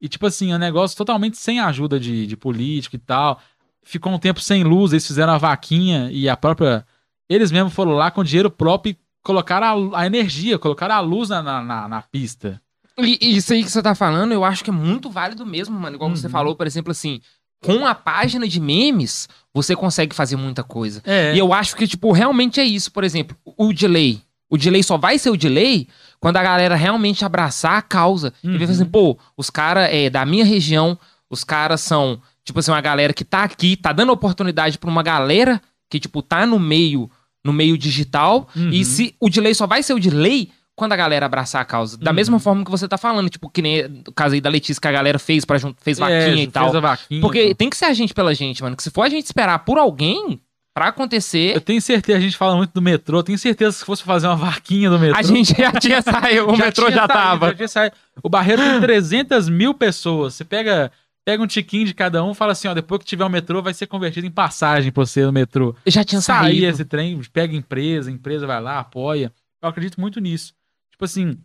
E, tipo assim, é um negócio totalmente sem ajuda de, de político e tal. Ficou um tempo sem luz, eles fizeram a vaquinha e a própria. Eles mesmos foram lá com dinheiro próprio e colocaram a, a energia, colocaram a luz na, na, na- pista. E, isso aí que você tá falando, eu acho que é muito válido mesmo, mano. Igual você Uhum. falou, por exemplo, assim, com a página de memes, você consegue fazer muita coisa. É. E eu acho que, tipo, realmente é isso. Por exemplo, o delay. O delay só vai ser o delay quando a galera realmente abraçar a causa. E ver Uhum. assim, pô, os caras é da minha região, os caras são, tipo assim, uma galera que tá aqui, tá dando oportunidade pra uma galera que, tipo, tá no meio, no meio digital. Uhum. E se o delay só vai ser o delay quando a galera abraçar a causa. Da Uhum. mesma forma que você tá falando, tipo, que nem o caso aí da Letícia que a galera fez para fez vaquinha É, e fez tal. a vaquinha, Porque tem que ser a gente pela gente, mano. Que se for a gente esperar por alguém pra Eu acontecer, tenho certeza, a gente fala muito do metrô, tenho certeza que se fosse fazer uma vaquinha do metrô. a gente já tinha <laughs> saído, o metrô já saído, tava. já tinha saído. O Barreiro tem 300 mil pessoas. Você pega, pega um tiquinho de cada um e fala assim: ó, depois que tiver o metrô, vai ser convertido em passagem pra você no metrô. Já tinha Sair saído. esse trem, pega empresa, empresa vai lá, apoia. Eu acredito muito nisso. Tipo assim,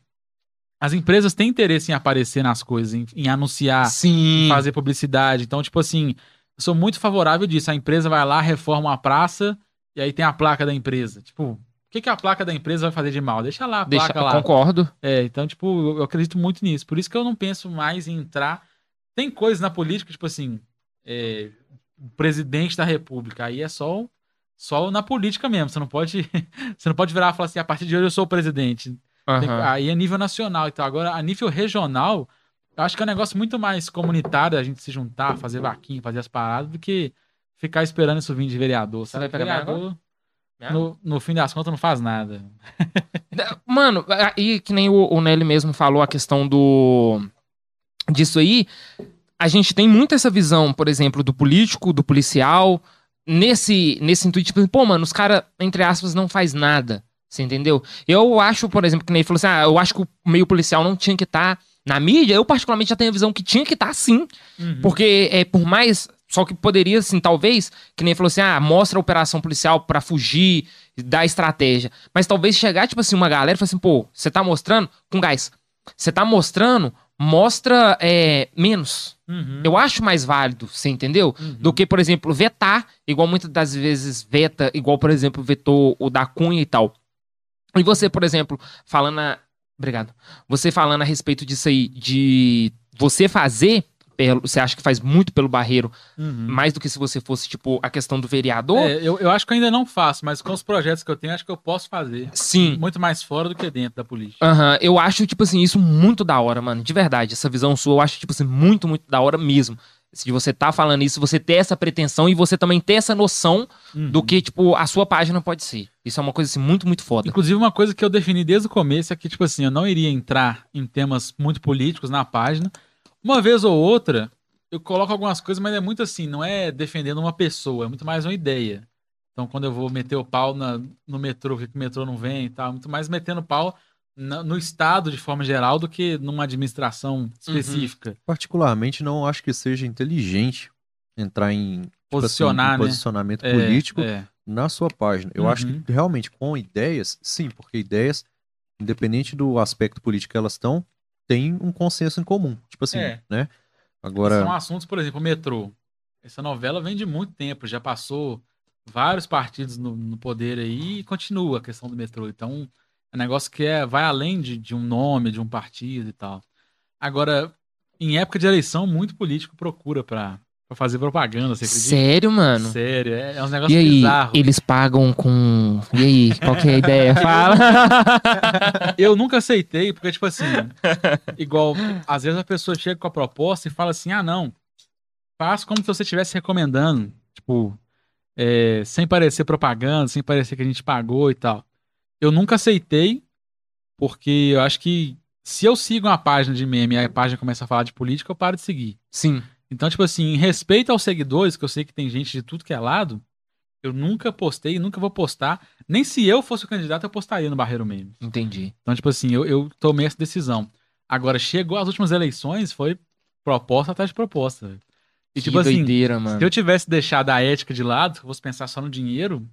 as empresas têm interesse em aparecer nas coisas, em, em anunciar, Sim. em fazer publicidade. Então, tipo assim, eu sou muito favorável disso. A empresa vai lá, reforma uma praça e aí tem a placa da empresa. Tipo, o que, que a placa da empresa vai fazer de mal? Deixa lá a Deixa, placa lá. concordo. É, então, tipo, eu, eu acredito muito nisso. Por isso que eu não penso mais em entrar. Tem coisas na política, tipo assim, é, o presidente da república. Aí é só, só na política mesmo. Você não pode, <laughs> você não pode virar e falar assim, a partir de hoje eu sou o presidente. Tem- Aham. aí é nível nacional e tal. Agora, a nível regional, eu acho que é um negócio muito mais comunitário a gente se juntar, fazer vaquinha, fazer as paradas, do que ficar esperando isso vir de vereador. Sabe? vai pegar vereador, no, no fim das contas, não faz nada. <laughs> Mano, aí que nem o, o Nelly mesmo falou a questão do disso aí, a gente tem muito essa visão, por exemplo, do político, do policial, nesse nesse intuito, tipo, pô, mano, os caras, entre aspas, não faz nada. Você entendeu? Eu acho, por exemplo, que nem ele falou assim: ah, eu acho que o meio policial não tinha que estar na mídia. Eu, particularmente, já tenho a visão que tinha que estar sim. Uhum. Porque, é, por mais. Só que poderia, assim, talvez, que nem ele falou assim: ah, mostra a operação policial pra fugir, dar estratégia. Mas talvez chegar, tipo assim, uma galera e falar assim: pô, você tá mostrando com gás. Você tá mostrando, mostra é, menos. Uhum. Eu acho mais válido, você entendeu? Uhum. Do que, por exemplo, vetar, igual muitas das vezes veta, igual, por exemplo, vetou o da Cunha e tal. E você, por exemplo, falando. A... Obrigado. Você falando a respeito disso aí, de você fazer pelo, você acha que faz muito pelo Barreiro, Uhum. mais do que se você fosse, tipo, a questão do vereador? É, eu, eu acho que eu ainda não faço, mas com os projetos que eu tenho, acho que eu posso fazer. Sim. Muito mais fora do que dentro da política. Aham, eu acho, tipo assim, isso muito da hora, mano. De verdade, essa visão sua, eu acho, tipo assim, muito, muito da hora mesmo. De você tá falando isso, você ter essa pretensão e você também ter essa noção do Uhum. que, tipo, a sua página pode ser. Isso é uma coisa, assim, muito, muito foda. Inclusive, uma coisa que eu defini desde o começo é que, tipo assim, eu não iria entrar em temas muito políticos na página. Uma vez ou outra, eu coloco algumas coisas, mas é muito assim, não é defendendo uma pessoa, é muito mais uma ideia. Então, quando eu vou meter o pau na- no metrô, porque o metrô não vem e tal, muito mais metendo pau na- no Estado de forma geral do que numa administração específica. Particularmente, não acho que seja inteligente entrar em tipo Posicionar, assim, em né? posicionamento É, político é. na sua página. Eu Uhum. acho que realmente com ideias, sim, porque ideias, independente do aspecto político que elas estão, tem um consenso em comum. Tipo assim, É. né? Agora, São assuntos, por exemplo, o metrô. Essa novela vem de muito tempo, já passou vários partidos no, no poder aí e continua a questão do metrô. Então, é um negócio que é, vai além de, de um nome, de um partido e tal. Agora, em época de eleição, muito político procura pra, pra fazer propaganda, você acredita? Sério, mano? Sério, é, é uns negócios E aí, bizarros. eles pagam com. E aí, qual que é a ideia? <laughs> Fala. Eu nunca aceitei, porque, tipo assim, igual, às vezes a pessoa chega com a proposta e fala assim: ah, não, faz como se você estivesse recomendando, tipo, é, sem parecer propaganda, sem parecer que a gente pagou e tal. Eu nunca aceitei, porque eu acho que se eu sigo uma página de meme e a página começa a falar de política, eu paro de seguir. Sim. Então, tipo assim, em respeito aos seguidores, que eu sei que tem gente de tudo que é lado, eu nunca postei, nunca vou postar. Nem se eu fosse o candidato, eu postaria no Barreiro Memes. Entendi. Então, tipo assim, eu, eu tomei essa decisão. Agora, chegou as últimas eleições, foi proposta atrás de proposta. E, que tipo assim, doideira, mano. se eu tivesse deixado a ética de lado, se eu fosse pensar só no dinheiro,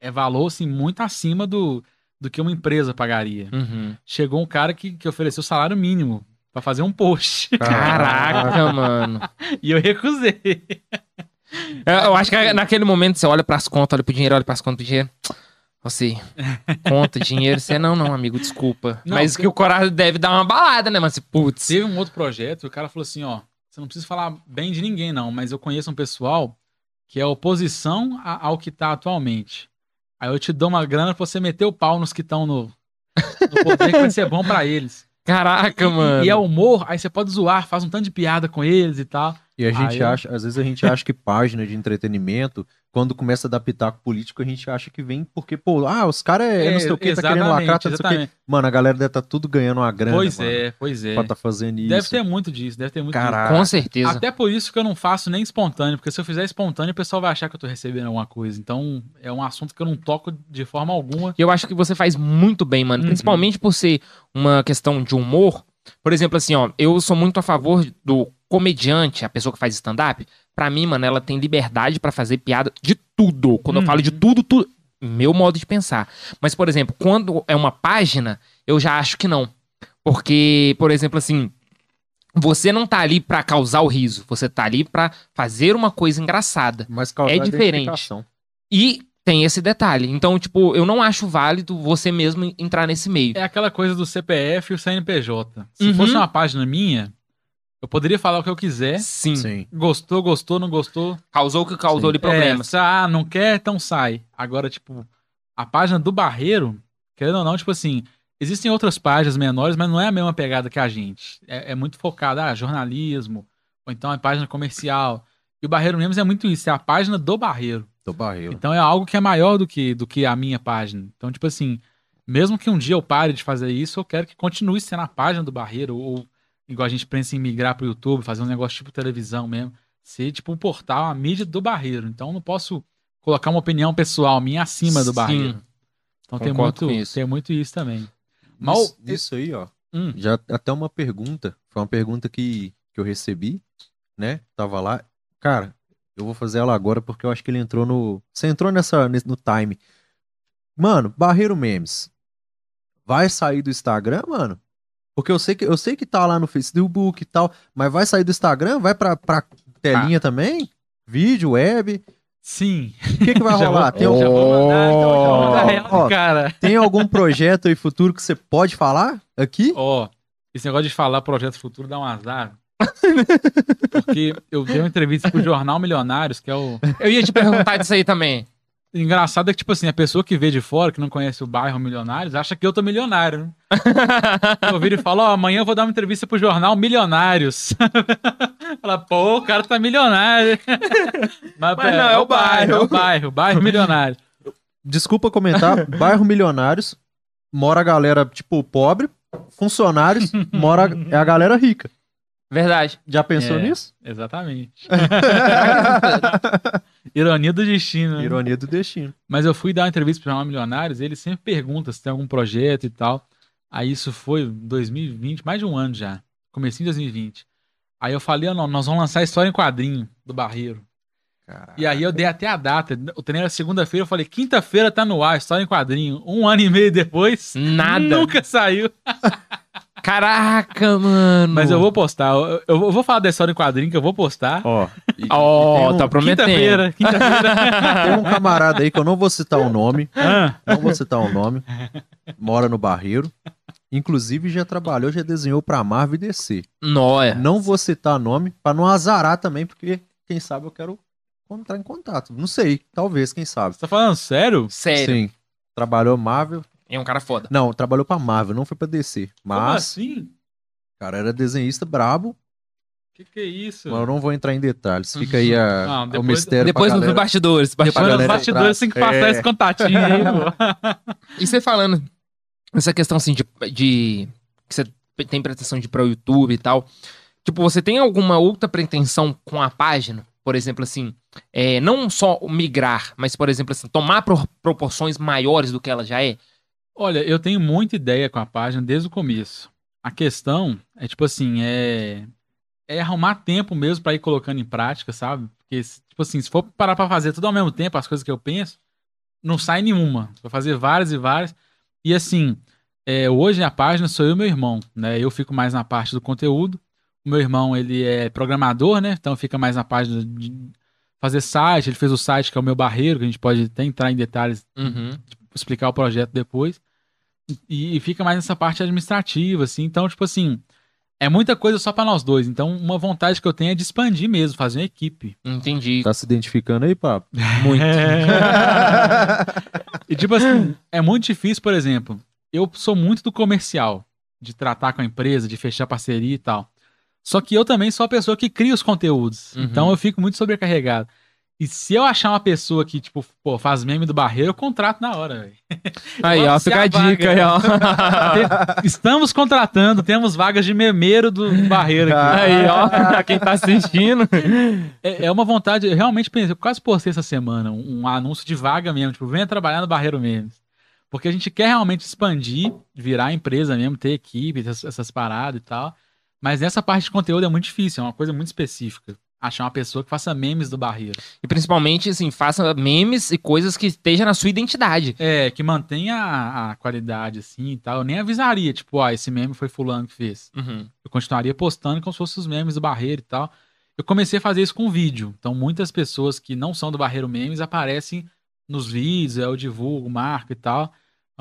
é valor, assim, muito acima do, do que uma empresa pagaria. Uhum. Chegou um cara que, que ofereceu salário mínimo pra fazer um post. Caraca, <laughs> mano. e eu recusei. Eu, eu acho que naquele momento você olha pras contas, olha pro dinheiro, olha pras contas do dinheiro. Você, conta, dinheiro, você não, não, amigo, desculpa. Não, Mas que o coração deve dar uma balada, né, mas putz. Teve um outro projeto, o cara falou assim, ó, você não precisa falar bem de ninguém não, mas eu conheço um pessoal que é oposição ao que tá atualmente. Aí eu te dou uma grana pra você meter o pau nos que estão no, no poder, que vai ser bom pra eles. Caraca, E- mano. E, é humor, aí você pode zoar, faz um tanto de piada com eles e tal. E a gente Aí acha, às vezes a gente acha que página de entretenimento, quando começa a dar pitaco político, a gente acha que vem porque, pô, ah, os caras é, não sei o que, tá querendo lacrar, tá não sei o quê. exatamente. Mano, a galera deve estar tudo ganhando uma grana, Pois mano, é, pois é. pra tá fazendo isso. Deve ter muito disso, deve ter muito Caraca. Com disso. certeza. Até por isso que eu não faço nem espontâneo, porque se eu fizer espontâneo, o pessoal vai achar que eu tô recebendo alguma coisa. Então, é um assunto que eu não toco de forma alguma. E eu acho que você faz muito bem, mano. Uhum. Principalmente por ser uma questão de humor. Por exemplo, assim, ó, eu sou muito a favor do comediante, a pessoa que faz stand-up. Pra mim, mano, ela tem liberdade pra fazer piada de tudo. Quando eu Uhum. falo de tudo, tudo. Meu modo de pensar. Mas, por exemplo, quando é uma página, eu já acho que não. Porque, por exemplo, assim. Você não tá ali pra causar o riso, você tá ali pra fazer uma coisa engraçada. Mas causar É diferente. E tem esse detalhe. Então, tipo, eu não acho válido você mesmo entrar nesse meio. É aquela coisa do CPF e o CNPJ. Se Uhum. fosse uma página minha, eu poderia falar o que eu quiser. Sim. Sim. Gostou, gostou, não gostou. Causou o que causou Sim. ali problemas. É, ah, não quer, então sai. Agora, tipo, a página do Barreiro, querendo ou não, tipo assim, existem outras páginas menores, mas não é a mesma pegada que a gente. É, é muito focada, ah, jornalismo, ou então é página comercial. E o Barreiro Memes é muito isso, é a página do Barreiro. Do barreiro. Então é algo que é maior do que, do que a minha página. Então, tipo assim, mesmo que um dia eu pare de fazer isso, eu quero que continue sendo a página do Barreiro, ou igual a gente pensa em migrar pro YouTube, fazer um negócio tipo televisão mesmo, ser tipo um portal, a mídia do Barreiro. Então eu não posso colocar uma opinião pessoal minha acima do Sim. Barreiro. Então tem muito, isso. tem muito isso também. Mas Isso, isso aí, ó. Hum. Já até uma pergunta. Foi uma pergunta que, que eu recebi, né? Tava lá. Cara, eu vou fazer ela agora porque eu acho que ele entrou no. Você entrou nessa, nesse- no time. Mano, Barreiro Memes. Vai sair do Instagram, mano? Porque eu sei que eu sei que tá lá no Facebook e tal, mas vai sair do Instagram? Vai pra, pra telinha também? Vídeo, web? sim. O que, que vai <laughs> rolar? vou- Tem, já algum- vou mandar, então, já vou mandar Ó, real, ó. cara. tem algum projeto aí futuro que você pode falar aqui? Ó, esse negócio de falar projeto futuro dá um azar. <laughs> Porque eu dei uma entrevista pro Jornal Milionários, que é o. Eu ia te perguntar disso aí também. Engraçado é que, tipo assim, a pessoa que vê de fora, que não conhece o bairro Milionários, acha que eu tô milionário, né? <laughs> Eu viro e falo, ó, amanhã eu vou dar uma entrevista pro jornal Milionários. <laughs> Fala, pô, o cara tá milionário. <laughs> Mas, Mas não, é o bairro. É o bairro, bairro milionário. Desculpa comentar, bairro Milionários, mora a galera, tipo, pobre, funcionários, mora é a galera rica. Verdade. Já pensou É. nisso? Exatamente. Ironia do destino. né? Ironia do destino. Mas eu fui dar uma entrevista pro Jornal Milionários, ele sempre pergunta se tem algum projeto e tal. Aí isso foi em 2020, mais de um ano já. Comecinho de 2020. Aí eu falei, ó, não, nós vamos lançar a história em quadrinho do Barreiro. E aí eu dei até a data. O treino era segunda-feira, eu falei, quinta-feira tá no ar, história em quadrinho. Um ano e meio depois, Nada. nunca saiu. <laughs> Caraca, mano. Mas eu vou postar. Eu, eu vou falar da história em quadrinho que eu vou postar. Ó, Ó, tem um- tá prometendo. Quinta-feira, quinta-feira. <laughs> Tem um camarada aí que eu não vou citar o nome, Ah, não vou citar o nome, mora no Barreiro. Inclusive já trabalhou, já desenhou pra Marvel e DC. Nóia. Não vou citar nome pra não azarar também, porque quem sabe eu quero entrar em contato. Não sei, talvez, quem sabe. você tá falando sério? Sério. Sim. Trabalhou Marvel. É um cara foda. Não, trabalhou pra Marvel, não foi pra DC. Como Mas, assim? cara, era desenhista brabo, Que que é isso? mas eu não vou entrar em detalhes. Fica aí a, Não, o depois- mistério Depois nos bastidores. Depois bastidores. nos bastidores tem que passar É. esse contatinho aí, pô. <laughs> E você falando essa questão assim de, de que você tem pretensão de ir para o YouTube e tal. Tipo, você tem alguma outra pretensão com a página? Por exemplo, assim, é, não só migrar, mas, por exemplo, assim, tomar pro- proporções maiores do que ela já é? Olha, eu tenho muita ideia com a página desde o começo. A questão é, tipo assim, é, é arrumar tempo mesmo pra ir colocando em prática, sabe? Porque, tipo assim, se for parar pra fazer tudo ao mesmo tempo, as coisas que eu penso, não sai nenhuma. Vou fazer várias e várias. E assim, é, hoje a página sou eu e meu irmão, né? Eu fico mais na parte do conteúdo. O meu irmão, ele é programador, né? Então fica mais na página de fazer site. Ele fez o site que é o meu barreiro, que a gente pode até entrar em detalhes Uhum. explicar o projeto depois. E, e fica mais nessa parte administrativa, assim. Então, tipo assim, é muita coisa só pra nós dois. Então, uma vontade que eu tenho é de expandir mesmo, fazer uma equipe. Entendi. Tá se identificando aí, papo? <laughs> Muito. e, tipo assim, é muito difícil, por exemplo, eu sou muito do comercial, de tratar com a empresa, de fechar parceria e tal. Só que eu também sou a pessoa que cria os conteúdos. Uhum. Então, eu fico muito sobrecarregado. E se eu achar uma pessoa que, tipo, pô, faz meme do barreiro, eu contrato na hora, velho. <laughs> Aí, ó, fica a dica aí, ó. Estamos contratando, temos vagas de memeiro do barreiro aqui. Aí, ó, <laughs> quem tá assistindo. É, é uma vontade, eu realmente pensei, eu quase postei essa semana um, um anúncio de vaga mesmo, tipo, venha trabalhar no Barreiro Memes. Porque a gente quer realmente expandir, virar empresa mesmo, ter equipe, essas, essas paradas e tal. Mas nessa parte de conteúdo é muito difícil, é uma coisa muito específica. Achar uma pessoa que faça memes do Barreiro. E principalmente, assim, faça memes e coisas que estejam na sua identidade. É, que mantenha a, a qualidade assim e tal. Eu nem avisaria, tipo, ó, esse meme foi fulano que fez. Uhum. eu continuaria postando como se fossem os memes do Barreiro e tal. Eu comecei a fazer isso com vídeo. Então, muitas pessoas que não são do Barreiro Memes aparecem nos vídeos, eu divulgo, marco e tal.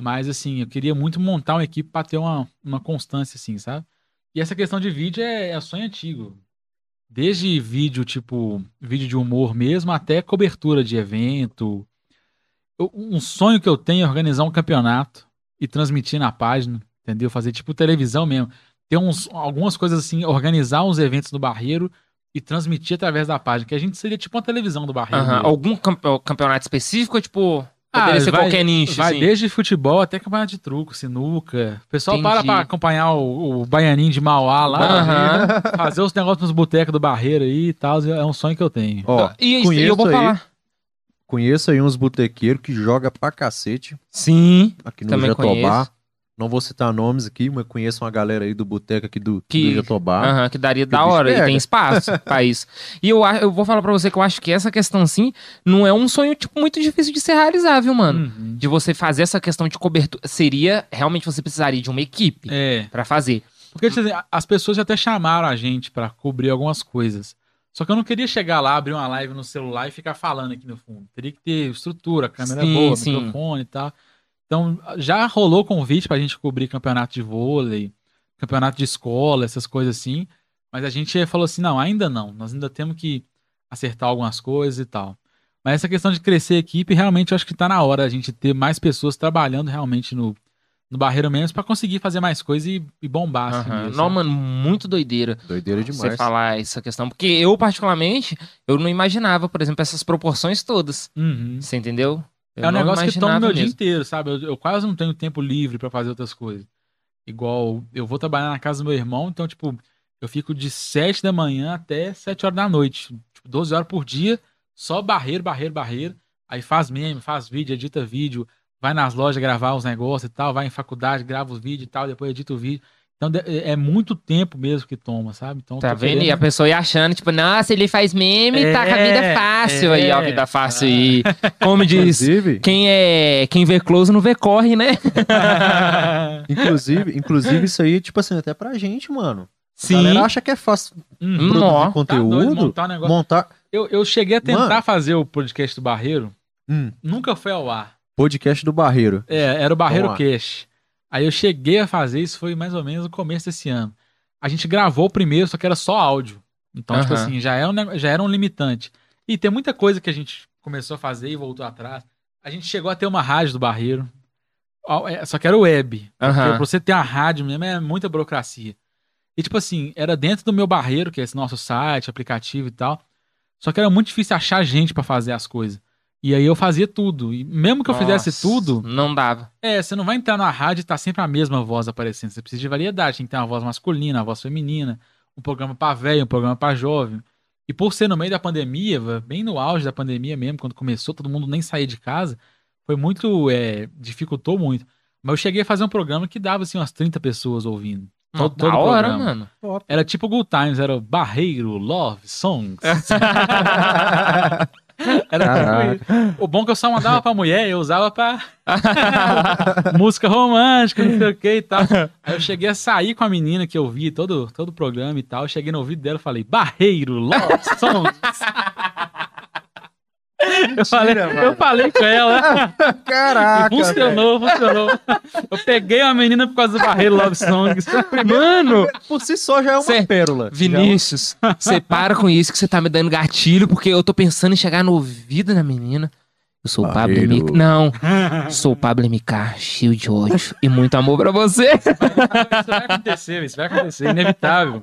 Mas, assim, eu queria muito montar uma equipe para ter uma, uma constância, assim, sabe? E essa questão de vídeo é, é sonho antigo. Desde vídeo, tipo, vídeo de humor mesmo, até cobertura de evento. Eu- um sonho que eu tenho é organizar um campeonato e transmitir na página, entendeu? Fazer tipo televisão mesmo ter uns, algumas coisas assim, organizar uns eventos do Barreiro e transmitir através da página, que a gente seria tipo uma televisão do Barreiro. Mesmo. Algum campe- campeonato específico ou, tipo, poderia Ah, ser vai- qualquer nicho, Vai assim? desde futebol até campeonato de truco, sinuca. O pessoal para Entendi. pra acompanhar o, o Baianinho de Mauá lá, Aham. fazer os negócios nos botecos do Barreiro aí e tal. É um sonho que eu tenho. Ó, E, e conheço eu vou aí. falar. conheço aí uns botequeiros que joga pra cacete Sim. aqui no Também Jatobá. conheço. Não vou citar nomes aqui, mas conheço uma galera aí do boteco aqui do, Que- do Jatobá. Aham, que daria Que da hora, e pega. tem espaço <laughs> pra isso. E eu, eu vou falar pra você que eu acho que essa questão, assim, não é um sonho, tipo, muito difícil de ser realizável, mano. Uhum. De você fazer essa questão de cobertura. Seria, realmente, você precisaria de uma equipe É. pra fazer. Porque tipo assim, as pessoas já até chamaram a gente pra cobrir algumas coisas. Só que eu não queria chegar lá, abrir uma live no celular e ficar falando aqui no fundo. Teria que ter estrutura, câmera Sim, boa, sim. microfone e tal. Então, já rolou convite pra gente cobrir campeonato de vôlei, campeonato de escola, essas coisas assim. Mas a gente falou assim: não, ainda não. Nós ainda temos que acertar algumas coisas e tal. Mas essa questão de crescer a equipe, realmente eu acho que tá na hora a gente ter mais pessoas trabalhando realmente no, no Barreiro mesmo pra conseguir fazer mais coisas e, e bombar assim Não, mano, muito doideira. Doideira Você demais. falar essa questão. Porque eu, particularmente, eu não imaginava, por exemplo, essas proporções todas. Uhum. Você entendeu? Eu É um negócio que toma meu dia inteiro, sabe? Eu, eu quase não tenho tempo livre pra fazer outras coisas. Igual, eu vou trabalhar na casa do meu irmão, então, tipo, eu fico de 7 da manhã até 7 horas da noite. Tipo, 12 horas por dia, só barreiro, barreiro, barreiro. Aí faz meme, faz vídeo, edita vídeo, vai nas lojas gravar os negócios e tal, vai em faculdade, grava os vídeos e tal, depois edita o vídeo. Então é é muito tempo mesmo que toma, sabe? Então, Tá vendo? E querendo- a pessoa ia achando, tipo, nossa, ele faz meme, tá com a vida É, fácil. Aí, ó, a é. vida fácil. E como <laughs> diz, Inclusive, quem é. Quem vê close não vê corre, né? <laughs> inclusive, inclusive, isso aí, tipo assim, até pra gente, mano. A Sim. galera acha que é fácil Hum, produzir Nó. tá doido, conteúdo, montar um negócio. montar. Eu, eu cheguei a tentar Mano. fazer o podcast do Barreiro, Hum, nunca foi ao ar. podcast do Barreiro. É, era o Barreiro. Cash. Aí eu cheguei a fazer isso, foi mais ou menos no começo desse ano. A gente gravou o primeiro, só que era só áudio. Então, tipo Aham. assim, já era, um, já era um limitante. E tem muita coisa que a gente começou a fazer e voltou atrás. A gente chegou a ter uma rádio do Barreiro. É, Só que era web. Aham. pra você ter uma rádio mesmo é muita burocracia. E tipo assim, era dentro do meu Barreiro, que é esse nosso site, aplicativo e tal. Só que era muito difícil achar gente pra fazer as coisas. E aí eu fazia tudo. E mesmo que eu fizesse Nossa, tudo, Não dava. é, você não vai entrar na rádio e tá sempre a mesma voz aparecendo. Você precisa de variedade. Tem que ter uma voz masculina, uma voz feminina, um programa pra velho, um programa pra jovem. E por ser no meio da pandemia, bem no auge da pandemia mesmo, quando começou, todo mundo nem saía de casa, foi muito. é, dificultou muito. Mas eu cheguei a fazer um programa que dava assim umas 30 pessoas ouvindo. Todo- da todo hora, programa. mano. Era tipo Good Times, era o Barreiro Love Songs. <laughs> <laughs> <laughs> era. O bom é que eu só mandava pra mulher, eu usava pra <laughs> música romântica, não sei o que e tal. Aí eu cheguei a sair com a menina que eu vi todo, todo o programa e tal. Eu cheguei no ouvido dela e falei, Barreiro Love Songs. Eu, falei, eu falei com ela. <laughs> Caraca. E funcionou, funcionou. Eu peguei uma menina por causa do Barreiro Love Songs. <laughs> Mano. Por si só já é uma Cê- pérola. Vinícius, você para com isso que você tá me dando gatilho, porque eu tô pensando em chegar no ouvido da menina. Eu sou o Pablo. MK. Não, <laughs> sou o Pablo MK, cheio de ódio e muito amor pra você. Isso vai acontecer, isso vai acontecer, inevitável.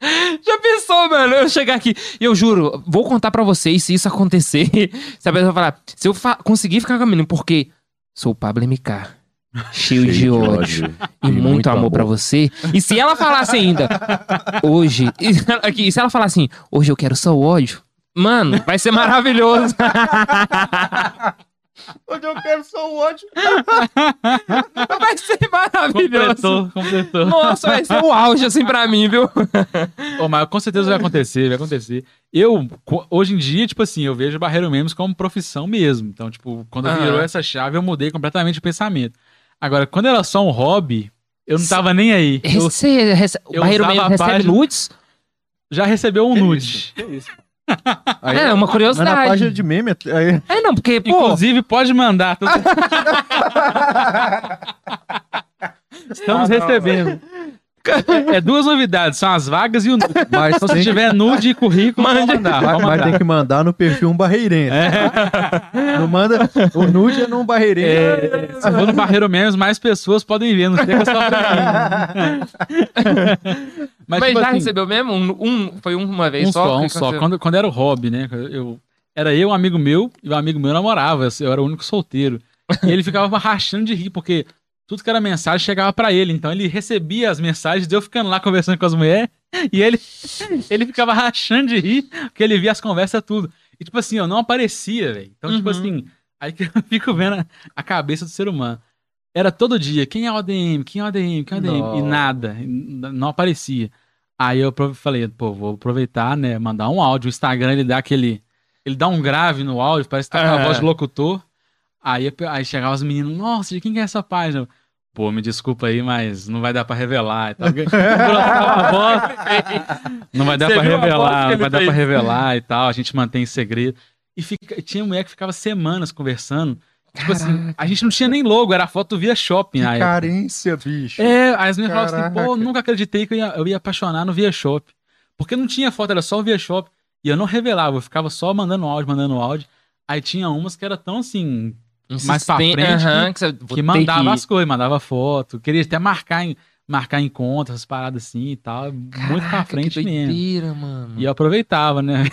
<laughs> Já pensou, mano? Eu chegar aqui e eu juro, vou contar pra vocês se isso acontecer. <laughs> Se a pessoa falar, se eu fa- conseguir ficar com a menina, porque sou o Pablo MK, <laughs> cheio, de ódio. E, muito, amor, pra você. E se ela falasse ainda, hoje. e e se ela falar assim, hoje eu quero só o ódio. Mano, vai ser maravilhoso. Hoje eu quero só o ódio. <laughs> vai ser maravilhoso. Completou, completou. Nossa, vai ser o auge assim pra mim, viu? Ô, mas com certeza vai acontecer, vai acontecer. Eu, hoje em dia, tipo assim, eu vejo Barreiro Memes como profissão mesmo. Então, tipo, quando Aham. virou essa chave, eu mudei completamente o pensamento. Agora, quando era só um hobby, eu não tava nem aí. Eu Você rece... Eu Barreiro a recebe página- nudes? já recebeu um Que nude. Aí, É, uma Mas curiosidade. na página de meme, aí, É, não, porque, pô, Inclusive, pode mandar. Tô- <laughs> Estamos Ah, não, recebendo. É, é duas novidades, são as vagas e o nude. mas, Então, se que, tiver nude e currículo, pode Mande. mandar. mas, Pode mas mandar. tem que mandar no perfil um barreirense. Não manda. O nude é num barreirense. É, se for no Barreiro Memes, mais pessoas podem ver, não chega só pra mim. <laughs> mas, tipo já assim, recebeu mesmo? Um, um- foi uma vez um só? só, um só. Quando, quando era o hobby, né? Eu, era eu, um amigo meu, e o amigo meu namorava. Eu era o único solteiro. E ele ficava rachando de rir, porque tudo que era mensagem chegava pra ele. Então ele recebia as mensagens, eu ficando lá conversando com as mulheres, <laughs> e ele, <laughs> ele ficava rachando de rir, porque ele via as conversas tudo. E tipo assim, eu não aparecia, velho. Então, tipo Uhum. assim, aí que <laughs> eu fico vendo a, a cabeça do ser humano. Era todo dia, quem é o ADM, quem é o ADM, quem é o ADM, e Nossa. nada, não aparecia. Aí eu falei, pô, vou aproveitar, né, mandar um áudio. O Instagram, ele dá aquele, ele dá um grave no áudio, parece que tá com a Ah. voz de locutor. Aí, aí chegava os meninos, nossa, de quem que é essa página? Pô, me desculpa aí, mas não vai dar pra revelar. e voz. <laughs> <laughs> Não vai dar Você pra revelar, não vai dar fez? pra revelar e tal. A gente mantém em segredo. E fica, tinha mulher que ficava semanas conversando. Tipo assim, a gente não tinha nem logo, era foto via shopping. Que Aí, carência, bicho. é, aí as meninas falavam assim, pô, nunca acreditei que eu ia, eu ia apaixonar no via shop. Porque não tinha foto, era só o Via Shop. E eu não revelava, eu ficava só mandando áudio, mandando áudio. Aí tinha umas que era tão assim, mais pra frente aham, que, você- vou que ter mandava que- as coisas, mandava foto. Queria até marcar em, marcar encontros, essas paradas assim e tal. muito pra Caraca, frente que mesmo. doideira, mano. E eu aproveitava, né?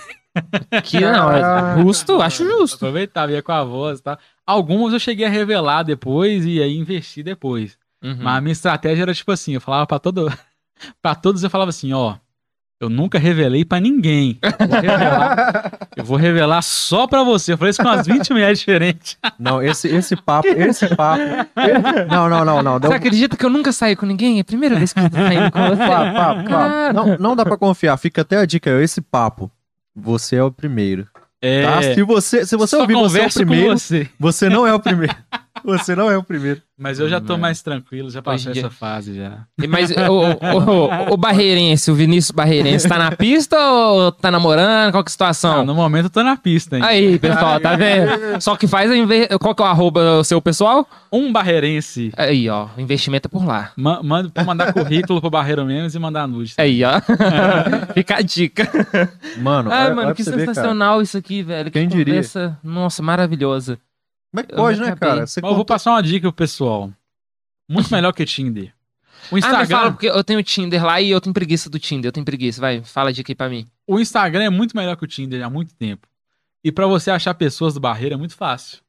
Que não, é justo, acho justo. Aproveitava, ia com a voz e tal. Algumas eu cheguei a revelar depois e aí investir depois. Uhum. Mas a minha estratégia era tipo assim, eu falava pra todo <laughs> para todos eu falava assim, ó, eu nunca revelei pra ninguém. Eu vou revelar, <laughs> eu vou revelar só pra você. Eu falei isso com umas 20 mulheres diferentes. Não, esse, esse papo, esse papo. Não, não, não, não. Deu... Você acredita que eu nunca saí com ninguém? É a primeira vez que eu tô saindo com você. Papo, papo, papo. Não, não dá pra confiar. Fica até a dica, esse papo. Você é o primeiro. É, Tá? Se você, se você só ouvir você é o primeiro, você. você não é o primeiro. <laughs> Você não é o primeiro. Mas eu já tô mais tranquilo, já passei dia- essa fase já. Mas o, o, o, o Barreirense, o Vinícius Barreirense, tá na pista ou tá namorando? Qual que é a Ah, situação? no momento eu tô na pista, hein? Aí, pessoal, tá vendo? Só que faz a inve... Qual que é o arroba do seu pessoal? Um barreirense. Aí, ó, o investimento é por lá. Ma manda pra mandar currículo pro Barreiro Menos e mandar nude. Aí, ó. <laughs> Fica a dica. Mano, Ai, olha- mano, olha que pra você ver, cara. sensacional isso aqui, velho. Quem que diria? nossa, maravilhosa. Como é que Eu pode, né, cara? Você Mas eu vou passar uma dica pro pessoal. Muito <laughs> melhor que Tinder. O Ah, me fala, Instagram, porque eu tenho Tinder lá e eu tenho preguiça do Tinder. Eu tenho preguiça, vai, fala a dica aí pra mim. o Instagram é muito melhor que o Tinder há muito tempo. E pra você achar pessoas do Barreiro é muito fácil.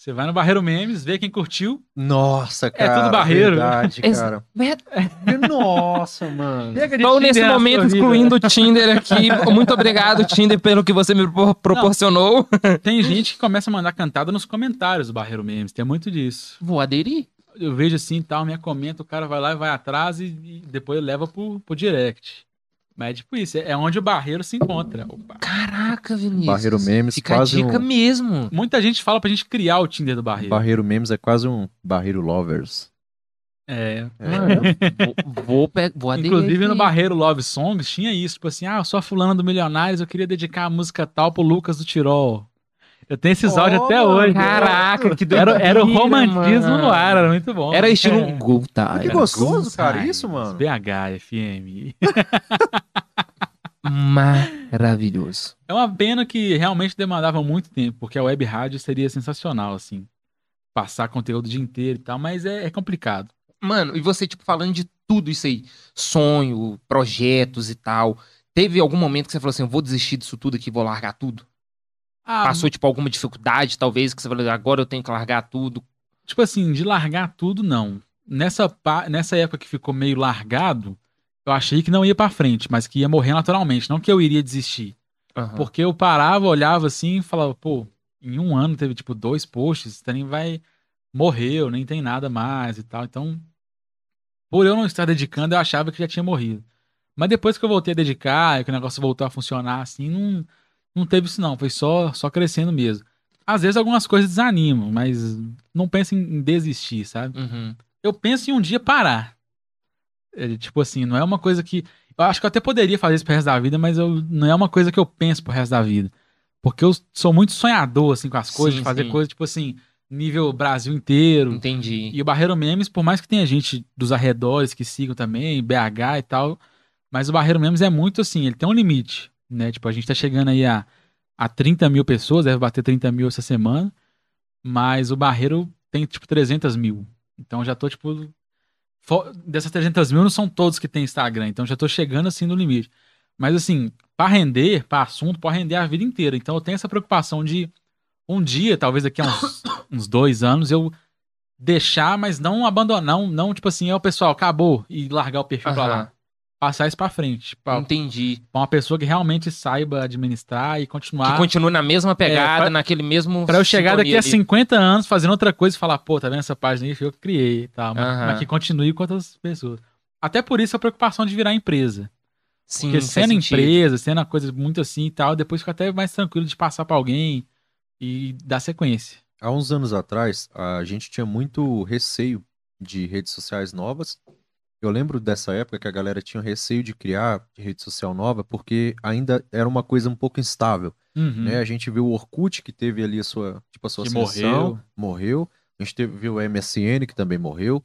Você vai no Barreiro Memes, vê quem curtiu. Nossa, cara. tudo barreiro. Verdade, Ex- cara. É, Nossa, mano. Estou nesse momento excluindo o Tinder aqui. Muito obrigado, Tinder, pelo que você me pro- proporcionou. Tem gente que começa a mandar cantada nos comentários do Barreiro Memes. Tem muito disso. Vou aderir. Eu vejo assim e tal, minha comenta, o cara vai lá e vai atrás e, e depois leva pro, pro direct. Mas é tipo isso, é onde o Barreiro se encontra. Opa. Caraca, Vinícius. Barreiro Memes, Fica a quase dica um... mesmo. Muita gente fala pra gente criar o Tinder do Barreiro. Barreiro Memes é quase um Barreiro Lovers. É. Mano, vou, vou, pe- vou aderir. Inclusive no. Barreiro Love Songs tinha isso, tipo assim, ah, eu sou a fulana do Milionários, eu queria dedicar a música tal pro Lucas do Tirol. Eu tenho esses Oh, áudios até hoje. Caraca, que Era, era o romantismo mano. no ar, era muito bom. Era estilo É. Time. Que gostoso, cara, isso, mano. BH, FM. <laughs> Maravilhoso. É uma pena que realmente demandava muito tempo, porque a web rádio seria sensacional, assim. Passar conteúdo o dia inteiro e tal, mas é, é complicado. Mano, e você, tipo, falando de tudo isso aí, sonho, projetos e tal, teve algum momento que você falou assim, eu vou desistir disso tudo aqui, vou largar tudo? Ah, Passou, tipo, alguma dificuldade, talvez, que você falou, agora eu tenho que largar tudo. tipo assim, de largar tudo, não. Nessa, nessa época que ficou meio largado, eu achei que não ia pra frente, mas que ia morrer naturalmente, não que eu iria desistir. Aham. Porque eu parava, olhava assim e falava, pô, em um ano teve tipo dois posts, esse trem vai. Morreu, nem tem nada mais e tal. Então, por eu não estar dedicando, eu achava que já tinha morrido. Mas depois que eu voltei a dedicar, e que o negócio voltou a funcionar assim, não, não teve isso não. Foi só, só crescendo mesmo. Às vezes algumas coisas desanimam, mas não penso em, desistir, sabe? Uhum. eu penso em um dia parar. É, tipo assim, não é uma coisa que. Eu acho que eu até poderia fazer isso pro resto da vida, mas eu, não é uma coisa que eu penso pro resto da vida. Porque eu sou muito sonhador, assim, com as coisas, Sim, de fazer sim. coisas, tipo assim, nível Brasil inteiro. Entendi. E o Barreiro Memes, por mais que tenha gente dos arredores que sigam também, BH e tal, mas o Barreiro Memes é muito assim, ele tem um limite, né? Tipo, a gente tá chegando aí a, a 30 mil pessoas, deve bater 30 mil essa semana, mas o Barreiro tem, tipo, 300 mil. Então já tô, tipo... Dessas 300 mil não são todos que tem Instagram, então já tô chegando assim no limite. Mas assim, pra render, pra assunto, pode render a vida inteira. Então eu tenho essa preocupação de um dia, talvez daqui a uns, <coughs> uns dois anos, eu deixar, mas não abandonar, não, não tipo assim, ó, pessoal, acabou e largar o perfil pra Aham. lá. Passar isso pra frente, pra, Entendi. pra uma pessoa que realmente saiba administrar e Que continuar. continua na mesma pegada, É, pra- naquele mesmo. Pra eu chegar daqui a ali. 50 anos fazendo outra coisa e falar, pô, tá vendo essa página aí? Foi eu que criei e tal. Mas, mas que continue com outras pessoas. Até por isso a preocupação de virar empresa. Sim, Porque sendo empresa, sendo uma coisa muito assim e tal, depois fica até mais tranquilo de passar pra alguém e dar sequência. Há uns anos atrás, a gente tinha muito receio de redes sociais novas. Eu lembro dessa época que a galera tinha receio de criar rede social nova porque ainda era uma coisa um pouco instável, Uhum. né? A gente viu o Orkut que teve ali a sua, tipo, a sua Que ascensão, morreu. morreu. A gente teve, viu o MSN que também morreu.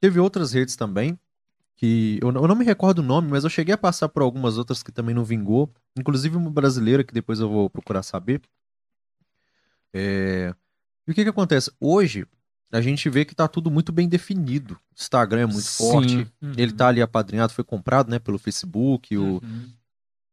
Teve outras redes também que eu, não- eu não me recordo o nome, mas eu cheguei a passar por algumas outras que também não vingou, inclusive uma brasileira que depois eu vou procurar saber. É, E o que que acontece? Hoje a gente vê que tá tudo muito bem definido. O Instagram é muito Sim. forte, Uhum. ele tá ali apadrinhado, foi comprado, né, pelo Facebook, o, Uhum.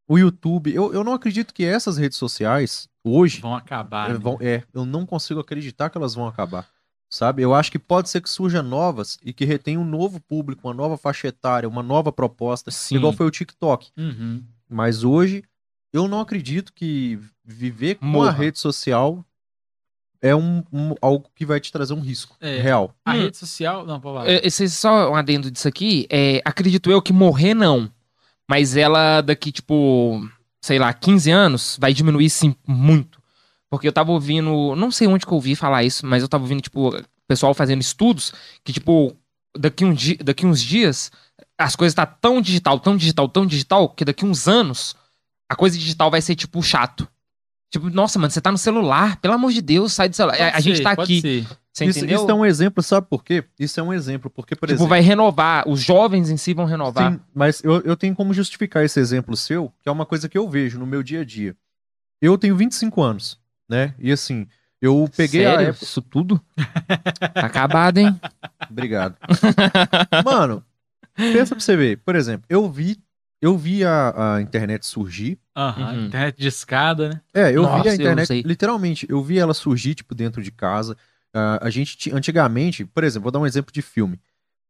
o YouTube. Eu, eu não acredito que essas redes sociais hoje Vão acabar. é, né? vão- é, eu não consigo acreditar que elas vão acabar. Sabe? Eu acho que pode ser que surjam novas e que retenham um novo público, uma nova faixa etária, uma nova proposta, Sim. igual foi o TikTok. Uhum. Mas hoje, eu não acredito que viver com a Morra. rede social é um, um- algo que vai te trazer um risco É. real. A Hum. rede social. Não, pode falar. É, Esse só um adendo disso aqui, é, acredito eu que morrer não. Mas ela daqui, tipo, sei lá, 15 anos, vai diminuir sim muito. Porque eu tava ouvindo, não sei onde que eu ouvi falar isso, mas eu tava ouvindo, tipo, pessoal fazendo estudos que, tipo, daqui, um di daqui uns dias, as coisas tá tão digital, tão digital, tão digital, que daqui uns anos, a coisa digital vai ser, tipo, chato. Tipo, nossa, mano, você tá no celular, pelo amor de Deus, sai do celular. Pode a a gente ser, tá pode aqui, ser. você Isso, entendeu? isso é um exemplo, sabe por quê? Isso é um exemplo, porque, por tipo, exemplo. vai renovar, os jovens em si vão renovar. Sim, mas eu, eu tenho como justificar esse exemplo seu, que é uma coisa que eu vejo no meu dia a dia. Eu tenho 25 anos, né? E assim, eu peguei a Sério? época. Isso tudo? tá acabado, hein? <laughs> Obrigado. Mano, pensa pra você ver. Por exemplo, eu vi, eu vi a, a internet surgir. Aham. Uhum. Internet de escada, né? É, eu Nossa, vi a eu internet, sei. literalmente, eu vi ela surgir, tipo, dentro de casa. Ah, a gente, ti- antigamente, por exemplo, vou dar um exemplo de filme.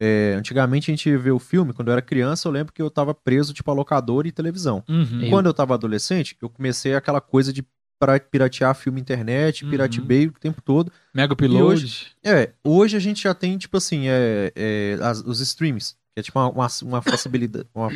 É, antigamente a gente vê o filme, quando eu era criança, eu lembro que eu tava preso, tipo, a locadora e televisão. Uhum. Eu- Quando eu tava adolescente, eu comecei aquela coisa de piratear filme internet, Uhum. piratebei o tempo todo. Mega Upload. É, hoje a gente já tem, tipo assim, é, é, as- os streams, que é tipo uma, uma, uma facilidade, uma-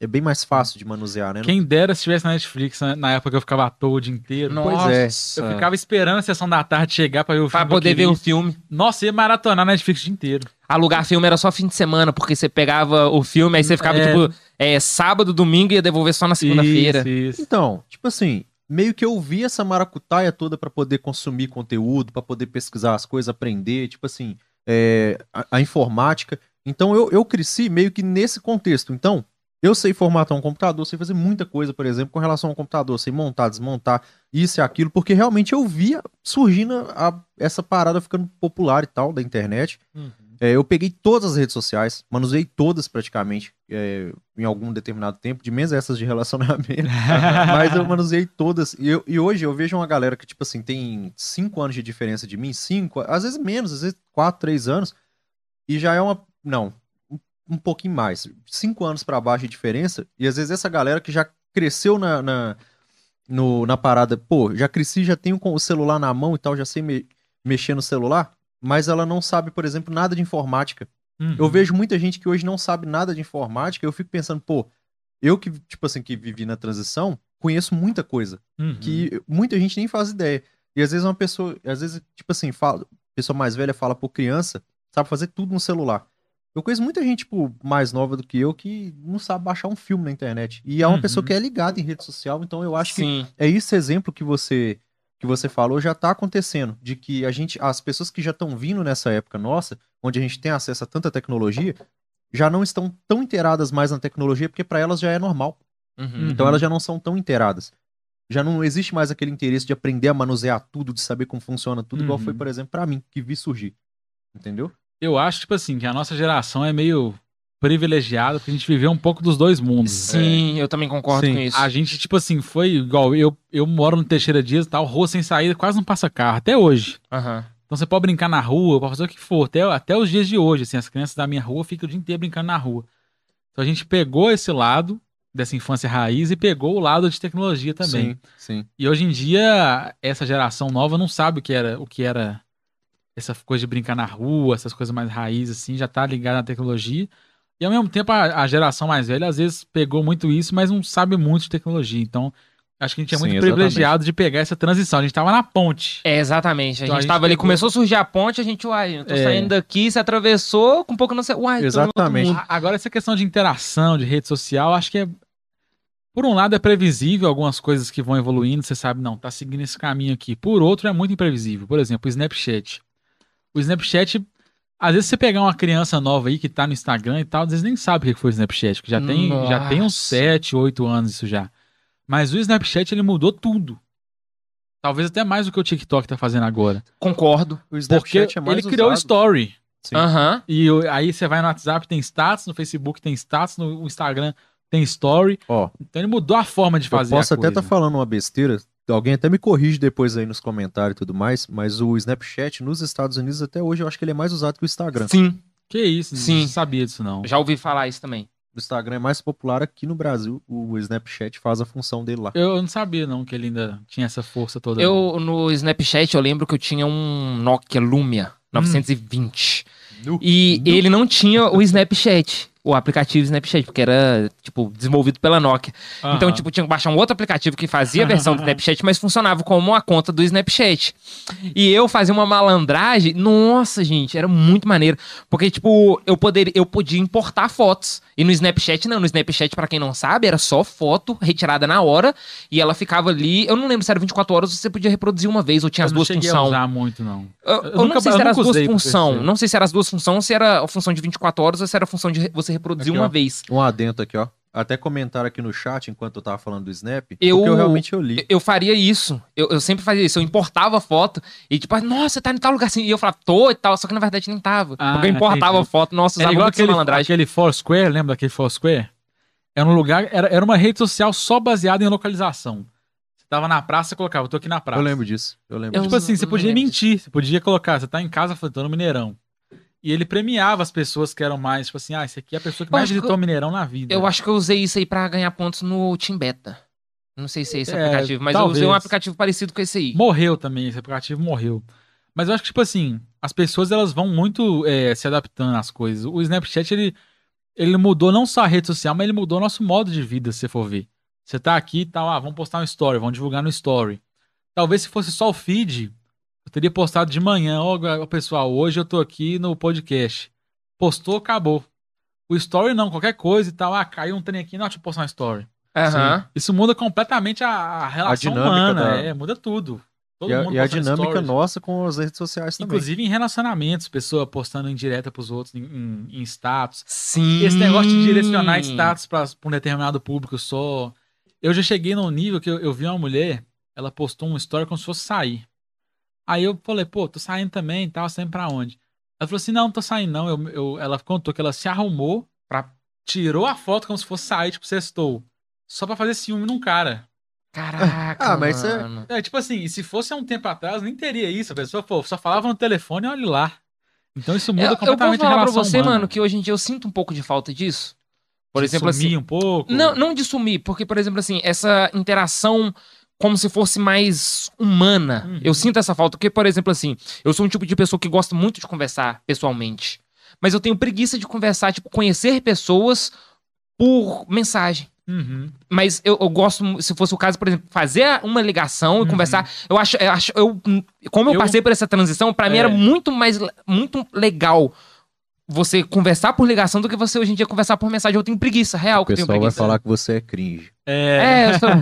é bem mais fácil de manusear, né? Quem dera se tivesse na Netflix né, na época que eu ficava à toa o dia inteiro. Nossa. é. Eu ficava esperando a sessão da tarde chegar pra ver o filme. Pra eu poder ver o filme. Nossa, ia maratonar na Netflix o dia inteiro. Alugar filme era só fim de semana, porque você pegava o filme, aí você ficava, É. tipo, é, sábado, domingo e ia devolver só na segunda-feira. Então, tipo assim, meio que eu vi essa maracutaia toda pra poder consumir conteúdo, pra poder pesquisar as coisas, aprender, tipo assim, é, a, a informática. Então eu, eu cresci meio que nesse contexto. Então, eu sei formatar um computador, sei fazer muita coisa, por exemplo, com relação ao computador, sei montar, desmontar, isso e aquilo, porque realmente eu via surgindo a- essa parada ficando popular e tal da internet. É, eu peguei todas as redes sociais, manuseei todas praticamente é, em algum determinado tempo, de menos essas de relacionamento. <laughs> Mas eu manuseei todas. E, eu- e hoje eu vejo uma galera que, tipo assim, tem cinco anos de diferença de mim, cinco, às vezes menos, às vezes quatro, três anos, e já é uma. Não, um, pouquinho mais. Cinco anos pra baixo de diferença, e às vezes essa galera que já cresceu na, na, no- na parada, pô, já cresci, já tenho o celular na mão e tal, já sei me- mexer no celular, mas ela não sabe, por exemplo, nada de informática. Uhum. Eu vejo muita gente que hoje não sabe nada de informática, eu fico pensando, pô, eu que, tipo assim, que vivi na transição, conheço muita coisa Uhum. que muita gente nem faz ideia. E às vezes uma pessoa, às vezes, tipo assim, fala, pessoa mais velha fala por criança, sabe fazer tudo no celular. Eu conheço muita gente, tipo, mais nova do que eu, que não sabe baixar um filme na internet. E é uma Uhum. pessoa que é ligada em rede social, então eu acho que Sim. é esse exemplo que você que você falou já tá acontecendo, de que a gente, as pessoas que já estão vindo nessa época nossa, onde a gente tem acesso a tanta tecnologia, já não estão tão inteiradas mais na tecnologia, porque para elas já é normal. Uhum. Então elas já não são tão inteiradas. Já não existe mais aquele interesse de aprender a manusear tudo, de saber como funciona tudo, igual Uhum. foi, por exemplo, pra mim, que vi surgir. Entendeu? Eu acho, tipo assim, que a nossa geração é meio privilegiada, porque a gente viveu um pouco dos dois mundos. Sim, eu também concordo Sim. com isso. A gente, tipo assim, foi igual. Eu, eu moro no Teixeira Dias e tal, rua sem saída, quase não passa carro, até hoje. Aham. Então você pode brincar na rua, pode fazer o que for, até, até os dias de hoje, assim, as crianças da minha rua ficam o dia inteiro brincando na rua. Então a gente pegou esse lado dessa infância raiz e pegou o lado de tecnologia também. Sim, sim. E hoje em dia, essa geração nova não sabe o que era, o que era essa coisa de brincar na rua, essas coisas mais raízes, assim, já tá ligada na tecnologia. E ao mesmo tempo, a, a geração mais velha, às vezes, pegou muito isso, mas não sabe muito de tecnologia. Então, acho que a gente é Sim, muito exatamente. privilegiado de pegar essa transição. A gente tava na ponte. É, exatamente. A Então, a gente gente tava ali, pegou- começou a surgir a ponte, a gente, uai, eu tô É. saindo daqui, se atravessou, com um pouco não sei. Uai, Exatamente. mundo. Agora, essa questão de interação, de rede social, acho que é. Por um lado, é previsível algumas coisas que vão evoluindo, você sabe, não, tá seguindo esse caminho aqui. Por outro, é muito imprevisível. Por exemplo, o Snapchat. O Snapchat Às vezes você pegar uma criança nova aí que tá no Instagram e tal, às vezes nem sabe o que foi o Snapchat, que já tem, já tem uns Nossa. 7, 8 anos isso já. Mas o Snapchat, ele mudou tudo. Talvez até mais do que o TikTok tá fazendo agora. Concordo. O Porque Snapchat é mais ele criou o usado. Story. Aham. E aí você vai no WhatsApp, tem status, no Facebook tem status, no Instagram tem story. Ó, Então ele mudou a forma de eu fazer posso a até estar falando uma besteira. Alguém até me corrige depois aí nos comentários e tudo mais, mas o Snapchat nos Estados Unidos até hoje eu acho que ele é mais usado que o Instagram. Sim. Que isso, Sim. não sabia disso não. Já ouvi falar isso também. O Instagram é mais popular aqui no Brasil. O Snapchat faz a função dele lá. Eu não sabia não que ele ainda tinha essa força toda. Eu, no Snapchat, eu lembro que eu tinha um Nokia Lumia 920. Nu. E Nu. ele não tinha o Snapchat, o aplicativo Snapchat, porque era, tipo, desenvolvido pela Nokia. Então, Aham. tipo, tinha que baixar um outro aplicativo que fazia a versão do <laughs> Snapchat, mas funcionava como uma conta do Snapchat. E eu fazia uma malandragem, nossa, gente, era muito maneiro. Porque, tipo, eu, poderia, eu podia importar fotos. E no Snapchat, não. No Snapchat, pra quem não sabe, era só foto retirada na hora. E ela ficava ali. Eu não lembro se era 24 horas ou você podia reproduzir uma vez, ou tinha eu as não duas a funções. usar muito não. Eu, Eu eu nunca- não sei se era as duas funções. Não sei se era as duas funções se era a função de 24 horas ou se era a função de você reproduzir Aqui, uma ó. vez. Um adendo aqui, ó. Até comentaram aqui no chat enquanto eu tava falando do Snap. Eu- Porque eu realmente eu li. Eu faria isso. Eu, eu sempre fazia isso. Eu importava a foto e, tipo, ah, nossa, você tá em tal lugar assim. E eu falava, tô e tal. Só que na verdade nem tava. Ah, porque eu importava a foto. Nossa, usava igual muito essa aquele, aquele Foursquare, lembra daquele Foursquare? Era um lugar, era, era uma rede social só baseada em localização. Você tava na praça, você colocava, eu tô aqui na praça. Eu lembro disso. Eu lembro Eu- Tipo assim, você podia mentir, você podia colocar, você tá em casa, falando, tô no Mineirão. E ele premiava as pessoas que eram mais, tipo assim, ah, esse aqui é a pessoa que Eu mais que visitou eu- o Mineirão na vida. Eu acho que eu usei isso aí pra ganhar pontos no Team Beta. Não sei se é esse É, aplicativo, mas eu usei um talvez. aplicativo parecido com esse aí. Morreu também, esse aplicativo morreu. Mas eu acho que, tipo assim, as pessoas elas vão muito é, se adaptando às coisas. O Snapchat, ele, ele mudou não só a rede social, mas ele mudou nosso modo de vida, se você for ver. Você tá aqui e tal, ah, vamos postar um story, vamos divulgar no story. Talvez se fosse só o feed, eu teria postado de manhã, ó, ó, pessoal, hoje eu tô aqui no podcast. Postou, acabou. O story não, qualquer coisa e tal, ah, caiu um trem aqui, não, deixa eu postar um story. Aham. Isso muda completamente a, a relação dinâmica humana, da- é, muda tudo. Todo E a, e a dinâmica stories. nossa com as redes sociais também. Inclusive em relacionamentos, pessoa postando em direta pros outros, em, em- em status. Sim. Esse negócio de direcionar status pra, pra um determinado público só. Eu já cheguei num nível que eu, eu vi uma mulher, ela postou uma história como se fosse sair. Aí eu falei, pô, tô saindo também e tal, saindo pra onde? Ela falou assim, não, não tô saindo não. Eu, eu- ela contou que ela se arrumou, Pra- tirou a foto como se fosse sair, tipo, sextou. Só pra fazer ciúme num cara. Caraca, Ah, mas isso é- mano. É, tipo assim, se fosse há um tempo atrás, nem teria isso. A pessoa pô, só falava no telefone e olha lá. Então isso muda Eu, eu vou completamente a falar pra você, humana. mano, que hoje em dia eu sinto um pouco de falta disso. Por De exemplo, sumir assim. um pouco. Não, não de sumir, porque, por exemplo, assim, essa interação como se fosse mais humana. Uhum. Eu sinto essa falta, porque, por exemplo, assim, eu sou um tipo de pessoa que gosta muito de conversar pessoalmente. Mas eu tenho preguiça de conversar, tipo, conhecer pessoas por mensagem. Uhum. Mas eu, eu gosto, se fosse o caso, por exemplo, fazer uma ligação e Uhum. conversar. Eu acho, eu acho, eu, como eu, Eu- passei por essa transição, pra mim É. era muito mais, muito legal você conversar por ligação do que você hoje em dia conversar por mensagem. Eu tenho preguiça, real O que eu tenho pessoal vai preguiça. falar que você é cringe. É, É, eu sou. <laughs>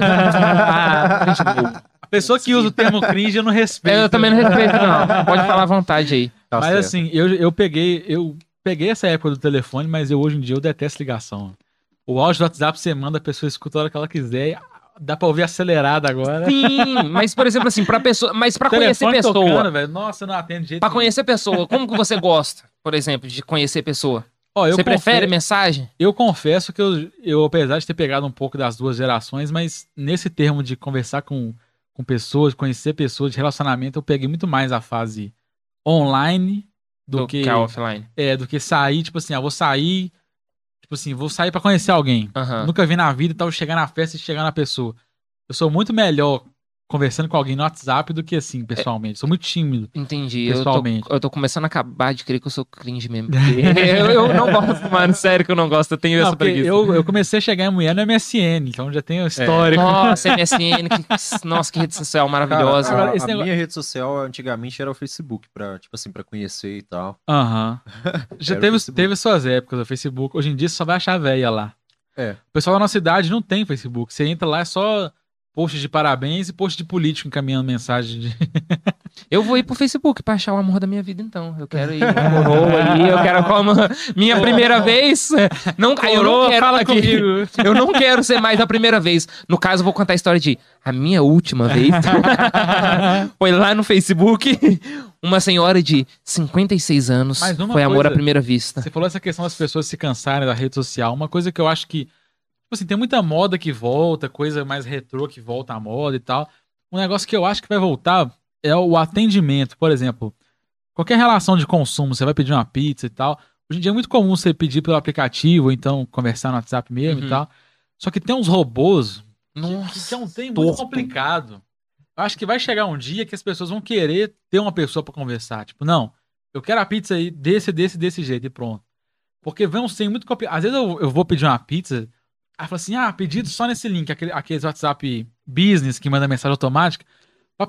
Ah, a pessoa que usa o termo cringe eu não respeito. eu também não respeito, não. Pode falar à vontade aí. Tá Mas certo. assim, eu, eu peguei, eu peguei essa época do telefone, mas eu hoje em dia eu detesto ligação. O áudio do WhatsApp você manda, a pessoa escuta a hora que ela quiser. Dá pra ouvir acelerado agora. Sim, mas, por exemplo, assim, pra pessoa. Mas pra conhecer pessoa. tocando, velho. Nossa, eu não atendo de jeito Pra nenhum. conhecer pessoa, como que você gosta, por exemplo, de conhecer pessoa? Eu você prefere mensagem? Eu confesso que eu, eu, apesar de ter pegado um pouco das duas gerações, mas nesse termo de conversar com, com pessoas, conhecer pessoas, de relacionamento, eu peguei muito mais a fase online do, que, a offline. é, do que sair, tipo assim, ah, vou sair, tipo assim, vou sair pra conhecer alguém. Aham. Nunca vi na vida e tal, chegar na festa e chegar na pessoa. Eu sou muito melhor conversando com alguém no WhatsApp do que assim, pessoalmente. Sou muito tímido. Entendi. Eu tô, Pessoalmente. eu tô começando a acabar de crer que eu sou cringe mesmo. <laughs> eu, eu não gosto, mano. Sério que eu não gosto. Eu tenho Não, essa preguiça. eu, eu comecei a chegar em mulher no MSN, então já tenho histórico. <laughs> Nossa, MSN. Que, nossa, que rede social maravilhosa. Cara, a, negócio- minha rede social antigamente era o Facebook, pra, tipo assim, pra conhecer e tal. Aham. <laughs> Já Era o teve, teve suas épocas o Facebook. Hoje em dia você só vai achar velha lá. É. O pessoal da nossa cidade não tem Facebook. Você entra lá, é só post de parabéns e post de político encaminhando mensagem de. <laughs> Eu vou ir pro Facebook pra achar o amor da minha vida, então. Eu quero ir <laughs> aí, eu quero como minha primeira vez. Não, eu não Coroa, quero fala aqui. comigo. Eu não quero ser mais a primeira vez. No caso, eu vou contar a história de a minha última vez. <laughs> foi lá no Facebook. Uma senhora de 56 anos. Foi amor coisa- à primeira vista. Você falou essa questão das pessoas se cansarem da rede social. Uma coisa que eu acho que, tipo assim, tem muita moda que volta, coisa mais retrô que volta à moda e tal. Um negócio que eu acho que vai voltar é o atendimento. Por exemplo, qualquer relação de consumo, você vai pedir uma pizza e tal. Hoje em dia é muito comum você pedir pelo aplicativo, ou então conversar no WhatsApp mesmo Uhum. e tal. Só que tem uns robôs que, Nossa. que é um trem muito complicado. Eu acho que vai chegar um dia que as pessoas vão querer ter uma pessoa pra conversar. Tipo, não, eu quero a pizza aí desse, desse, desse jeito e pronto. Porque vem um trem muito complicado. Às vezes eu, eu vou pedir uma pizza, aí fala assim, ah, pedido só nesse link, aquele, aqueles WhatsApp Business que manda mensagem automática.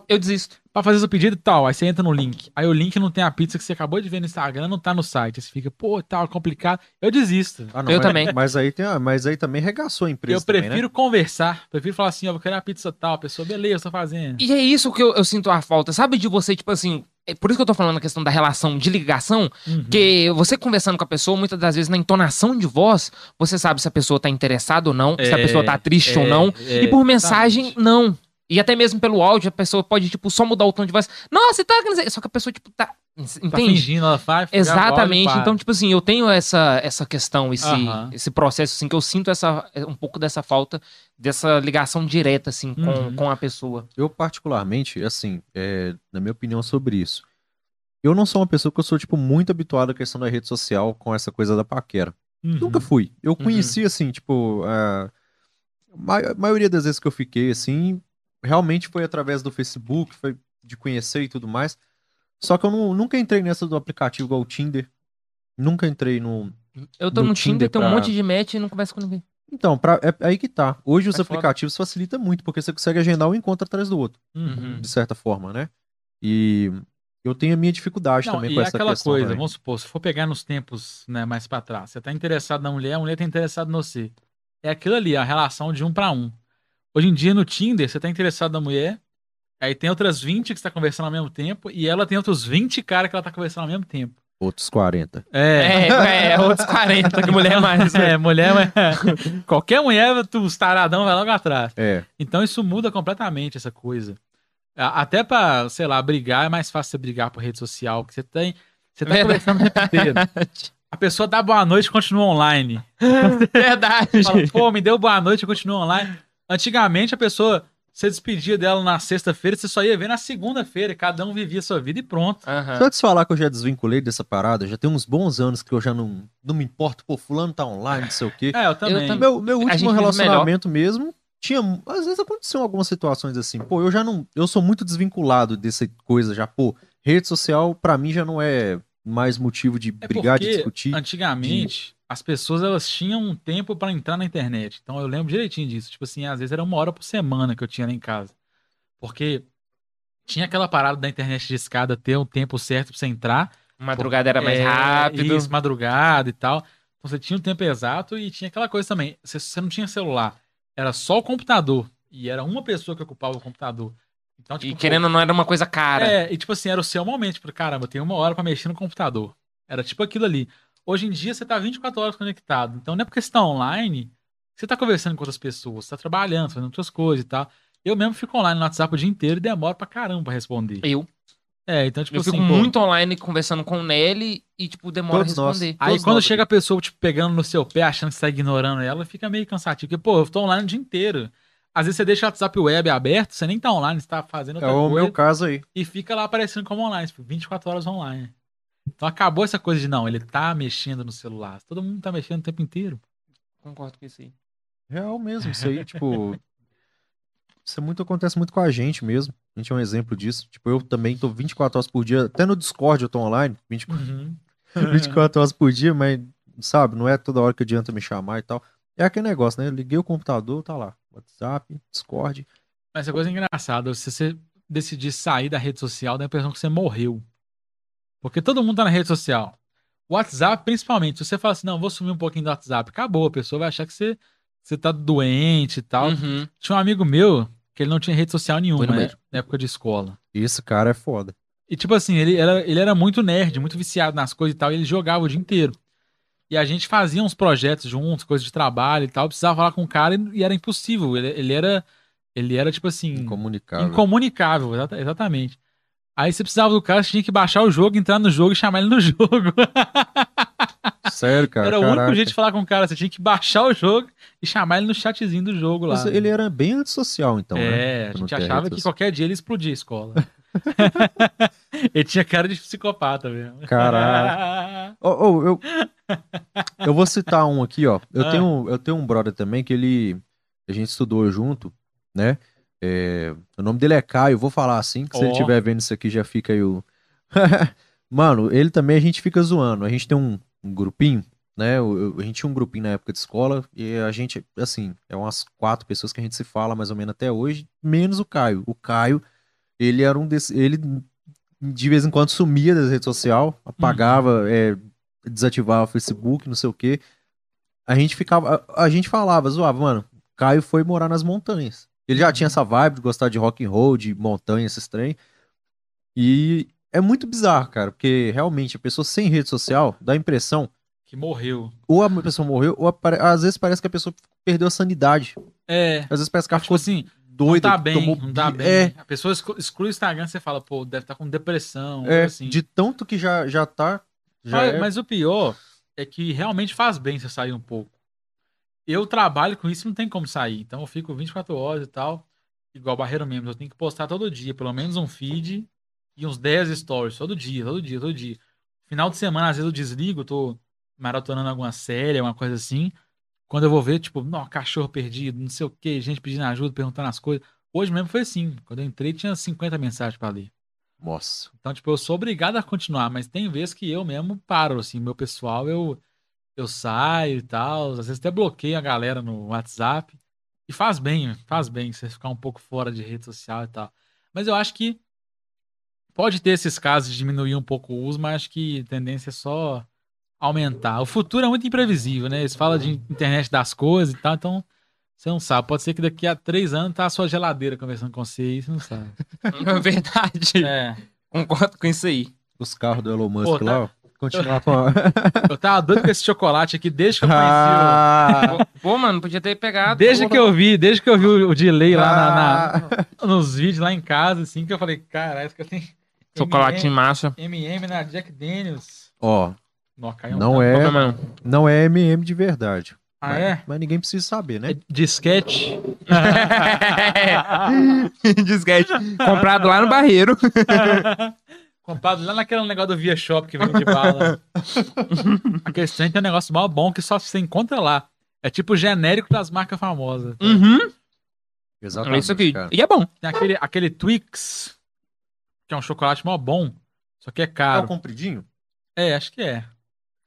Eu desisto. Pra fazer seu pedido e tal, aí você entra no link. Aí o link não tem a pizza que você acabou de ver no Instagram, não tá no site. Aí você fica, pô, tal, complicado. Eu desisto. Ah, não, Eu mas, também. Mas aí, tem, a- mas aí também regaçou a empresa. eu também, né? prefiro conversar. Prefiro falar assim, ó, vou querer a pizza tal. A pessoa, beleza, tô fazendo. E é isso que eu, eu sinto a falta, sabe? De você, tipo assim. É por isso que eu tô falando a questão da relação de ligação. Uhum. Porque você conversando com a pessoa, muitas das vezes na entonação de voz, você sabe se a pessoa tá interessada ou não, se a É, pessoa tá triste ou é, não. é, e por mensagem, não. E até mesmo pelo áudio, a pessoa pode, tipo, só mudar o tom de voz. Nossa, você tá. Só que a pessoa, tipo, tá. Tá Entende? fingindo, ela faz. agora Exatamente. Então, tipo assim, eu tenho essa, essa questão, esse, Aham. esse processo, assim, que eu sinto essa, um pouco dessa falta, dessa ligação direta, assim, com, Uhum. com a pessoa. Eu, particularmente, assim, é, na minha opinião sobre isso, eu não sou uma pessoa que eu sou, tipo, muito habituado à questão da rede social com essa coisa da paquera. Uhum. Nunca fui. Eu conheci, assim, tipo, a ma- maioria das vezes que eu fiquei, assim, realmente foi através do Facebook, foi de conhecer e tudo mais. Só que eu não- nunca entrei nessa do aplicativo igual o Tinder. Nunca entrei no. Eu tô No no, Tinder, Tinder tem um pra- monte de match e não converso com ninguém. Então, pra, é, é aí que tá. Hoje os É foda. aplicativos facilitam muito, porque você consegue agendar um encontro atrás do outro, Uhum. de certa forma, né? E eu tenho a minha dificuldade Não, também com é essa aquela questão. coisa, também. vamos supor, se for pegar nos tempos né, mais pra trás, você tá interessado na mulher, a mulher tá interessada em você. É aquilo ali, a relação de um pra um. Hoje em dia, no Tinder, você tá interessado na mulher, aí tem outras 20 que você tá conversando ao mesmo tempo, e ela tem outros 20 caras que ela tá conversando ao mesmo tempo. Outros 40. É. É, é, outros 40, que mulher mais. né? É, mulher, mas... qualquer mulher, tu, os taradão vai logo atrás. É. Então isso muda completamente essa coisa. A- Até pra, sei lá, brigar é mais fácil você brigar por rede social, que você tem. Você tá Verdade. conversando o tempo inteiro. A pessoa dá boa noite e continua online. <laughs> Verdade. Fala, pô, me deu boa noite e continua online. Antigamente a pessoa, você despedia dela na sexta-feira, você só ia ver na segunda-feira, cada um vivia a sua vida e pronto. Aham. Só te falar que eu já desvinculei dessa parada, já tem uns bons anos que eu já não, não me importo, pô, fulano tá online, não sei o quê. <laughs> É, eu também. também. Meu, meu último relacionamento mesmo, tinha. Às vezes aconteciam algumas situações assim. Pô, eu já não. Eu sou muito desvinculado dessa coisa já. Pô, rede social pra mim já não é mais motivo de É brigar, de discutir. Antigamente, as pessoas elas tinham um tempo pra entrar na internet. Então eu lembro direitinho disso. Tipo assim, às vezes era uma hora por semana que eu tinha lá em casa. Porque tinha aquela parada da internet de escada ter um tempo certo pra você entrar. Madrugada era mais É, rápido. Isso, madrugada e tal. Então você tinha o tempo exato e tinha aquela coisa também. Você, você não tinha celular. Era só o computador. E era uma pessoa que ocupava o computador. Então, tipo, E querendo ou não, era uma coisa cara. é, e tipo assim, era o seu momento. Tipo, caramba, eu tenho uma hora pra mexer no computador. Era tipo aquilo ali. Hoje em dia você tá 24 horas conectado. Então não é porque você tá online, você tá conversando com outras pessoas, você tá trabalhando, fazendo outras coisas e tal. Eu mesmo fico online no WhatsApp o dia inteiro e demoro pra caramba pra responder. Eu. É, então, tipo eu assim, fico pô, muito online conversando com o Nelly e, tipo, demora Todos a nós. responder. Aí Todos quando nós chega a pessoa, tipo, pegando no seu pé, achando que você tá ignorando ela, fica meio cansativo. Porque, pô, eu tô online o dia inteiro. Às vezes você deixa o WhatsApp web aberto, você nem tá online, você tá fazendo É outra o coisa. meu caso aí. e fica lá aparecendo como online, tipo, 24 horas online. Então acabou essa coisa de não, ele tá mexendo no celular. Todo mundo tá mexendo o tempo inteiro. Concordo com isso aí. Real mesmo, isso aí, tipo. <laughs> Isso é muito, acontece muito com a gente mesmo. A gente é um exemplo disso. Tipo, eu também tô 24 horas por dia. Até no Discord eu tô online. 24, Uhum. <laughs> 24 horas por dia, mas, sabe, não é toda hora que adianta me chamar e tal. É aquele negócio, né? Liguei o computador, tá lá. WhatsApp, Discord. Mas essa coisa é engraçada, se você decidir sair da rede social, dá a impressão que você morreu. Porque todo mundo tá na rede social. WhatsApp, principalmente, se você fala assim, não, vou sumir um pouquinho do WhatsApp, acabou, a pessoa vai achar que você, você tá doente e tal. Uhum. Tinha um amigo meu que ele não tinha rede social nenhuma né, na época de escola. Esse cara é foda. E tipo assim, ele era, ele era muito nerd, muito viciado nas coisas e tal, e ele jogava o dia inteiro. E a gente fazia uns projetos juntos, coisas de trabalho e tal, precisava falar com o cara e, e era impossível. Ele, ele era, ele era tipo assim, Incomunicável. incomunicável, exata- exatamente. Aí você precisava do cara, você tinha que baixar o jogo, entrar no jogo e chamar ele no <laughs> jogo. Sério, cara. era o único jeito de falar com o cara, você tinha que baixar o jogo e chamar ele no chatzinho do jogo lá. Mas ele era bem antissocial, então, né? é, a Pra não gente achava que qualquer dia ele explodia a escola. <laughs> ele tinha cara de psicopata mesmo. Caraca. <laughs> Ô, ô, eu, eu vou citar um aqui, ó. Eu, Ah. tenho, eu tenho um brother também que ele. A gente estudou junto, né? É, o nome dele é Caio, vou falar assim, que se ele estiver vendo isso aqui já fica aí o. <laughs> Mano, ele também a gente fica zoando. A gente tem um, um grupinho, né? Eu- a gente tinha um grupinho na época de escola e a gente, assim, é umas quatro pessoas que a gente se fala mais ou menos até hoje, menos o Caio. O Caio, ele era um desses. Ele de vez em quando sumia das redes sociais, apagava, é, desativava o Facebook, não sei o quê. A gente ficava. A, a gente falava, zoava, mano, Caio foi morar nas montanhas. Ele já tinha essa vibe de gostar de rock and roll, de montanha, esses trem. E é muito bizarro, cara, porque realmente a pessoa sem rede social dá a impressão, que morreu. ou a pessoa morreu, ou às vezes parece que a pessoa perdeu a sanidade. É, Às vezes parece que ela tipo ficou assim, não doida, tá que bem, tomou não tá bem. É, A pessoa exclu- exclui o Instagram, você fala, pô, deve estar com depressão, é, assim. de tanto que já, já tá. Já mas, é- mas o pior é que realmente faz bem você sair um pouco. Eu trabalho com isso, não tem como sair. Então eu fico 24 horas e tal, igual barreiro mesmo. Eu tenho que postar todo dia, pelo menos um feed e uns 10 stories, todo dia, todo dia, todo dia. Final de semana, às vezes eu desligo, tô maratonando alguma série, alguma coisa assim. Quando eu vou ver, tipo, não, cachorro perdido, não sei o que, gente pedindo ajuda, perguntando as coisas. Hoje mesmo foi assim. Quando eu entrei, tinha 50 mensagens pra ler. Nossa. Então, tipo, eu sou obrigado a continuar, mas tem vezes que eu mesmo paro, assim, meu pessoal, eu, eu saio e tal, às vezes até bloqueio a galera no WhatsApp. E faz bem, faz bem você ficar um pouco fora de rede social e tal. Mas eu acho que pode ter esses casos de diminuir um pouco o uso, mas acho que a tendência é só aumentar. O futuro é muito imprevisível, né? Eles falam de internet das coisas e tal, então você não sabe. Pode ser que daqui a três anos tá a sua geladeira conversando com você e você não sabe. <laughs> É verdade. É. Concordo com isso aí. Os carros do Elon Musk Pô, tá- lá. Continuar com. <laughs> Eu tava doido com esse chocolate aqui desde que eu conheci Ah, Pô, Pô, mano, podia ter pegado. Desde que eu vi, desde que eu vi o, o delay lá na, Ah. na- nos vídeos lá em casa, assim, que eu falei, caralho, isso que eu tenho Chocolate em massa. M&M na Jack Daniels. Ó, Não, caiu um não é, não é MM de verdade. Ah, mas, é? mas ninguém precisa saber, né? É disquete. <laughs> Disquete. Comprado lá no barreiro. <laughs> Comprado lá naquele negócio do Via Shop que vem de bala. <laughs> Aquele trem tem um negócio mal bom que só você encontra lá. É tipo genérico das marcas famosas. Uhum. É Exatamente. isso aqui. cara. E é bom. Tem aquele, aquele Twix, que é um chocolate mal bom, só que é É o caro. compridinho? É, acho que é.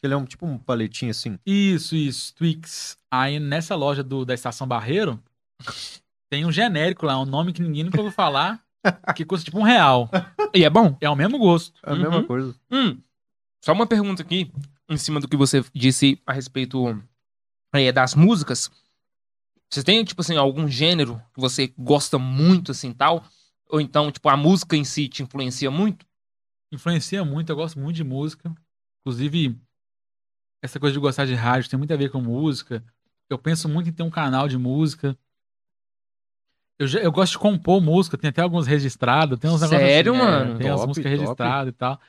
Ele é um tipo um paletinho assim. Isso, isso, Twix. Aí nessa loja do, da Estação Barreiro, tem um genérico lá, um nome que ninguém nunca ouviu falar, que custa tipo um real. E é bom. É o mesmo gosto. É a mesma Uhum. coisa. Hum, só uma pergunta aqui, em cima do que você disse a respeito é, das músicas. Você tem, tipo assim, algum gênero que você gosta muito, assim, tal? Ou então, tipo, a música em si te influencia muito? Influencia muito, eu gosto muito de música. Inclusive, essa coisa de gostar de rádio tem muito a ver com música. Eu penso muito em ter um canal de música. Eu, já- eu gosto de compor música, tem até alguns registrados. Tem uns negócios Sério, assim, mano? Tem as Top, músicas top. registradas e tal.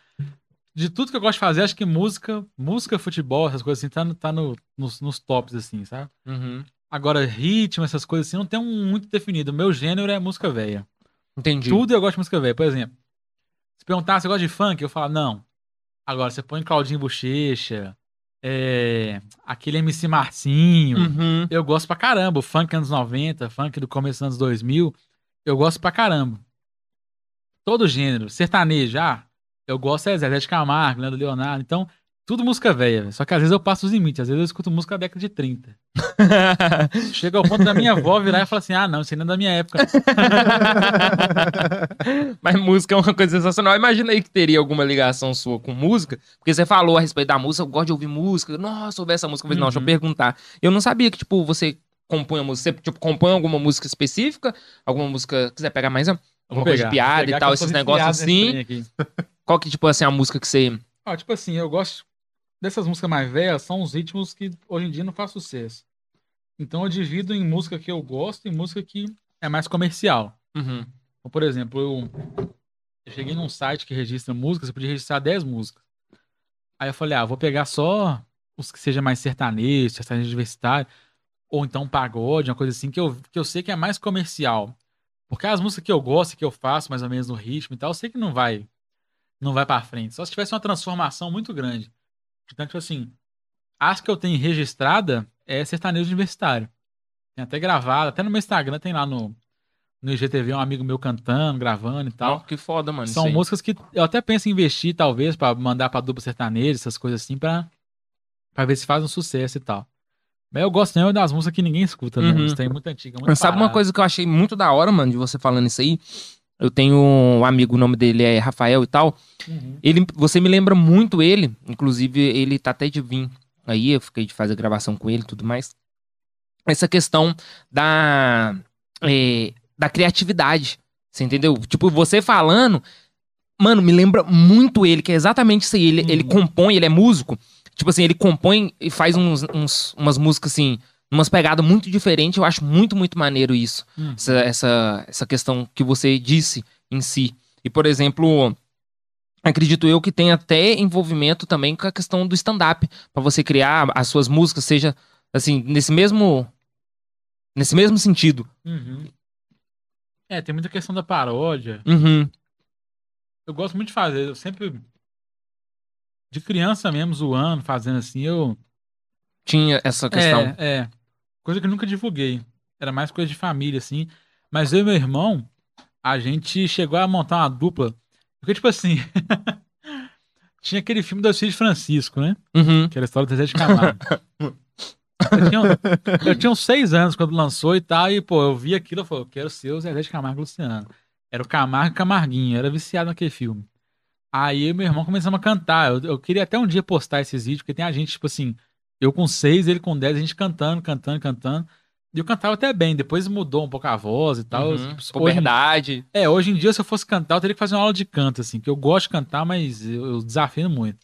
De tudo que eu gosto de fazer, acho que música, música, futebol, essas coisas assim, tá, no- tá no- nos, nos tops, assim, sabe? Uhum. Agora, ritmo, essas coisas assim, não tem um muito definido. O meu gênero é música velha. Entendi. Tudo eu gosto de música velha. Por exemplo, se perguntar se eu gosto de funk, eu falo, não. Agora, você põe Claudinho Bochecha, é, aquele MC Marcinho. Uhum. Eu gosto pra caramba. O funk anos 90, funk do começo dos anos 2000, eu gosto pra caramba. Todo gênero. Sertanejo, ah, eu gosto é Zé de Camargo, Leandro Leonardo. Então, tudo música velha. Só que às vezes eu passo os limites. Às vezes eu escuto música da década de 30. <laughs> Chega ao ponto da minha avó virar e falar assim: ah, não, isso não é da minha época. <laughs> Mas música é uma coisa sensacional. Imagina aí que teria alguma ligação sua com música, porque você falou a respeito da música, eu gosto de ouvir música. Nossa, ouvi essa música. Eu falei, não, deixa eu Uhum. perguntar. Eu não sabia que, tipo, você compõe a música? Você, tipo, compõe alguma música específica? Alguma música, quiser pegar mais Alguma coisa pegar, de piada e tal, esses negócios assim? Qual que, tipo, assim, a música que você... Ó, tipo assim, eu gosto dessas músicas mais velhas, são os ritmos que hoje em dia não faz sucesso. Então eu divido em música que eu gosto e música que é mais comercial. Uhum. Então, por exemplo, eu, eu cheguei num site que registra músicas, eu podia registrar 10 músicas. Aí eu falei, ah, vou pegar só os que sejam mais sertanejos, sertanejo universitário, ou então pagode, uma coisa assim, que eu, que eu sei que é mais comercial. Porque as músicas que eu gosto, que eu faço mais ou menos no ritmo e tal, eu sei que não vai não vai pra frente. Só se tivesse uma transformação muito grande. Então, tipo assim, as que eu tenho registrada é sertanejo universitário. Tem até gravado, até no meu Instagram tem lá no, no IGTV um amigo meu cantando, gravando e tal. Ó, que foda, mano. São músicas que eu até penso em investir, talvez, pra mandar pra dupla sertaneja, essas coisas assim, pra, pra ver se faz um sucesso e tal. Mas eu gosto mesmo das músicas que ninguém escuta, né? Uhum. Isso tem muito antiga, muito Mas sabe uma parada. coisa que eu achei muito da hora, mano, de você falando isso aí? Eu tenho um amigo, o nome dele é Rafael e tal. Uhum. Ele, você me lembra muito ele, inclusive ele tá até de vir aí, eu fiquei de fazer gravação com ele e tudo mais. Essa questão da, é, da criatividade, você entendeu? Tipo, você falando, mano, me lembra muito ele, que é exatamente isso aí. Ele, Uhum. ele compõe, ele é músico, tipo assim, ele compõe e faz uns, uns- umas músicas assim, umas pegadas muito diferentes, eu acho muito, muito maneiro isso Uhum. essa, essa, essa questão que você disse em si. E, por exemplo, acredito eu que tem até envolvimento também com a questão do stand-up, para você criar as suas músicas, seja assim, nesse mesmo nesse mesmo sentido. Uhum. É, tem muita questão da paródia. Uhum. Eu gosto muito de fazer. Eu sempre. De criança mesmo, zoando, fazendo assim, eu. Tinha essa questão. É, é. Coisa que eu nunca divulguei. Era mais coisa de família, assim. Mas eu e meu irmão, a gente chegou a montar uma dupla. Porque, tipo assim. <laughs> tinha aquele filme do Cid Francisco, né? Uhum. Que era a história do Zé de Camargo. <laughs> eu, tinha, eu tinha uns seis anos quando lançou e tal, e, pô, eu vi aquilo e falei, eu quero ser o Zezé de Camargo e Luciano. Era o Camargo e Camarguinho, eu era viciado naquele filme. Aí eu e meu irmão começamos a cantar. Eu, eu queria até um dia postar esses vídeos, porque tem a gente, tipo assim, eu com seis, ele com dez, a gente cantando, cantando, cantando. E eu cantava até bem, depois mudou um pouco a voz e tal. Uhum. Tipo, hoje, Puberdade. é, hoje em dia, se eu fosse cantar, eu teria que fazer uma aula de canto, assim, que eu gosto de cantar, mas eu, eu desafio muito.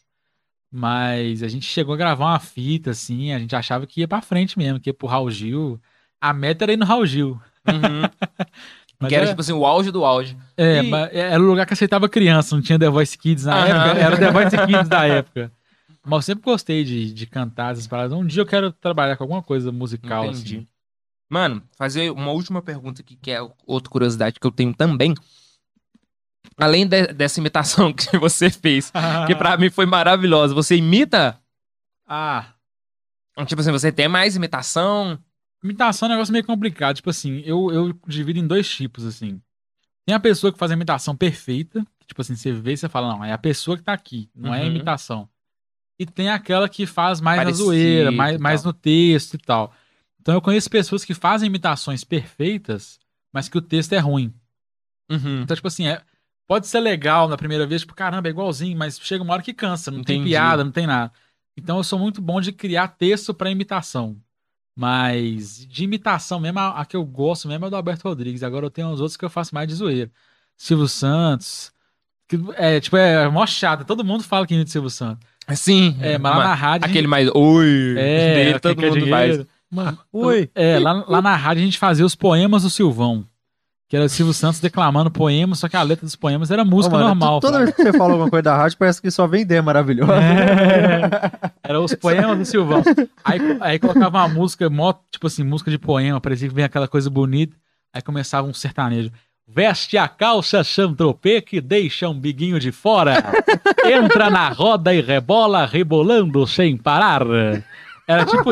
Mas a gente chegou a gravar uma fita, assim, a gente achava que ia pra frente mesmo, que ia pro Raul Gil. A meta era ir no Raul Gil. Uhum. <laughs> Que era, era- tipo assim, o auge do auge. É, E- mas era o lugar que aceitava criança, não tinha The Voice Kids na Aham. época, era o The Voice Kids da época. Mas eu sempre gostei de, de cantar essas paradas. Um dia eu quero trabalhar com alguma coisa musical, Entendi. assim. Mano, fazer uma última pergunta aqui, que é outra curiosidade que eu tenho também. Além de- dessa imitação <laughs> que você fez, que pra <laughs> mim foi maravilhosa, você imita? Ah, Tipo assim, você tem mais imitação? Imitação é um negócio meio complicado. Tipo assim, eu, eu divido em dois tipos, assim. Tem a pessoa que faz a imitação perfeita, que, tipo assim, você vê e você fala, não, é a pessoa que tá aqui, não é a Uhum. imitação. E tem aquela que faz mais Parecido na zoeira, mais, mais no texto e tal. Então eu conheço pessoas que fazem imitações perfeitas, mas que o texto é ruim. Uhum. Então, tipo assim, é, pode ser legal na primeira vez, tipo, caramba, é igualzinho, mas chega uma hora que cansa, não tem Entendi. piada, não tem nada. Então eu sou muito bom de criar texto pra imitação. Mas de imitação mesmo, a, a que eu gosto mesmo é do Alberto Rodrigues. Agora eu tenho uns outros que eu faço mais de zoeira. Silvio Santos. Que, é, tipo, é mó chato. Todo mundo fala que imita Silvio Santos. Sim. É, mas lá na rádio. Aquele mais oi é, dele, todo que mundo dinheiro. faz. Oi. é, lá, lá na rádio a gente fazia os poemas do Silvão. Que era o Silvio Santos declamando poemas, só que a letra dos poemas era música Ô, mano, normal. tu- Toda vez que você fala alguma coisa da rádio, parece que só vem ideia maravilhosa. É. Era os poemas do Silvão. Aí, aí colocava uma música, mó, tipo assim, música de poema, parecia que vem aquela coisa bonita. Aí começava um sertanejo. Veste a calça chantropê que deixa um biguinho de fora. <laughs> Entra na roda e rebola, rebolando sem parar. Era tipo,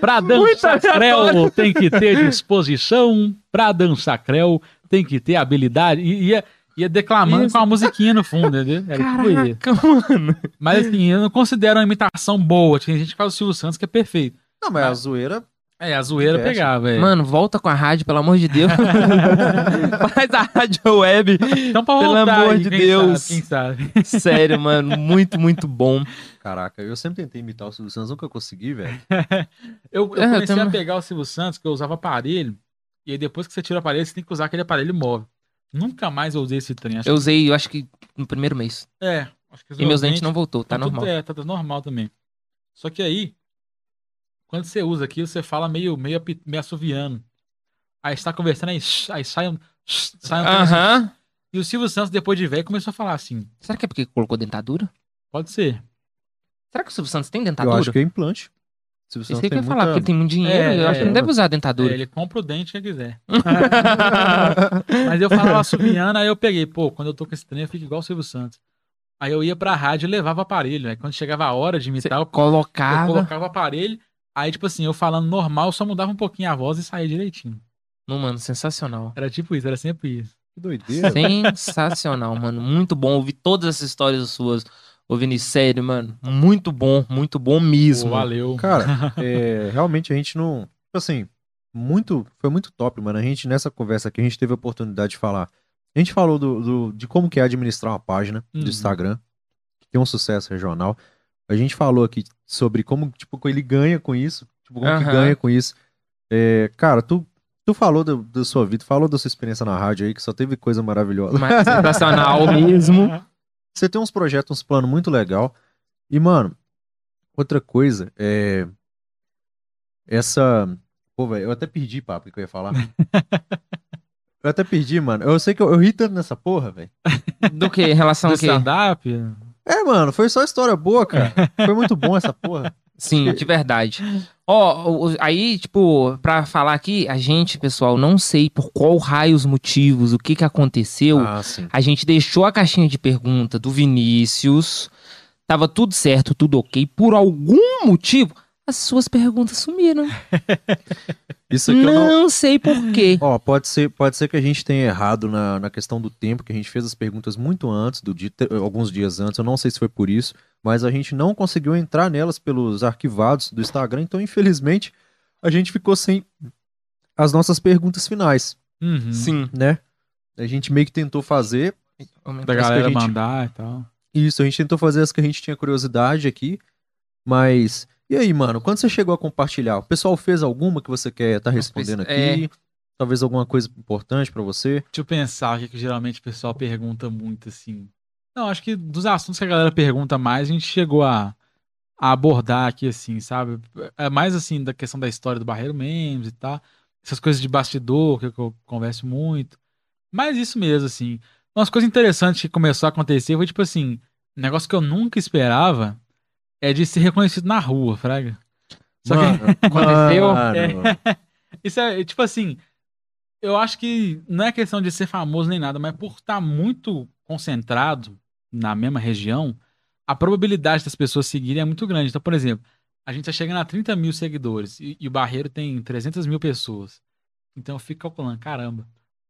pra dançar creu tem que ter disposição, pra dançar creu tem que ter habilidade. E ia, ia declamando Isso. com a musiquinha no fundo, entendeu? Era tipo isso. Caraca, mano. Mas assim, eu não considero uma imitação boa. Tem gente que fala o Silvio Santos que é perfeito. Não, mas a zoeira É, a zoeira Fecha. pegava, é. Mano, volta com a rádio, pelo amor de Deus. <laughs> Faz a rádio web. então pra pelo voltar amor aí, de quem Deus. Sabe, quem sabe. Sério, mano. Muito, muito bom. Caraca, eu sempre tentei imitar o Silvio Santos, nunca consegui, velho. <laughs> Eu, eu É, eu comecei a pegar o Silvio Santos, que eu usava aparelho, e aí depois que você tira o aparelho, você tem que usar aquele aparelho móvel. Nunca mais eu usei esse trem. Acho Eu usei, eu acho que no primeiro mês. que- É, acho que E meus dentes não voltou, tá tudo- normal. É, tá, tá normal também. Só que aí, quando você usa aqui, você fala meio, meio, meio assoviano. Aí você tá conversando, aí, aí sai um. sai um assim. Aham. E o Silvio Santos, depois de velho, começou a falar assim. Será que é porque colocou dentadura? Pode ser. Será que o Silvio Santos tem Eu dentadura? acho que é implante. Silvio Isso Santos que eu tem ia falar, porque ele tem muito dinheiro. É, eu acho que ele é. não deve usar É, dentadura. ele compra o dente que quiser. <laughs> <laughs> Mas eu falava assoviano, aí eu peguei, pô, quando eu tô com esse trem, eu fico igual o Silvio Santos. Aí eu ia pra rádio e levava o aparelho. Aí quando chegava a hora de imitar, eu, eu Colocava. colocava o aparelho. Aí, tipo assim, eu falando normal, eu só mudava um pouquinho a voz e saía direitinho. Não, mano, sensacional. Era tipo isso, era sempre isso. Que doideira. Sensacional, mano. Muito bom ouvir todas essas histórias suas. Ô, Vinícius, sério, mano. Muito bom, muito bom mesmo. Pô, valeu. Cara, <laughs> é, realmente a gente não. Tipo assim, muito. Foi muito top, mano. A gente, nessa conversa aqui, a gente teve a oportunidade de falar. A gente falou do, do- de como que é administrar uma página Uhum. do Instagram, que tem um sucesso regional. A gente falou aqui sobre como, tipo, ele ganha com isso. Tipo, como que Aham. ganha com isso. É, cara, tu, tu falou do- da sua vida, falou da sua experiência na rádio aí, que só teve coisa maravilhosa. Mas sensacional <laughs> mesmo. Você tem uns projetos, uns planos muito legal. E, mano, outra coisa é. Essa. Pô, velho, eu até perdi, papo, o que eu ia falar. <laughs> eu até perdi, mano. Eu sei que eu, eu ri tanto nessa porra, velho. Do que? Em relação Do ao quê? stand-up? É, mano, foi só história boa, cara. <laughs> Foi muito bom essa porra. Sim, de verdade. Ó, o- o- aí, tipo, pra falar aqui, a gente, pessoal, não sei por qual raio os motivos, o que que aconteceu. Ah, sim. A gente deixou a caixinha de pergunta do Vinícius. Tava tudo certo, tudo ok. Por algum motivo, as suas perguntas sumiram. <laughs> Isso aqui eu Não, não. sei por quê. Ó, pode ser, pode ser que a gente tenha errado na, na questão do tempo, que a gente fez as perguntas muito antes do dia, alguns dias antes. Eu não sei se foi por isso, mas a gente não conseguiu entrar nelas pelos arquivados do Instagram, então infelizmente a gente ficou sem as nossas perguntas finais, Uhum. Sim. né? A gente meio que tentou fazer Da galera gente- mandar e tal. isso, a gente tentou fazer as que a gente tinha curiosidade aqui, mas e aí, mano, quando você chegou a compartilhar, o pessoal fez alguma que você quer estar respondendo aqui? é. Talvez alguma coisa importante pra você? Deixa eu pensar que, que geralmente o pessoal pergunta muito, assim. Não, acho que dos assuntos que a galera pergunta mais, a gente chegou a, a abordar aqui, assim, sabe? É mais, assim, da questão da história do Barreiro Memes e tal. Essas coisas de bastidor, que eu converso muito. Mas isso mesmo, assim. Umas coisas interessantes que começou a acontecer foi, tipo assim, um negócio que eu nunca esperava é de ser reconhecido na rua, fraga. Só que- Mano, <laughs> Aconteceu? mano, <laughs> Isso é, tipo assim, eu acho que não é questão de ser famoso nem nada, mas por estar muito concentrado na mesma região, a probabilidade das pessoas seguirem é muito grande. Então, por exemplo, a gente tá chegando a 30 mil seguidores e, e o Barreiro tem 300 mil pessoas. Então eu fico calculando, caramba,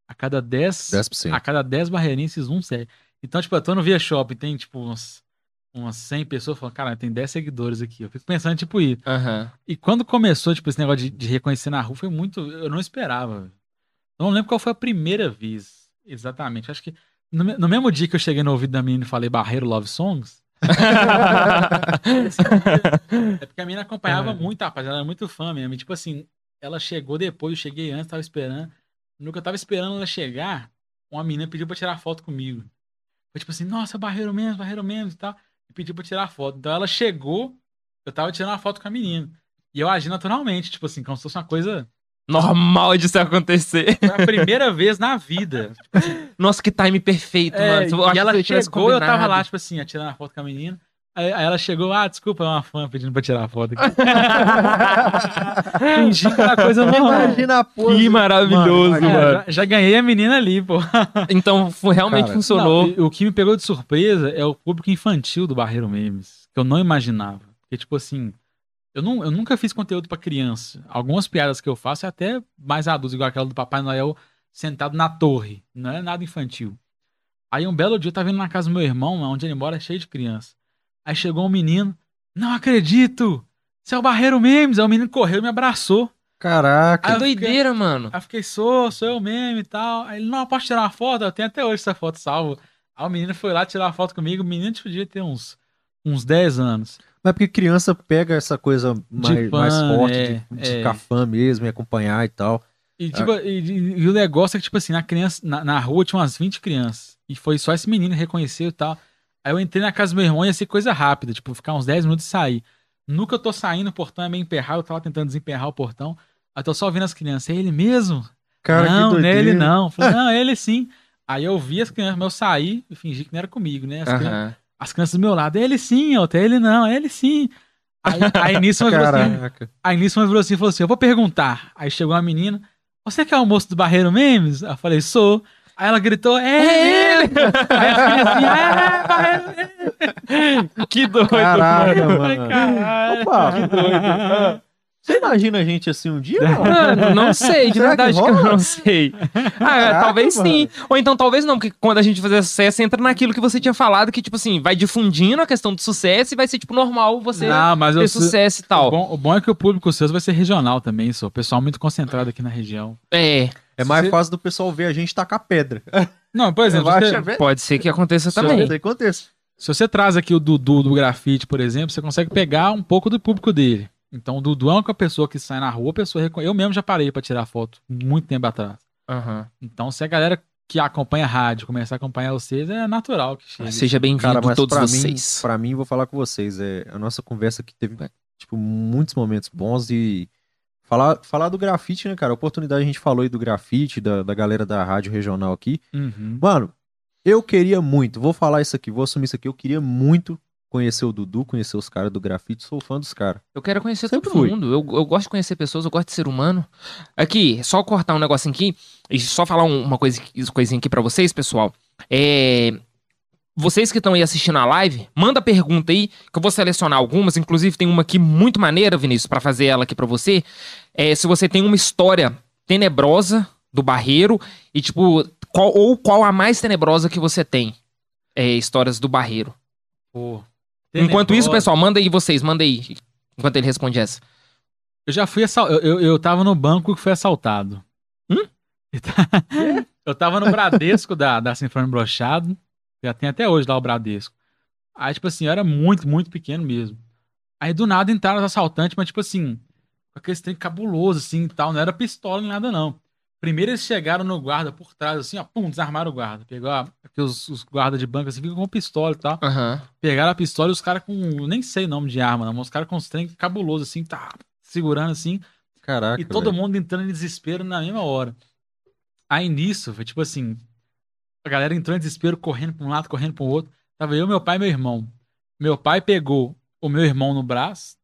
a cada 10, 10%. a cada 10 barreirenses, um segue. Então, tipo, eu tô no Via Shop, tem tipo uns, umas 100 pessoas, falando, cara, tem 10 seguidores aqui. Eu fico pensando, tipo, isso. Aham. E quando começou, tipo, esse negócio de, de reconhecer na rua, foi muito. Eu não esperava. Eu não lembro qual foi a primeira vez. Exatamente. Acho que no, no mesmo dia que eu cheguei no ouvido da menina e falei Barreiro Love Songs. <laughs> é porque a menina acompanhava É. muito, rapaz. Ela era muito fã mesmo. E, tipo assim, ela chegou depois, eu cheguei antes, tava esperando. No que eu tava esperando ela chegar, uma menina pediu pra tirar foto comigo. Foi tipo assim, nossa, Barreiro mesmo, Barreiro mesmo e tal. E pediu pra tirar foto. Então ela chegou, eu tava tirando uma foto com a menina. E eu agi naturalmente, tipo assim, como se fosse uma coisa. Normal disso acontecer. <laughs> Foi a primeira vez na vida. Nossa, que time perfeito, É, mano. Eu e ela chegou, eu tava lá, tipo assim, tirando a foto com a menina. Aí, aí ela chegou, ah, desculpa, é uma fã pedindo pra tirar a foto aqui. <laughs> Fingi que era coisa normal. Imagina a porra. Que maravilhoso, É, mano. já, já ganhei a menina ali, pô. <laughs> Então, realmente Cara, funcionou. Não, o que me pegou de surpresa é o público infantil do Barreiro Memes, que eu não imaginava. Porque, tipo assim, eu, não, eu nunca fiz conteúdo pra criança. Algumas piadas que eu faço é até mais adulto, igual aquela do Papai Noel sentado na torre. Não é nada infantil. Aí um belo dia eu tava indo na casa do meu irmão, onde ele mora, é cheio de criança. Aí chegou um menino, não acredito! Você é o Barreiro Memes! Aí o menino correu e me abraçou. Caraca. Que doideira, mano. Aí eu fiquei, sou, sou eu mesmo e tal. Aí ele, não, posso tirar uma foto? Eu tenho até hoje essa foto salvo. Aí o menino foi lá tirar uma foto comigo. O menino podia ter uns, uns 10 anos. Mas é porque criança pega essa coisa mais, fã, mais forte, é, de, de é. ficar fã mesmo e acompanhar e tal. E, tipo, e, e- e o negócio é que, tipo assim, na, criança, na, na rua tinha umas 20 crianças. E foi só esse menino que reconheceu e tal. Aí eu entrei na casa do meu irmão e ia ser coisa rápida, tipo, ficar uns 10 minutos e sair. Nunca eu tô saindo, o portão é meio emperrado, eu tava tentando desemperrar o portão. Aí eu tô só ouvindo as crianças. É ele mesmo? Cara, não, que nele não. Eu Falei, <laughs> não, é ele sim. Aí eu vi as crianças, mas eu saí e fingi que não era comigo, né? As, crianças, as crianças do meu lado, é ele sim, é ele não, é ele sim. Aí, aí nisso uma virou assim, Caraca. Aí nisso uma virou assim e falou assim: Eu vou perguntar. Aí chegou uma menina: Você que é o moço do Barreiro Memes? Eu falei: Sou. Aí ela gritou: É ele! Aí a filha assim: É, Barreiro Que doido, Caraca, mano. Mano. caralho. Opa, que doido. Você imagina a gente assim um dia? Não? Mano, não sei, de Será que verdade que, eu rola? não sei. Ah, Caraca, talvez mano. sim. Ou então talvez não, porque quando a gente fazer sucesso, entra naquilo que você tinha falado, que, tipo assim, vai difundindo a questão do sucesso e vai ser, tipo, normal você Não, mas eu ter sei- sucesso e o, tal. bom, o bom é que o público seu vai ser regional também, só. O pessoal muito concentrado aqui na região. É, É mais Você- fácil do pessoal ver a gente tacar pedra. <laughs> Não, por exemplo, você- velho. pode ser que aconteça também. Isso aí acontece. se você traz aqui o Dudu do grafite, por exemplo, você consegue pegar um pouco do público dele. Então, o Dudu é uma pessoa que sai na rua, a pessoa reconhece. Eu mesmo já parei pra tirar foto muito tempo atrás. Aham. Então, se a galera que acompanha a rádio começar a acompanhar vocês, é natural que chegue. Seja bem-vindo mas todos pra vocês. mim, pra mim, vou falar com vocês. É, a nossa conversa aqui teve, tipo, muitos momentos bons e falar, falar do grafite, né, cara? A oportunidade a gente falou aí do grafite, da, da galera da rádio regional aqui. Uhum. Mano, eu queria muito, vou falar isso aqui, vou assumir isso aqui, eu queria muito conhecer o Dudu, conhecer os caras do grafite, sou fã dos caras. Eu quero conhecer Sempre todo fui. mundo. Eu, eu gosto de conhecer pessoas, eu gosto de ser humano. Aqui, só cortar um negocinho aqui e só falar um- uma coisa, coisinha aqui pra vocês, pessoal. É. Vocês que estão aí assistindo a live, manda pergunta aí, que eu vou selecionar algumas. Inclusive, tem uma aqui muito maneira, Vinícius, pra fazer ela aqui pra você. É, se você tem uma história tenebrosa do barreiro e, tipo, qual, ou qual a mais tenebrosa que você tem. É, histórias do barreiro. Enquanto isso, pessoal, manda aí vocês, manda aí. Enquanto ele responde essa. Eu já fui assaltado. Eu, eu, eu tava no banco que foi assaltado. Hum? Eu <laughs> ta- Eu tava no Bradesco da, da Sinfônia Brochado. Já tem até hoje lá o Bradesco. Aí, tipo assim, eu era muito, muito pequeno mesmo. Aí do nada entraram os assaltantes, mas tipo assim, com aquele trem cabuloso assim e tal. Não era pistola nem nada, não. Primeiro eles chegaram no guarda por trás, assim, ó, pum, desarmaram o guarda. Pegou a, os, os guardas de banco assim, ficam com pistola e tal. Aham. Pegaram a pistola e os caras com. Nem sei o nome de arma, não, mas os caras com os trem cabuloso, assim, tá segurando assim. Caraca, e todo velho. mundo entrando em desespero na mesma hora. Aí nisso, foi tipo assim. A galera entrou em desespero, correndo pra um lado, correndo pro outro. Tava eu, meu pai e meu irmão. Meu pai pegou o meu irmão no braço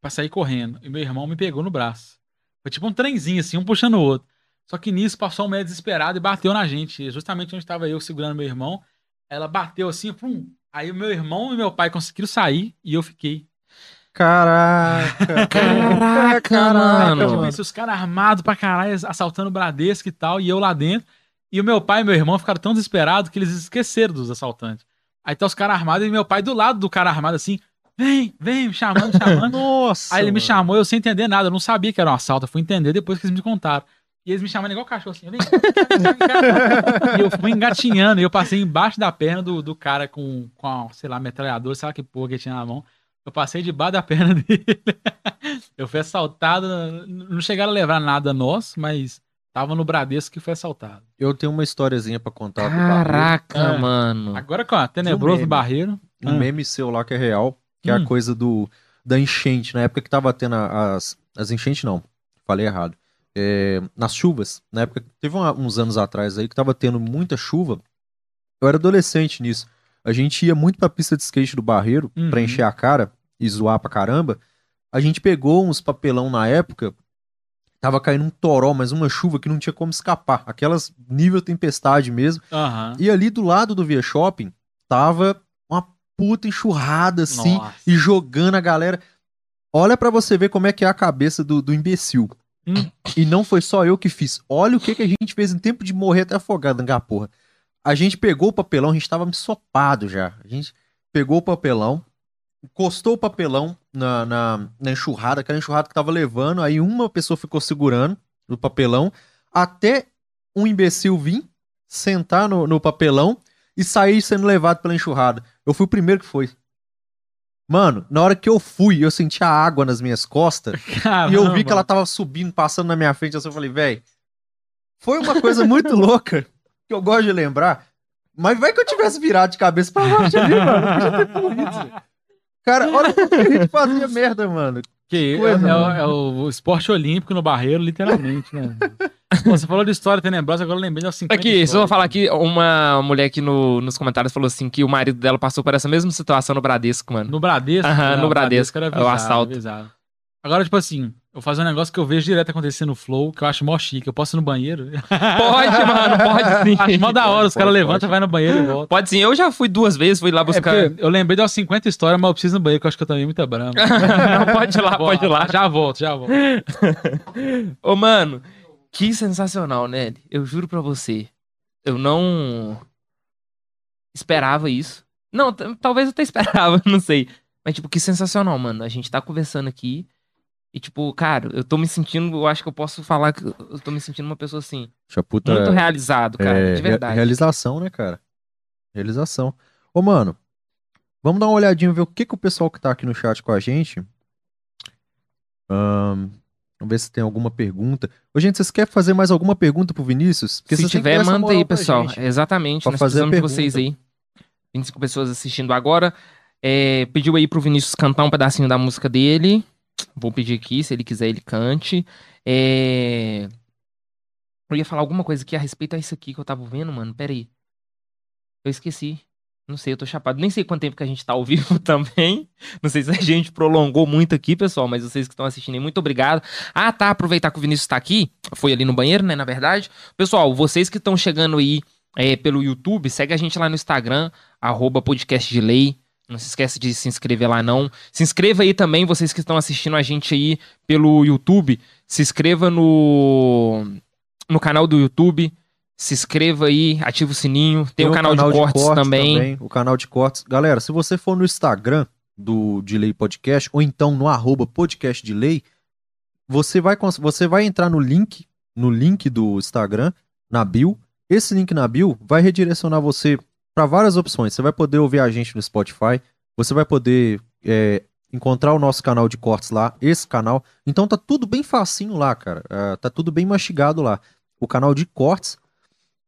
pra sair correndo. E meu irmão me pegou no braço. Foi tipo um trenzinho, assim, um puxando o outro. Só que nisso passou um meio desesperado e bateu na gente. Justamente onde tava eu segurando meu irmão. Ela bateu assim, pum. Aí o meu irmão e meu pai conseguiram sair e eu fiquei. Caraca. <laughs> Caraca, mano. Isso, os caras armados pra caralho, assaltando o Bradesco e tal, e eu lá dentro. E o meu pai e meu irmão ficaram tão desesperados que eles esqueceram dos assaltantes. Aí tá os caras armados e meu pai do lado do cara armado assim, vem, vem, me chamando, me chamando. <laughs> Nossa. Aí ele me chamou, eu sem entender nada, eu não sabia que era um assalto, eu fui entender depois que eles me contaram. E eles me chamando igual cachorro assim, vem, vem, vem, vem, vem. E eu fui engatinhando, e eu passei embaixo da perna do, do cara com, com a, sei lá, metralhadora, sei lá que porra que tinha na mão. Eu passei debaixo da perna <laughs> dele. Eu fui assaltado, não chegaram a levar nada nosso, mas tava no Bradesco que foi assaltado. Eu tenho uma historiazinha pra contar. do Barreiro. Caraca, É. mano. Agora com a Tenebroso meme. Barreiro. um Ah. meme seu lá que é real, que é Hum. a coisa do da enchente, na época que tava tendo as as enchentes não, falei errado. É, nas chuvas, na época teve uma- uns anos atrás aí que tava tendo muita chuva. Eu era adolescente nisso. A gente ia muito pra pista de skate do Barreiro Uhum. pra encher a cara e zoar pra caramba. A gente pegou uns papelão na época, tava caindo um toró, mas uma chuva que não tinha como escapar, aquelas nível tempestade mesmo. Aham. E ali do lado do Via Shopping tava uma puta enxurrada assim Nossa. e jogando a galera. Olha pra você ver como é que é a cabeça do, do imbecil. Hum. E não foi só eu que fiz. Olha o que, que a gente fez em tempo de morrer até afogado na porra. A gente pegou o papelão, a gente tava ensopado já. A gente pegou o papelão, encostou o papelão na, na, na enxurrada, aquela enxurrada que tava levando, aí uma pessoa ficou segurando o papelão, até um imbecil vir, sentar no, no papelão e sair sendo levado pela enxurrada. Eu fui o primeiro que foi. Mano, na hora que eu fui, eu senti a água nas minhas costas <laughs> e eu vi que ela tava subindo, passando na minha frente, assim, eu falei, velho, foi uma coisa muito <laughs> louca que eu gosto de lembrar. Mas vai que eu tivesse virado de cabeça pra baixo ali, mano. Eu podia ter corrido. Cara, olha como a gente fazia <laughs> merda, mano. Que coisa, é, é o- é o esporte olímpico no barreiro, literalmente, né? <laughs> Você falou de história tenebrosa, agora eu lembrei das 50 Aqui, só vou histórias. falar aqui, uma mulher aqui no- nos comentários falou assim que o marido dela passou por essa mesma situação no Bradesco, mano. No Bradesco? Aham, Não, no Bradesco, era é o assalto. bizarro. Agora, tipo assim, eu vou fazer um negócio que eu vejo direto acontecer no Flow, que eu acho mó chique. Eu posso ir no banheiro? Pode, <laughs> mano, pode sim. acho mó da hora, os Pode, caras pode. levantam, vai no banheiro e voltam. Pode sim, eu já fui duas vezes, fui lá É buscar. porque eu lembrei de umas 50 histórias, mas eu preciso ir no banheiro, que eu acho que eu também muita brama. <laughs> Não, pode ir lá, Vou pode ir lá. Já volto, já volto. <laughs> Ô, mano, que sensacional, né? Eu juro pra você. Eu não esperava isso. Não, talvez eu até esperava, não sei. Mas, tipo, que sensacional, mano. A gente tá conversando aqui. E, tipo, cara, eu tô me sentindo. Eu acho que eu posso falar que eu tô me sentindo uma pessoa assim. Chaputa Muito realizado, cara. é, de verdade. realização, né, cara? Realização. Ô, mano, vamos dar uma olhadinha, ver o que, que o pessoal que tá aqui no chat com a gente. Ahn, vamos ver se tem alguma pergunta. Ô, gente, vocês querem fazer mais alguma pergunta pro Vinícius? Porque Se tiver, manda aí, pessoal. gente. Exatamente. Pra Nós fazer precisamos de vocês aí. 25 pessoas assistindo agora. É, pediu aí pro Vinícius cantar um pedacinho da música dele. Vou pedir aqui, se ele quiser, ele cante. É... Eu ia falar alguma coisa aqui a respeito a isso aqui que eu tava vendo, mano. Pera aí. Eu esqueci. Não sei, eu tô chapado. Nem sei quanto tempo que a gente tá ao <laughs> vivo também. Não sei se a gente prolongou muito aqui, pessoal, mas vocês que estão assistindo aí, muito obrigado. Ah, tá. Aproveitar que o Vinícius tá aqui. Foi ali no banheiro, né? Na verdade. Pessoal, vocês que estão chegando aí é, pelo YouTube, segue a gente lá no Instagram, arroba podcast de lei. Não se esquece de se inscrever lá, não. Se inscreva aí também, vocês que estão assistindo a gente aí pelo YouTube. Se inscreva no, no canal do YouTube. Se inscreva aí, ativa o sininho. Tem, o canal, de, cortes também. O canal de cortes. Galera, se você for no Instagram do Delay Podcast, ou então no arroba podcast Delay, você vai, você vai entrar no link, no link do Instagram, na bio. Esse link na bio vai redirecionar você para várias opções. Você vai poder ouvir a gente no Spotify, você vai poder é, encontrar o nosso canal de cortes lá, esse canal. Então tá tudo bem facinho lá, cara. Ah, tá tudo bem mastigado lá. O canal de cortes.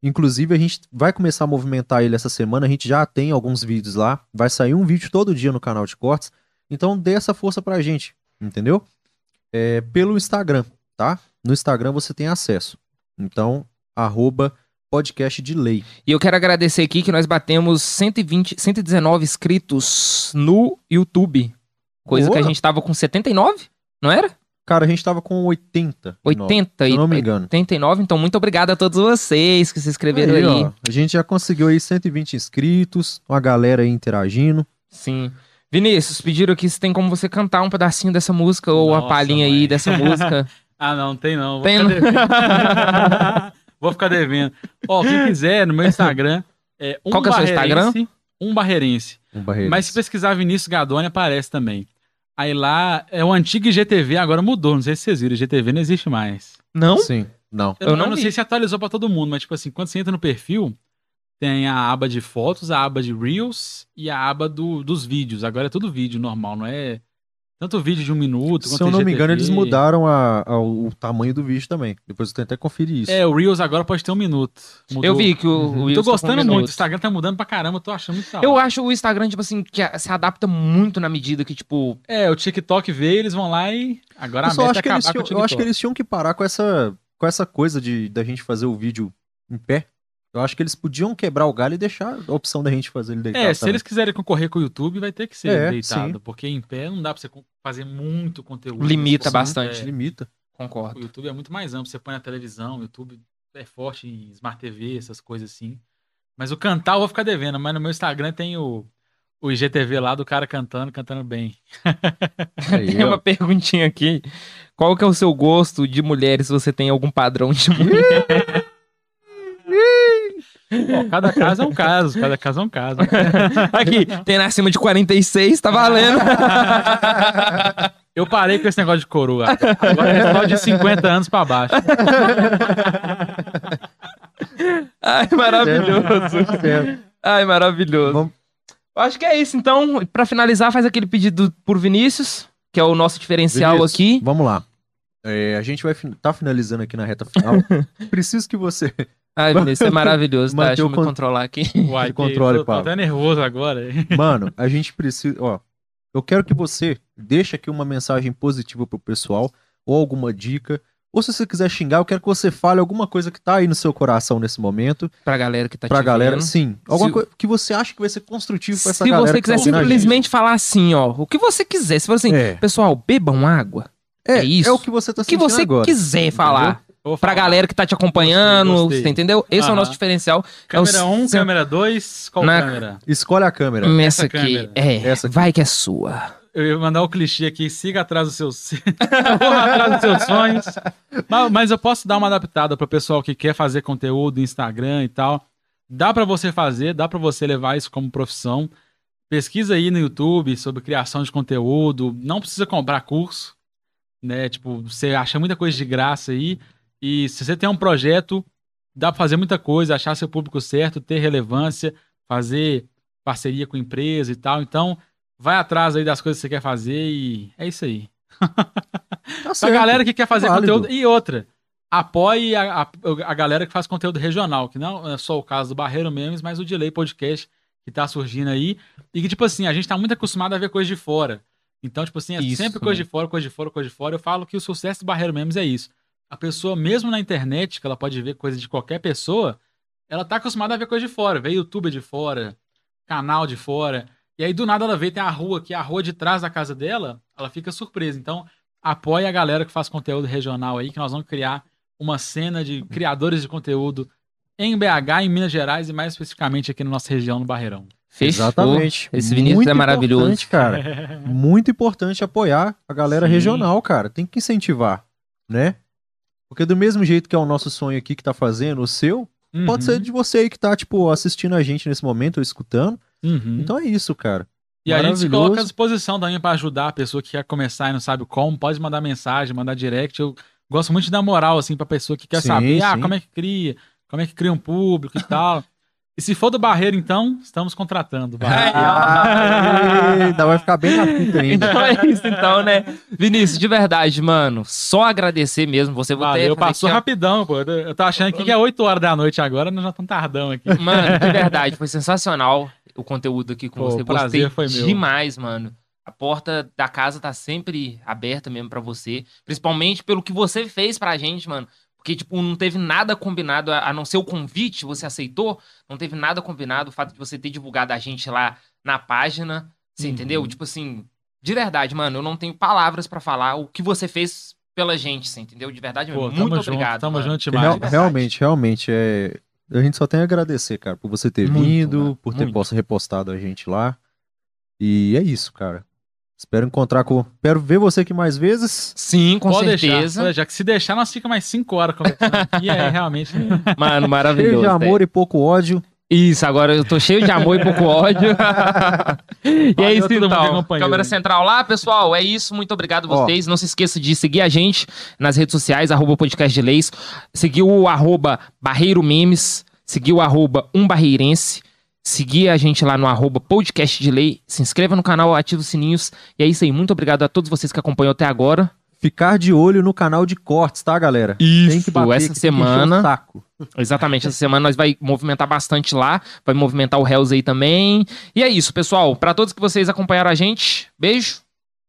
Inclusive, a gente vai começar a movimentar ele essa semana. A gente já tem alguns vídeos lá. Vai sair um vídeo todo dia no canal de cortes. Então, dê essa força pra gente, entendeu? É, pelo Instagram, tá? No Instagram você tem acesso. Então, arroba podcast de lei. E eu quero agradecer aqui que nós batemos 120, 119 inscritos no YouTube. Coisa Boa. que a gente tava com 79, não era? Cara, a gente tava com 80. 80 se e eu não me engano. 89, então muito obrigado a todos vocês que se inscreveram aí. ó, a gente já conseguiu aí 120 inscritos, uma galera aí interagindo. Sim. Vinícius, pediram aqui se tem como você cantar um pedacinho dessa música ou a Nossa, palhinha aí dessa música. <laughs> Ah, não, tem não. Vou Tem não. <laughs> Vou ficar devendo. Ó, quem quiser, no meu Instagram é um Qual que é o seu Instagram? barreirense, Um barreirense. Um barreiro. Mas se pesquisar Vinícius Gadoni, aparece também. Aí lá é o antigo IGTV, agora mudou. Não sei se vocês viram, IGTV não existe mais. Não? Sim, não. Eu, Eu não, não sei se atualizou pra todo mundo, mas tipo assim, quando você entra no perfil, tem a aba de fotos, a aba de Reels e a aba do- dos vídeos. Agora é tudo vídeo normal, não é tanto vídeo de um minuto. Se eu não me engano, eles mudaram a- a- o tamanho do vídeo também. Depois eu tenho até que conferir isso. É, o Reels agora pode ter um minuto. Mudou. Eu vi que o, o Tô Wilson tá gostando muito. O. Instagram tá mudando pra caramba, eu tô achando muito Eu acho o Instagram, tipo assim, que se adapta muito na medida que, tipo, É, o TikTok veio, eles vão lá e. Agora Eu a só meta acho é que acabar eles com o tinham, TikTok. eu acho que eles tinham que parar com essa, com essa coisa de da gente fazer o vídeo em pé. Eu acho que eles podiam quebrar o galho e deixar a opção da gente fazer ele deitado. É, se também. eles quiserem concorrer com o YouTube, vai ter que ser É, deitado. sim. Porque em pé não dá pra você fazer muito conteúdo. Limita bastante. é. limita. O concordo. YouTube é muito mais amplo. Você põe na televisão, o YouTube é forte em Smart TV, essas coisas assim. Mas o cantar eu vou ficar devendo. Mas no meu Instagram tem o, o IGTV lá do cara cantando, cantando bem. <laughs> Aí, Tem uma perguntinha aqui. Qual que é o seu gosto de mulheres? Se você tem algum padrão de <laughs> mulher? Pô, cada caso é um caso, cada caso é um caso. <laughs> Aqui, tem acima de 46, tá valendo. <laughs> Eu parei com esse negócio de coroa. Agora é só de 50 anos pra baixo. <laughs> Ai, maravilhoso. Ai, maravilhoso. Acho que é isso, então. Pra finalizar, faz aquele pedido por Vinícius, que é o nosso diferencial Vinícius, aqui. Vamos lá. É, a gente vai fin- tá finalizando aqui na reta final. Preciso que você Ai, <laughs> Vinícius, é maravilhoso, tá? Deixa eu me con- controlar aqui. <laughs> Uai, controle, tô, tô até nervoso agora. <laughs> Mano, a gente precisa. Ó, eu quero que você deixe aqui uma mensagem positiva pro pessoal, ou alguma dica. Ou se você quiser xingar, eu quero que você fale alguma coisa que tá aí no seu coração nesse momento. Pra galera que tá pra te galera. vendo. Sim. Alguma Se- coisa que você acha que vai ser construtivo pra essa Se galera. você que tá quiser gente. simplesmente falar assim, ó, o que você quiser. Se for assim, É. pessoal, bebam água. É, é isso. É o que você tá O que sentindo você agora. quiser falar. Eu Pra galera que tá te acompanhando, Gostei, gostei. você entendeu? Esse é o nosso diferencial. Câmera É o 1, um, seu- câmera 2, qual Na- câmera? Escolhe a câmera. Essa Essa aqui. câmera. É, Essa aqui. vai que é sua. Eu ia mandar o clichê aqui, siga atrás dos seus. <laughs> Atrás dos seus sonhos. Mas, mas eu posso dar uma adaptada para o pessoal que quer fazer conteúdo, Instagram e tal. Dá para você fazer, dá para você levar isso como profissão. Pesquisa aí no YouTube sobre criação de conteúdo. Não precisa comprar curso, né? Tipo, você acha muita coisa de graça aí. E se você tem um projeto, dá para fazer muita coisa, achar seu público certo, ter relevância, fazer parceria com empresa e tal. Então, vai atrás aí das coisas que você quer fazer e é isso aí. <laughs> Tá Pra certo. galera que quer fazer Válido. conteúdo. E outra, apoie a, a, a galera que faz conteúdo regional, que não é só o caso do Barreiro Memes, mas o Delay Podcast que tá surgindo aí. E que, tipo assim, a gente tá muito acostumado a ver coisa de fora. Então, tipo assim, é Isso, sempre coisa né? de fora, coisa de fora, coisa de fora. Eu falo que o sucesso do Barreiro Memes é isso. A pessoa, mesmo na internet, que ela pode ver coisa de qualquer pessoa, ela tá acostumada a ver coisa de fora. Vê YouTube de fora, canal de fora. E aí, do nada, ela vê, tem a rua aqui, a rua de trás da casa dela, ela fica surpresa. Então, apoie a galera que faz conteúdo regional aí, que nós vamos criar uma cena de criadores de conteúdo em BH, em Minas Gerais e mais especificamente aqui na nossa região, no Barreirão. Fechou. Exatamente. Esse Vinícius Muito é maravilhoso. importante, cara. <laughs> Muito importante apoiar a galera Sim. regional, cara. Tem que incentivar, né? Porque do mesmo jeito que é o nosso sonho aqui que tá fazendo, o seu, pode Uhum, ser de você aí que tá, tipo, assistindo a gente nesse momento ou escutando. uhum. Então é isso, cara. E a gente coloca à disposição também para ajudar a pessoa que quer começar e não sabe como. Pode mandar mensagem, mandar direct. Eu gosto muito de dar moral, assim, pra pessoa que quer Sim, saber, ah, sim. como é que cria, como é que cria um público e tal. <laughs> E se for do Barreiro, então, estamos contratando. Barreiro. Ah, Ainda vai ficar bem na fita ainda. Então é isso, então, né? Vinícius, de verdade, mano, só agradecer mesmo. Você Valeu, fazer passou aqui, rapidão, pô. Eu tô achando aqui que é 8 horas da noite agora, nós já estamos tardão aqui. Mano, de verdade, foi sensacional o conteúdo aqui com Pô, você. prazer Gostei foi meu. demais, mano. A porta da casa tá sempre aberta mesmo pra você. Principalmente pelo que você fez pra gente, mano. Porque, tipo, não teve nada combinado, a não ser o convite, você aceitou. Não teve nada combinado. O fato de você ter divulgado a gente lá na página. Você Uhum. entendeu? Tipo assim, de verdade, mano, eu não tenho palavras pra falar o que você fez pela gente, você entendeu? De verdade, Pô, muito tamo obrigado. junto, tamo mano. junto Real- demais. verdade. realmente, realmente, é... a gente só tem a agradecer, cara, por você ter Muito, vindo, mano, por ter muito. posto repostado a gente lá. E é isso, cara. Espero encontrar com. Espero ver você aqui mais vezes. Sim, com Pode certeza. deixar, que se deixar, nós ficamos mais 5 horas conversando. e é <laughs> realmente. Mano, Cheio maravilhoso. de amor e pouco ódio. Isso, agora eu tô cheio de amor e pouco ódio. <laughs> e é isso então. Câmera hein? central lá, pessoal. É isso. Muito obrigado a Ó. vocês. Não se esqueça de seguir a gente nas redes sociais, arroba podcast de leis. Seguir o arroba Barreiro Memes. Seguir o arroba Um Barreirense. Seguir a gente lá no arroba podcast de lei. Se inscreva no canal, ative os sininhos. E é isso aí. Muito obrigado a todos vocês que acompanham até agora. Ficar de olho no canal de cortes, tá, galera? Tem que bater, essa que semana. saco. <laughs> Exatamente, essa semana nós vai movimentar bastante lá, vai movimentar o Hells aí também. E é isso, pessoal. Pra todos que vocês acompanharam a gente, beijo.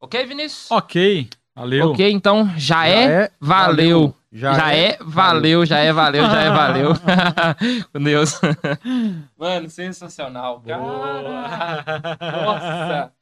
Ok, Vinícius? Ok, valeu. Ok, então já, Já é, é, valeu. Já, Já, é, valeu, já é, valeu, já é, valeu. <laughs> <laughs> Com Deus. Mano, sensacional. Boa. Cara. Nossa.